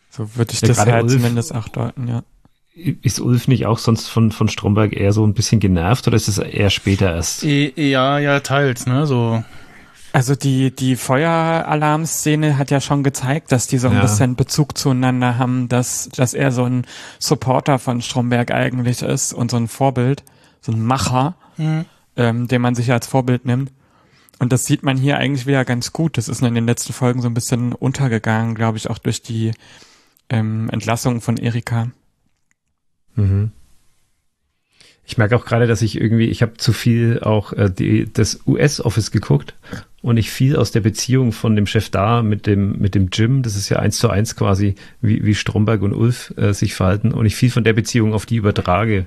So würde ich Ja, das halt Ulf- zumindest auch deuten, ja. Ist Ulf nicht auch sonst von, von Stromberg eher so ein bisschen genervt oder ist es eher später erst? Ja, ja, teils, ne, so. Also die, die Feueralarmszene hat ja schon gezeigt, dass die so ein Ja. bisschen Bezug zueinander haben, dass, dass er so ein Supporter von Stromberg eigentlich ist und so ein Vorbild, so ein Macher, ähm, den man sich als Vorbild nimmt. Und das sieht man hier eigentlich wieder ganz gut. Das ist nur in den letzten Folgen so ein bisschen untergegangen, glaube ich, auch durch die ähm, Entlassung von Erika. Mhm. Ich merke auch gerade, dass ich irgendwie, ich habe zu viel auch äh, die, das US-Office geguckt und ich viel aus der Beziehung von dem Chef da mit dem mit dem Jim, das ist ja eins zu eins quasi, wie, wie Stromberg und Ulf äh, sich verhalten und ich viel von der Beziehung auf die übertrage.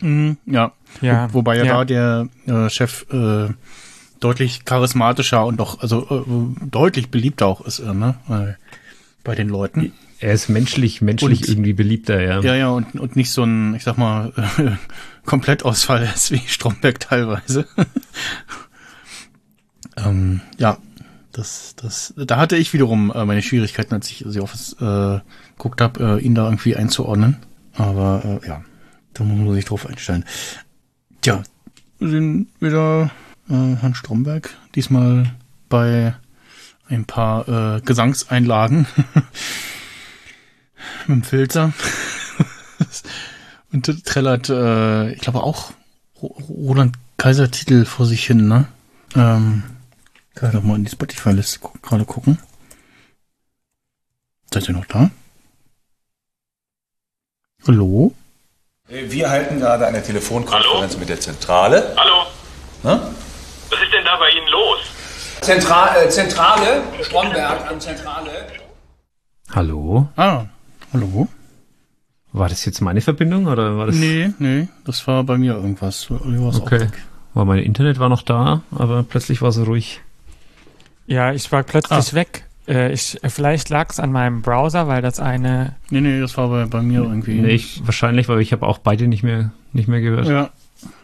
Mhm, ja. Ja, Wo, wobei ja, ja. da der äh, Chef äh, deutlich charismatischer und doch, also äh, deutlich beliebter auch ist, äh, ne? Bei den Leuten. Er ist menschlich, menschlich Und- irgendwie beliebter, ja. Ja, ja, und, und nicht so ein, ich sag mal, äh, Komplettausfall ist wie Stromberg teilweise. ähm, ja, das, das, da hatte ich wiederum äh, meine Schwierigkeiten, als ich The Office äh, geguckt habe, äh, ihn da irgendwie einzuordnen. Aber äh, ja, da muss man sich drauf einstellen. Tja, wir sind wieder äh, Herrn Stromberg, diesmal bei ein paar äh, Gesangseinlagen mit dem Filter. Und trällert, äh, ich glaube auch Ro- Roland Kaiser Titel vor sich hin, ne? Ähm, kann ich doch mal in die Spotify-Liste gu gerade gucken. Seid ihr noch da? Hallo? Wir halten gerade eine Telefonkonferenz mit der Zentrale. Hallo, Ne? was ist denn da bei Ihnen los? Zentra äh, Zentrale, Stromberg an Zentrale. Hallo? Ah, hallo? War das jetzt meine Verbindung oder war das? Nee, nee, das war bei mir irgendwas. Auch Okay. War mein Internet war noch da, aber plötzlich war es ruhig. Ja, ich war plötzlich Ah. weg. Äh, ich, vielleicht lag es an meinem Browser, weil das eine Nee, nee, das war bei, bei mir irgendwie. Nee, ich, wahrscheinlich, weil ich habe auch beide nicht mehr nicht mehr gehört. Ja,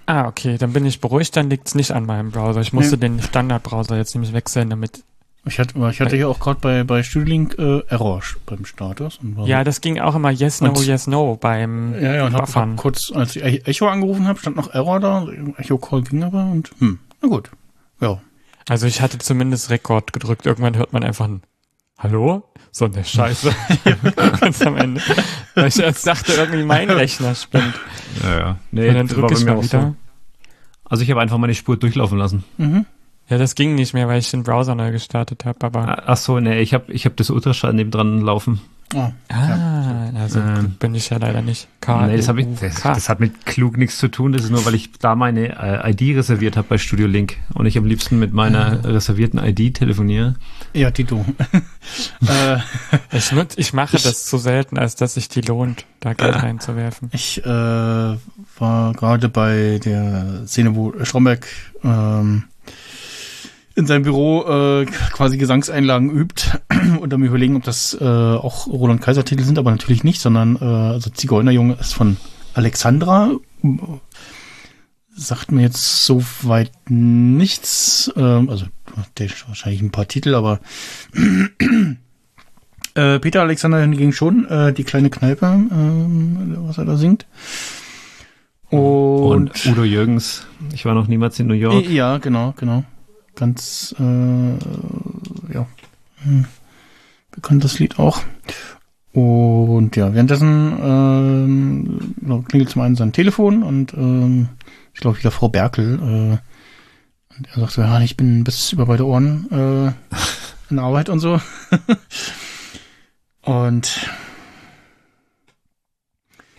Ah, okay, dann bin ich beruhigt, dann liegt's nicht an meinem Browser. Ich musste Nee. den Standardbrowser jetzt nämlich wechseln, damit. Ich hatte, ich hatte ja auch gerade bei, bei Studiolink äh, Error beim Status. Und war Ja, das ging auch immer Yes, No, Und- yes, No beim Ja, ja, und hab, Buffern. hab kurz, als ich E- Echo angerufen habe, stand noch Error da. Echo Call ging aber und hm, na gut. Ja. Also ich hatte zumindest Rekord gedrückt. Irgendwann hört man einfach ein Hallo? So eine Scheiße. Ganz am Ende. Weil ich erst dachte, irgendwie mein Rechner spinnt. Ja, ja. Nee, Und dann drücke ich mir mal auch wieder. so. Also ich habe einfach meine Spur durchlaufen lassen. Mhm. Ja, das ging nicht mehr, weil ich den Browser neu gestartet habe, aber. Ach so, nee, ich habe ich hab das Ultraschall nebendran laufen. Oh, Ah, also Ähm, bin ich ja leider nicht. K nee, das, hab ich, das, das hat mit klug nichts zu tun. Das ist nur, weil ich da meine äh, ID reserviert habe bei Studio Link und ich am liebsten mit meiner reservierten ID telefoniere. Ja, Tito. äh, ich, nutz, ich mache das zu selten, als dass sich die lohnt, da Geld reinzuwerfen. ich äh, war gerade bei der Szene, wo Stromberg ähm, in seinem Büro äh, quasi Gesangseinlagen übt und dann mir überlegen, ob das äh, auch Roland Kaiser Titel sind, aber natürlich nicht, sondern äh, also Zigeunerjunge ist von Alexandra. Sagt mir jetzt soweit nichts. Ähm, also der wahrscheinlich ein paar Titel, aber äh, Peter Alexander hingegen schon, äh, die kleine Kneipe, ähm, was er da singt. Und, Und Udo Jürgens, ich war noch niemals in New York. ja, genau, genau. Ganz, äh, ja, hm, bekanntes Lied auch. Und ja, währenddessen ähm, genau, klingelt zum einen sein Telefon und ähm, ich glaube wieder Frau Berkel. Äh, und er sagt so, ja, ich bin bis über beide Ohren äh, in Arbeit und so. und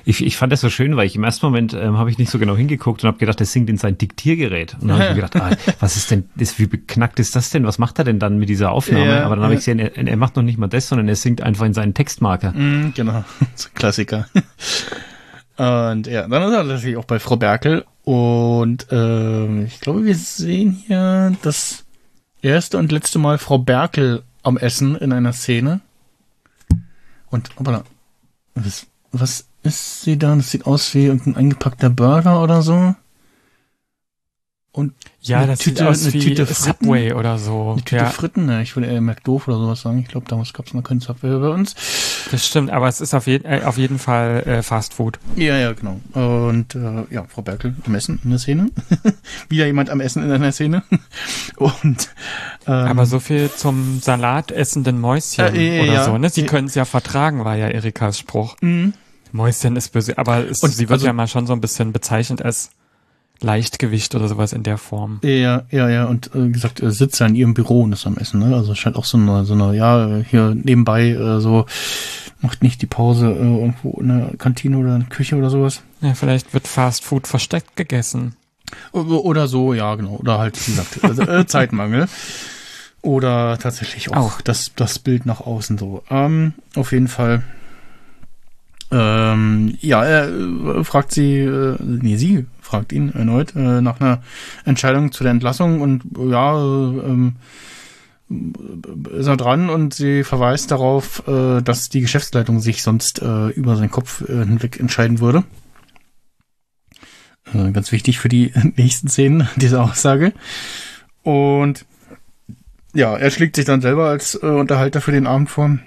Ich, ich fand das so schön, weil ich im ersten Moment ähm, habe ich nicht so genau hingeguckt und habe gedacht, das singt in sein Diktiergerät. Und dann habe ich mir gedacht, ah, was ist denn, das, wie beknackt ist das denn? Was macht er denn dann mit dieser Aufnahme? Ja, Aber dann habe ja. ich gesehen, er, er macht noch nicht mal das, sondern er singt einfach in seinen Textmarker. Mm, genau, Klassiker. Und ja, dann ist er natürlich auch bei Frau Berkel. Und ähm, ich glaube, wir sehen hier das erste und letzte Mal Frau Berkel am Essen in einer Szene. Und hoppala, was, was ist sie da? Das sieht aus wie irgendein eingepackter Burger oder so. Und Ja, eine das Tüte- sieht aus eine wie Tüte Fritten? Subway oder so. eine Tüte ja, Fritten, ne? ich würde eher McDoof oder sowas sagen. Ich glaube, damals gab es noch keinen Subway bei uns. das stimmt, aber es ist auf, je, äh, auf jeden Fall äh, Fast Food. Ja, ja, genau. Und äh, ja, Frau Berkel am Essen in der Szene. Wieder jemand am Essen in einer Szene. Und ähm, Aber so viel zum Salat essenden Mäuschen Äh, ja, oder ja. so, ne? Sie Ja. können es ja vertragen, war ja Erikas Spruch. Mhm. Mäuschen ist böse, aber es, Und sie wird also- ja mal schon so ein bisschen bezeichnet als Leichtgewicht oder sowas in der Form. Ja, ja, ja. Und äh, wie gesagt, er sitzt ja in ihrem Büro und ist am Essen. Ne? Also scheint auch so eine, so eine, ja, hier nebenbei äh, so macht nicht die Pause äh, irgendwo in der Kantine oder in der Küche oder sowas. Ja, vielleicht wird Fast Food versteckt gegessen. Oder so, ja, genau. Oder halt, wie gesagt, also, äh, Zeitmangel. Oder tatsächlich auch, Auch. Das, das Bild nach außen so. Ähm, auf jeden Fall. Ähm, ja, er äh, fragt sie, äh, nee, sie fragt ihn erneut äh, nach einer Entscheidung zu der Entlassung und ja, äh, ähm, ist er dran und sie verweist darauf, äh, dass die Geschäftsleitung sich sonst äh, über seinen Kopf äh, hinweg entscheiden würde. Äh, ganz wichtig für die nächsten Szenen, diese Aussage. Und ja, er schlägt sich dann selber als äh, Unterhalter für den Abend vor.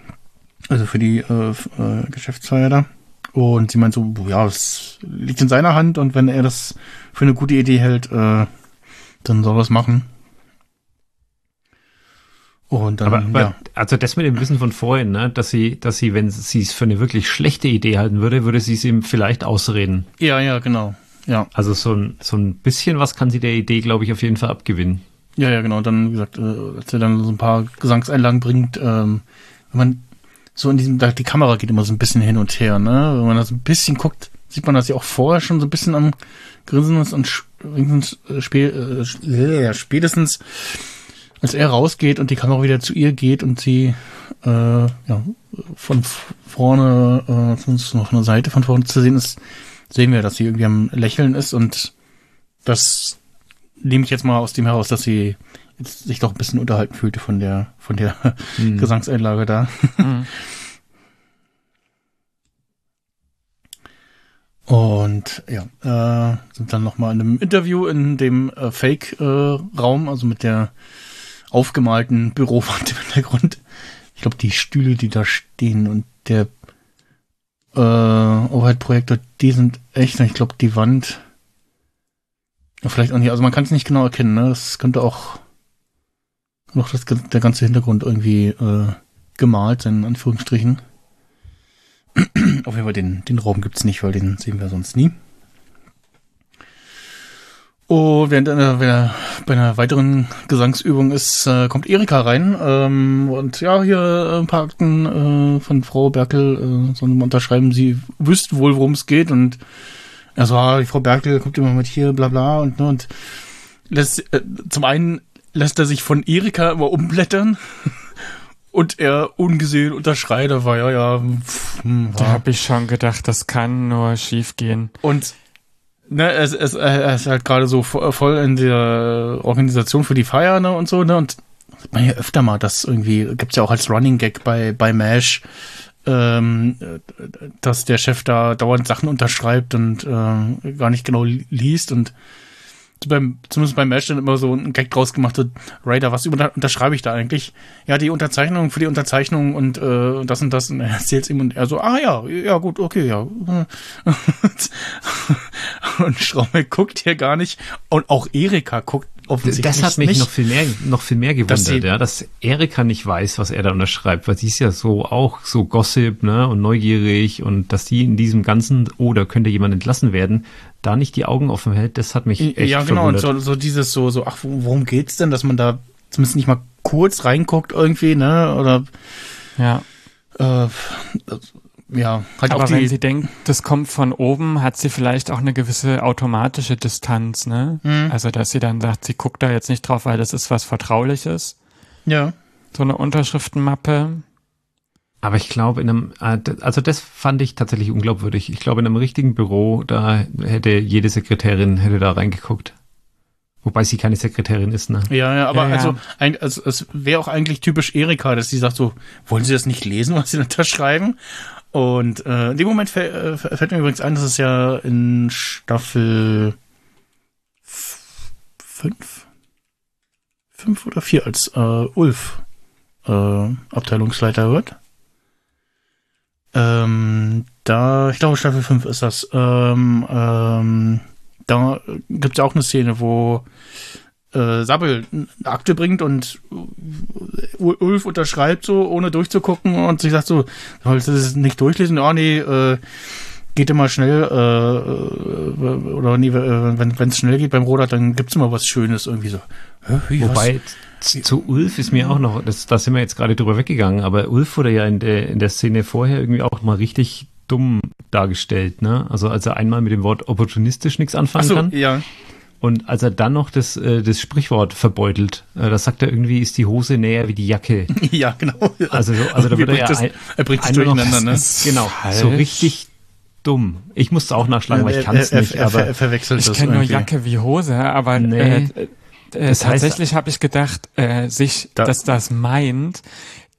Also für die äh, äh, Geschäftsfeier da. Und sie meint so, ja, es liegt in seiner Hand und wenn er das für eine gute Idee hält, äh, dann soll er es machen. Und dann, Aber, aber ja. also das mit dem Wissen von vorhin, ne, dass sie, dass sie, wenn sie es für eine wirklich schlechte Idee halten würde, würde sie es ihm vielleicht ausreden. Ja, ja, genau. Ja. Also so ein, so ein bisschen was kann sie der Idee, glaube ich, auf jeden Fall abgewinnen. Ja, ja, genau. Dann, wie gesagt, äh, als er dann so ein paar Gesangseinlagen bringt, ähm, wenn man so in diesem, die Kamera geht immer so ein bisschen hin und her, ne? Wenn man da so ein bisschen guckt, sieht man, dass sie auch vorher schon so ein bisschen am Grinsen ist und spätestens, äh, äh, spätestens als er rausgeht und die Kamera wieder zu ihr geht und sie äh, ja, von vorne, äh, von der Seite von vorne zu sehen ist, sehen wir, dass sie irgendwie am Lächeln ist und das nehme ich jetzt mal aus dem heraus, dass sie jetzt sich doch ein bisschen unterhalten fühlte von der von der Hm. Gesangseinlage da. Mhm. Und ja, äh, sind dann nochmal in einem Interview in dem äh, Fake-Raum, also mit der aufgemalten Bürowand im Hintergrund. Ich glaube, die Stühle, die da stehen und der äh, Overhead-Projektor, die sind echt, ich glaube, die Wand, ja, vielleicht auch nicht, also man kann es nicht genau erkennen, ne? Das könnte auch noch das, der ganze Hintergrund irgendwie äh, gemalt in Anführungsstrichen. Auf jeden Fall den, den Raum gibt's nicht, weil den sehen wir sonst nie. Und während einer, wer bei einer weiteren Gesangsübung ist, äh, kommt Erika rein ähm, und ja, hier äh, ein paar Akten äh, von Frau Berkel äh, sollen unterschreiben, sie wüsste wohl, worum es geht und er so, ah, die Frau Berkel kommt immer mit hier, bla bla und, ne, und lässt, äh, zum einen lässt er sich von Erika immer umblättern und er ungesehen unterschreit, da war ja, ja, pff, hm, Da habe ich schon gedacht, das kann nur schief gehen. und ne, es, es, er ist halt gerade so vo- voll in der Organisation für die Feier ne, und so, ne? Und man ja öfter mal, das irgendwie, gibt's ja auch als Running Gag bei, bei MASH, ähm, äh, dass der Chef da dauernd Sachen unterschreibt und äh, gar nicht genau li- liest und beim, zumindest beim Match dann immer so ein Gag draus gemacht wird, Raider, was über, unterschreibe ich da eigentlich? Ja, die Unterzeichnung für die Unterzeichnung und äh, das und das und er erzählt ihm und er so, ah ja, ja gut, okay, ja. und Straume guckt hier gar nicht und auch Erika guckt offensichtlich Das hat mich nicht. noch viel mehr, noch viel mehr gewundert, Dass sie- ja, dass Erika nicht weiß, was er da unterschreibt, weil sie ist ja so auch so Gossip, ne, und neugierig und dass die in diesem ganzen, oh, da könnte jemand entlassen werden, da nicht die Augen offen hält, das hat mich echt ja, genau, und verwundert. so, so dieses so, so, ach, wo- worum geht's denn, dass man da zumindest nicht mal kurz reinguckt irgendwie, ne, oder, Ja. äh, ja, halt Aber auch wenn die, sie denkt, das kommt von oben, hat sie vielleicht auch eine gewisse automatische Distanz, ne? Mhm. Also, dass sie dann sagt, sie guckt da jetzt nicht drauf, weil das ist was Vertrauliches. ja, So eine Unterschriftenmappe. Aber ich glaube, in einem, also das fand ich tatsächlich unglaubwürdig. Ich glaube, in einem richtigen Büro, da hätte jede Sekretärin hätte da reingeguckt. Wobei sie keine Sekretärin ist, ne? Ja, ja, aber Ja, ja. also, ein, also es wäre auch eigentlich typisch Erika, dass sie sagt so, wollen Sie das nicht lesen, was Sie da unterschreiben? Und äh, in dem Moment äh, fällt mir übrigens ein, dass es ja in Staffel f- fünf, fünf oder vier als äh, Ulf äh, Abteilungsleiter wird. Ähm, da, ich glaube Staffel 5 ist das. Ähm, ähm, da gibt's ja auch eine Szene, wo äh, Sabbel eine Akte bringt und Ulf unterschreibt so, ohne durchzugucken und sie sagt so, sollst du das nicht durchlesen? Ja, nee, äh, geht immer schnell, äh, äh, oder nee, äh, wenn es schnell geht beim Roder, dann gibt's immer was Schönes irgendwie so. Wie? Wobei zu Ulf ist mir auch noch, das, da sind wir jetzt gerade drüber weggegangen, aber Ulf wurde ja in der, in der Szene vorher irgendwie auch mal richtig dumm dargestellt, ne? Also als er einmal mit dem Wort opportunistisch nichts Ach anfangen so, kann ja. Und als er dann noch das, äh, das Sprichwort verbeutelt, äh, da sagt er irgendwie, ist die Hose näher wie die Jacke. ja, genau. Also, so, also da wird er bringt ja das- ein, er bringt es einmal noch- durcheinander, ne? ist Genau, falsch. so richtig dumm. Ich musste auch nachschlagen, weil ich kann es nicht, er, er, aber er verwechselt Ich das kenne nur. Jacke wie Hose, aber Nee. äh, äh, Das tatsächlich habe ich gedacht, äh, sich, Da- dass das meint,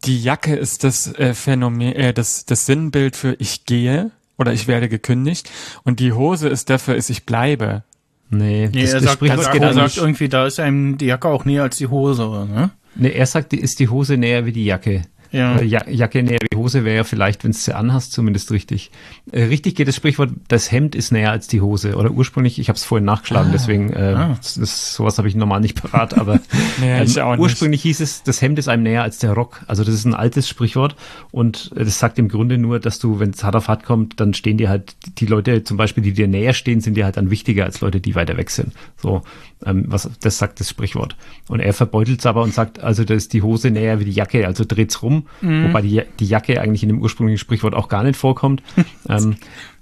die Jacke ist das äh, Phänomen, äh, das, das Sinnbild für ich gehe oder ich werde gekündigt und die Hose ist dafür ist ich bleibe. Nee, Nee, das, er das sagt, Sprichwort er, er sagt irgendwie, da ist einem die Jacke auch näher als die Hose, ne? Nee, er sagt, ist die Hose näher wie die Jacke. Ja. Äh, Ja, Jacke näher wie Hose wäre ja vielleicht, wenn du sie anhast, zumindest richtig. Äh, richtig geht das Sprichwort, das Hemd ist näher als die Hose. Oder ursprünglich, ich habe es vorhin nachgeschlagen, deswegen, äh, Ah. das, sowas habe ich normal nicht parat, aber Nee, auch nicht. Ähm, ursprünglich hieß es, das Hemd ist einem näher als der Rock. Also das ist ein altes Sprichwort und äh, das sagt im Grunde nur, dass du, wenn es hart auf hart kommt, dann stehen dir halt die Leute zum Beispiel, die dir näher stehen, sind dir halt dann wichtiger als Leute, die weiter weg sind. So, ähm, was das sagt das Sprichwort. Und er verbeutelt es aber und sagt, also das ist die Hose näher wie die Jacke, also dreht's rum, wobei die, die Jacke eigentlich in dem ursprünglichen Sprichwort auch gar nicht vorkommt. ähm,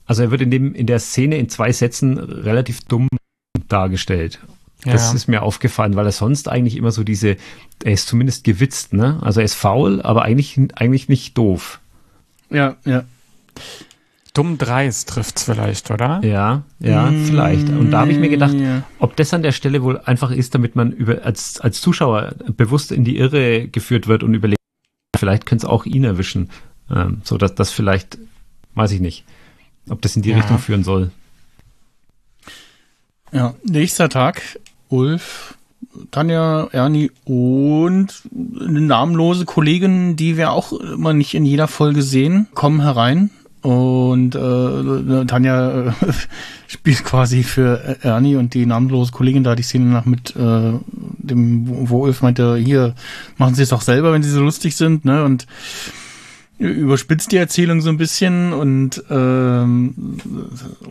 also er wird in dem in der Szene in zwei Sätzen relativ dumm dargestellt. Das Ja. ist mir aufgefallen, weil er sonst eigentlich immer so diese, er ist zumindest gewitzt, ne? Also er ist faul, aber eigentlich, eigentlich nicht doof. Ja, ja. Dumm dreist trifft's vielleicht, oder? Ja, ja, vielleicht. Und da habe ich mir gedacht, Ja. ob das an der Stelle wohl einfach ist, damit man über, als, als Zuschauer bewusst in die Irre geführt wird und überlegt, vielleicht könnte es auch ihn erwischen. Ähm, so dass das vielleicht, weiß ich nicht. ob das in die Ja. Richtung führen soll. Ja, nächster Tag. Ulf, Tanja, Ernie und eine namenlose Kollegin, die wir auch immer nicht in jeder Folge sehen, kommen herein. Und äh, Tanja äh, spielt quasi für Ernie und die namenlose Kollegin da die Szene nach mit äh, dem, wo- Ulf meinte, hier, machen Sie es doch selber, wenn Sie so lustig sind, ne? Und überspitzt die Erzählung so ein bisschen und ähm,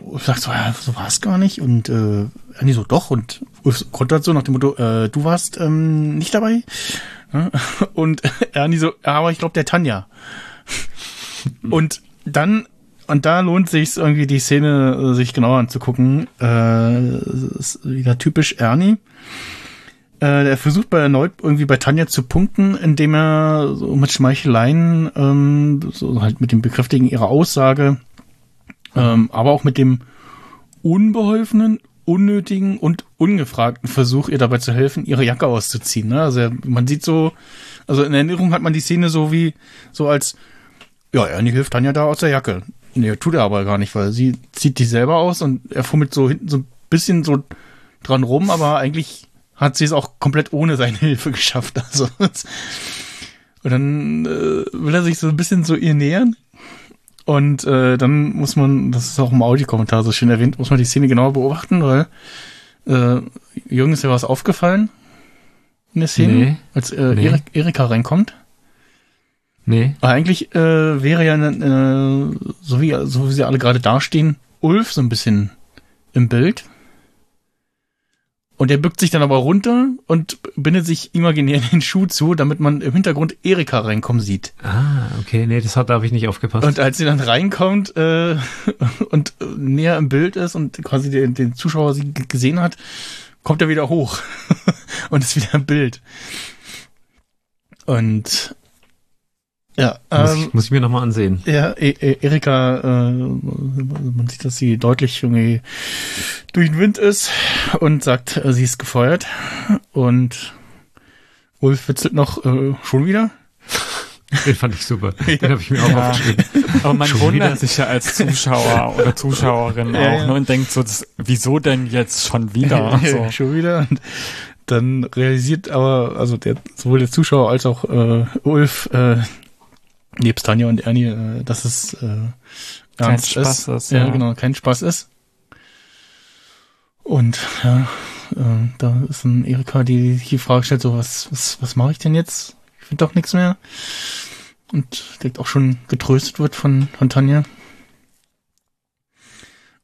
Ulf sagt so, ja, so war es gar nicht und äh, Ernie so, doch und Ulf kontert so nach dem Motto, äh, du warst ähm, nicht dabei Ja? und Ernie so, ja, aber ich glaube der Tanja und dann und da lohnt sich irgendwie die Szene äh, sich genauer anzugucken. Äh, ist wieder typisch Ernie. Äh, der versucht bei erneut irgendwie bei Tanja zu punkten, indem er so mit Schmeicheleien, ähm, so halt mit dem Bekräftigen ihrer Aussage, ähm, aber auch mit dem unbeholfenen, unnötigen und ungefragten Versuch, ihr dabei zu helfen, ihre Jacke auszuziehen. Ne? Also er, man sieht so, also in Erinnerung hat man die Szene so wie, so als, ja, Ernie hilft Tanja da aus der Jacke. Nee, tut er aber gar nicht, weil sie zieht die selber aus und er fummelt so hinten so ein bisschen so dran rum, aber eigentlich hat sie es auch komplett ohne seine Hilfe geschafft. Also und dann äh, will er sich so ein bisschen so ihr nähern und äh, dann muss man, das ist auch im Audiokommentar so schön erwähnt, muss man die Szene genauer beobachten, weil äh, Jürgen ist ja was aufgefallen in der Szene, Nee. als äh, Nee. Erik, Erika reinkommt. Nee. Aber eigentlich äh, wäre ja, äh, so, wie, so wie sie alle gerade dastehen, Ulf so ein bisschen im Bild. Und er bückt sich dann aber runter und bindet sich imaginär den Schuh zu, damit man im Hintergrund Erika reinkommen sieht. Ah, okay, nee, das hat, da habe ich nicht aufgepasst. Und als sie dann reinkommt äh, und äh, näher im Bild ist und quasi den, den Zuschauer sie gesehen hat, kommt er wieder hoch und ist wieder im Bild. Und ja, muss, ähm, ich, muss ich mir nochmal ansehen. ja, e e Erika, äh, man sieht, dass sie deutlich irgendwie durch den Wind ist und sagt, äh, sie ist gefeuert. Und Ulf witzelt noch, äh, schon wieder? Den fand ich super. Den habe ich mir auch Ja. aufgeschrieben. Aber man Schon wundert wieder? sich ja als Zuschauer oder Zuschauerin Ja, auch ja. ne, und denkt so, das, wieso denn jetzt schon wieder? So. schon wieder. Und dann realisiert aber, also der, sowohl der Zuschauer als auch äh, Ulf, äh, nebst Tanja und Ernie, äh, dass es äh, Kein ernst Spaß ist, ja. ja. genau, kein Spaß ist. Und ja, äh, da ist dann Erika, die sich die Frage stellt, so, was, was, was mache ich denn jetzt? Ich finde doch nichts mehr. Und direkt auch schon getröstet wird von, von Tanja.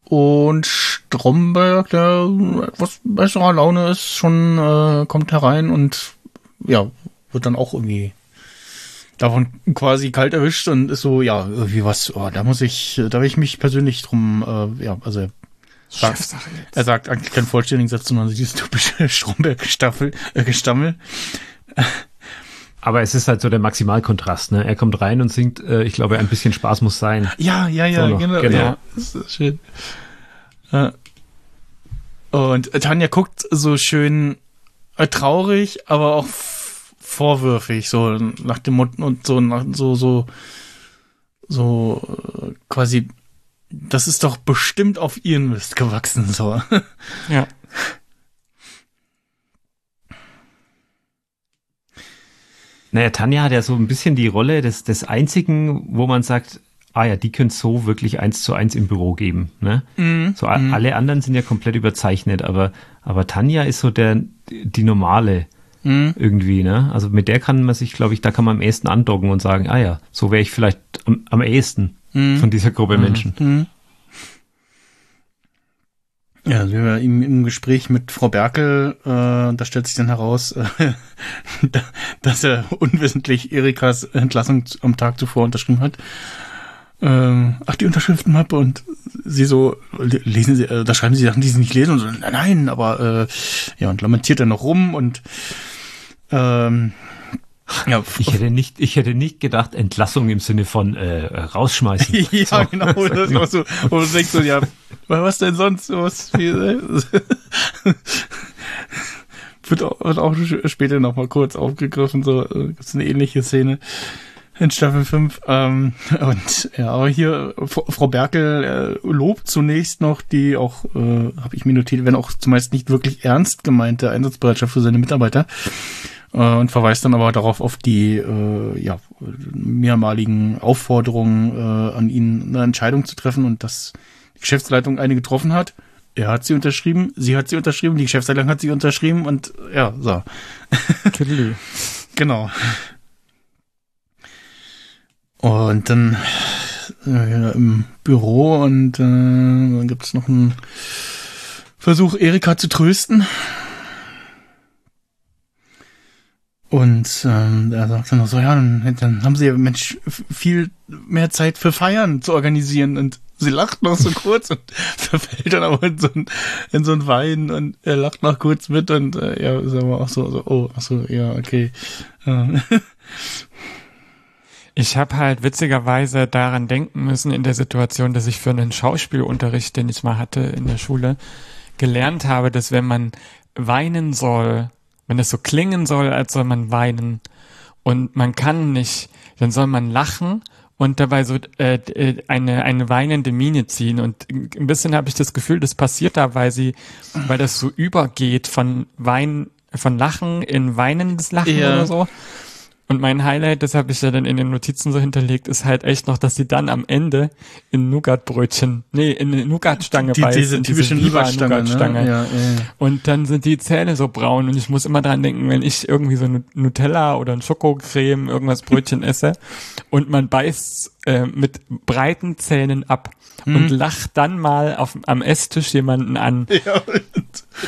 Und Stromberg, der etwas besserer Laune ist, schon äh, kommt herein und ja, wird dann auch irgendwie davon quasi kalt erwischt und ist so, ja, irgendwie was, oh, da muss ich, da will ich mich persönlich drum, äh, ja, also er sagt, er sagt eigentlich keinen vollständigen Satz, sondern dieses typische Stromberg-Gestaffel, äh, Gestammel. Aber es ist halt so der Maximalkontrast, ne? Er kommt rein und singt, äh, ich glaube, ein bisschen Spaß muss sein. Ja, ja, ja, So genau. genau. Ja, das ist schön. Ja. Und Tanja guckt so schön äh, traurig, aber auch vorwürfig, so nach dem Mund und so, nach, so, so, so äh, quasi, das ist doch bestimmt auf ihren Mist gewachsen, so. Ja. Naja, Tanja hat ja so ein bisschen die Rolle des, des einzigen, wo man sagt, ah ja, die können so wirklich eins zu eins im Büro geben. Ne? Mhm. So a- alle anderen sind ja komplett überzeichnet, aber, aber Tanja ist so der die normale Mhm. irgendwie, ne? Also mit der kann man sich, glaube ich, da kann man am ehesten andocken und sagen, ah ja, so wäre ich vielleicht am, am ehesten Mhm. von dieser Gruppe Menschen. Mhm. Ja, wir waren im, im Gespräch mit Frau Berkel, äh, da stellt sich dann heraus, äh, da- dass er unwissentlich Erikas Entlassung am Tag zuvor unterschrieben hat. Ähm, ach, die Unterschriftenmappe und sie so, le- lesen sie, äh, da schreiben sie Sachen, die sie nicht lesen und so, nein, nein, aber äh, ja, und lamentiert dann noch rum und ähm, ja, Ich hätte nicht, ich hätte nicht gedacht, Entlassung im Sinne von äh, äh, rausschmeißen. ja, So. genau. Das ist auch so, wo du denkst so, ja, was denn sonst? Was viel, wird, auch, wird auch später noch mal kurz aufgegriffen, so äh, gibt's eine ähnliche Szene. in Staffel 5. Ähm, und ja, aber hier, Frau Berkel äh, lobt zunächst noch die auch, äh, habe ich mir notiert, wenn auch zumeist nicht wirklich ernst gemeinte Einsatzbereitschaft für seine Mitarbeiter. Äh, und verweist dann aber darauf auf die äh, ja, mehrmaligen Aufforderungen äh, an ihn, eine Entscheidung zu treffen und dass die Geschäftsleitung eine getroffen hat. Er hat sie unterschrieben, sie hat sie unterschrieben, die Geschäftsleitung hat sie unterschrieben und ja, so. genau. Und dann äh, im Büro und äh, dann gibt es noch einen Versuch, Erika zu trösten. Und ähm, er sagt dann noch so, ja, dann, dann haben sie ja Mensch viel mehr Zeit für Feiern zu organisieren und sie lacht noch so kurz und verfällt dann aber in so ein, in so ein Wein und er lacht noch kurz mit und äh, ja, sagen wir auch so, so oh, ach so, ja, okay. Ähm. Ich habe halt witzigerweise daran denken müssen in der Situation, dass ich für einen Schauspielunterricht, den ich mal hatte in der Schule, gelernt habe, dass wenn man weinen soll, wenn es so klingen soll, als soll man weinen und man kann nicht, dann soll man lachen und dabei so äh, äh eine eine weinende Miene ziehen und ein bisschen habe ich das Gefühl, das passiert da, weil sie, weil das so übergeht von Wein, von Lachen in weinendes Lachen ja. oder so. Und mein Highlight, das habe ich ja dann in den Notizen so hinterlegt, ist halt echt noch, dass sie dann am Ende in Nougatbrötchen, nee, in eine Nougatstange die, beißt. Diese typische Nougatstange. Ne? Ja, ja. Und dann sind die Zähne so braun und ich muss immer dran denken, wenn ich irgendwie so Nutella oder ein Schokocreme, irgendwas Brötchen esse und man beißt äh, mit breiten Zähnen ab mhm. und lacht dann mal auf, am Esstisch jemanden an. Ja.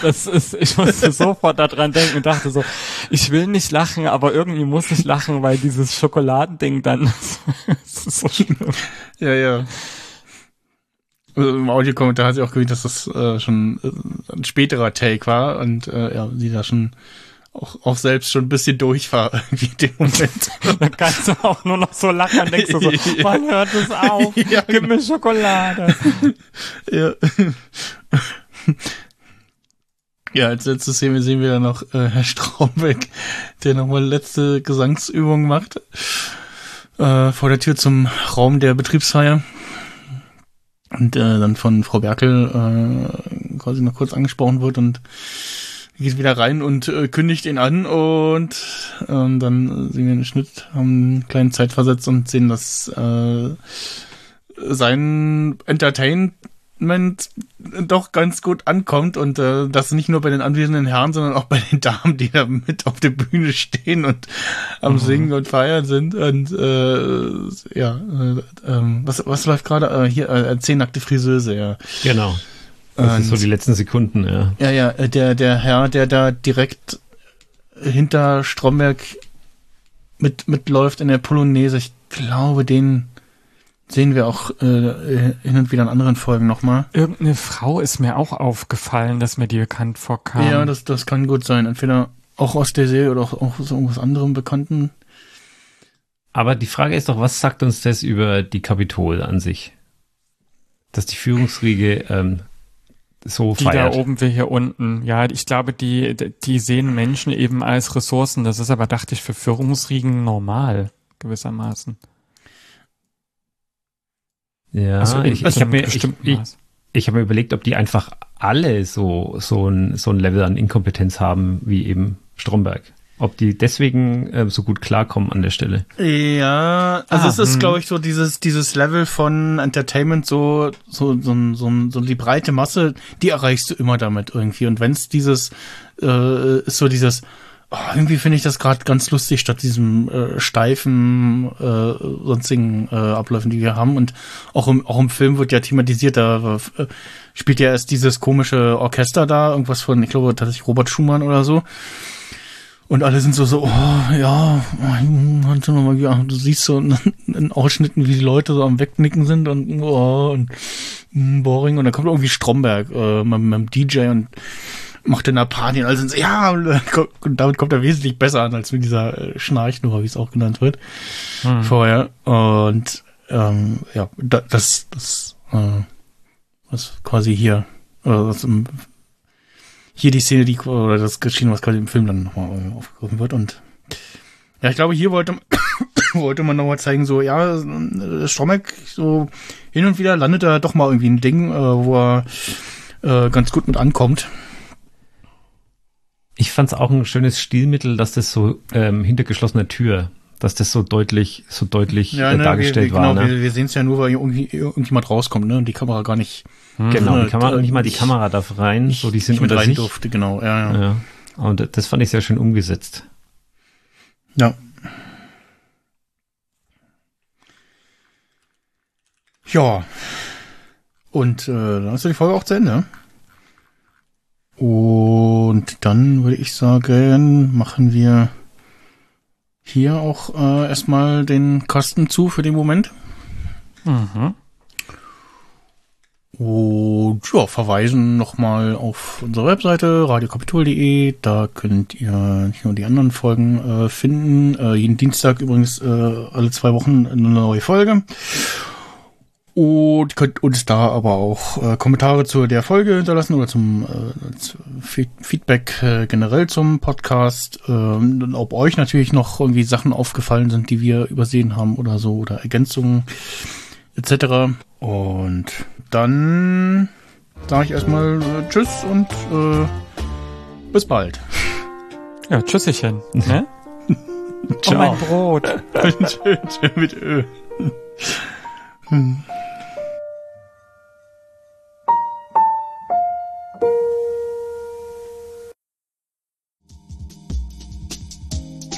Das ist, ich musste sofort daran denken und dachte so, ich will nicht lachen, aber irgendwie muss ich lachen, weil dieses Schokoladending dann das ist so schlimm. Ja, ja. Also Im Audiokommentar hat sie auch gewählt, dass das äh, schon äh, ein späterer Take war und äh, ja, sie da schon auch, auch selbst schon ein bisschen durch war irgendwie in dem Moment. Dann kannst du auch nur noch so lachen und denkst du so, wann hört es auf? Ja, Gib genau. mir Schokolade. ja. Ja, als letztes sehen wir, sehen wir dann noch äh, Herr Strombeck, der nochmal letzte Gesangsübung macht. Äh, vor der Tür zum Raum der Betriebsfeier. Und äh, dann von Frau Berkel äh, quasi noch kurz angesprochen wird und geht wieder rein und äh, kündigt ihn an und äh, dann sehen wir einen Schnitt, haben einen kleinen Zeitversetz und sehen, dass äh, sein Entertainment doch ganz gut ankommt und äh, das nicht nur bei den anwesenden Herren, sondern auch bei den Damen, die da mit auf der Bühne stehen und am mhm. Singen und Feiern sind und äh, ja, äh, äh, was was läuft gerade äh, hier äh, zehn nackte Friseuse, ja. Genau. Das ist so die letzten Sekunden, ja. Ja, ja, äh, der, der Herr, der da direkt hinter Stromberg mit, mitläuft in der Polonaise, ich glaube, den sehen wir auch äh, hin und wieder in anderen Folgen nochmal. Irgendeine Frau ist mir auch aufgefallen, dass mir die bekannt vorkam. Ja, das, das kann gut sein. Entweder auch aus der Serie oder auch, auch aus irgendwas anderem Bekannten. Aber die Frage ist doch, was sagt uns das über die Kapitol an sich? Dass die Führungsriege ähm, so die feiert. da oben, wir hier unten. Ja, ich glaube, die, die sehen Menschen eben als Ressourcen. Das ist aber, dachte ich, für Führungsriegen normal, gewissermaßen. Ja, also ich, ich habe mir, ich, ich, ich hab mir überlegt, ob die einfach alle so, so ein, so ein Level an Inkompetenz haben, wie eben Stromberg ob die deswegen äh, so gut klarkommen an der Stelle. Ja, also ah, es ist, hm. glaube ich, so dieses, dieses Level von Entertainment, so, so, so, so, so die breite Masse, die erreichst du immer damit irgendwie. Und wenn es dieses, äh, ist so dieses, oh, irgendwie finde ich das gerade ganz lustig, statt diesem äh, steifen, äh, sonstigen äh, Abläufen, die wir haben. Und auch im, auch im Film wird ja thematisiert, da äh, spielt ja erst dieses komische Orchester da, irgendwas von, ich glaube, tatsächlich Robert Schumann oder so. Und alle sind so, so, oh, ja, du siehst so in, Ausschnitten, wie die Leute so am Wegnicken sind und, oh, und mm, boring. Und dann kommt irgendwie Stromberg äh, mit, mit dem DJ und macht in der Party und alle sind so, ja, und damit kommt er wesentlich besser an, als mit dieser äh, Schnarchnummer, wie es auch genannt wird, hm. vorher. Und ähm, ja, das, das, äh, was quasi hier, äh, was im hier die Szene, die, oder das geschehen, was quasi im Film dann nochmal aufgegriffen wird. Und ja, ich glaube, hier wollte, wollte man nochmal zeigen, so, ja, äh, Stromberg, so hin und wieder landet da doch mal irgendwie ein Ding, äh, wo er äh, ganz gut mit ankommt. Ich fand es auch ein schönes Stilmittel, dass das so ähm, hinter geschlossener Tür, dass das so deutlich, so deutlich Ja, äh, ne, dargestellt wir, wir, war. genau, ne? wir, wir sehen es ja nur, weil irgendwie, irgendjemand rauskommt, ne, und die Kamera gar nicht. Genau, die Kamera, äh, nicht mal die Kamera darf rein, so die sind nicht mit rein sich. durfte, genau, ja, ja. Ja. Und das fand ich sehr schön umgesetzt. Ja. Ja. Und äh, dann ist ja die Folge auch zu Ende. Und dann würde ich sagen, machen wir hier auch äh, erstmal den Kasten zu für den Moment. Mhm. Und ja, verweisen nochmal auf unsere Webseite radiokapitol.de. Da könnt ihr nicht nur die anderen Folgen äh, finden. Äh, jeden Dienstag übrigens äh, alle zwei Wochen eine neue Folge. Und könnt uns da aber auch äh, Kommentare zu der Folge hinterlassen oder zum äh, zu Fe- Feedback äh, generell zum Podcast. Ähm, ob euch natürlich noch irgendwie Sachen aufgefallen sind, die wir übersehen haben oder so oder Ergänzungen etc. Und dann sage ich erstmal äh, Tschüss und äh, bis bald. Ja, tschüsschen. Ne? Oh, mein Brot. Mit Ö.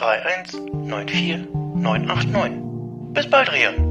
31 94 989. Bis bald, Rian.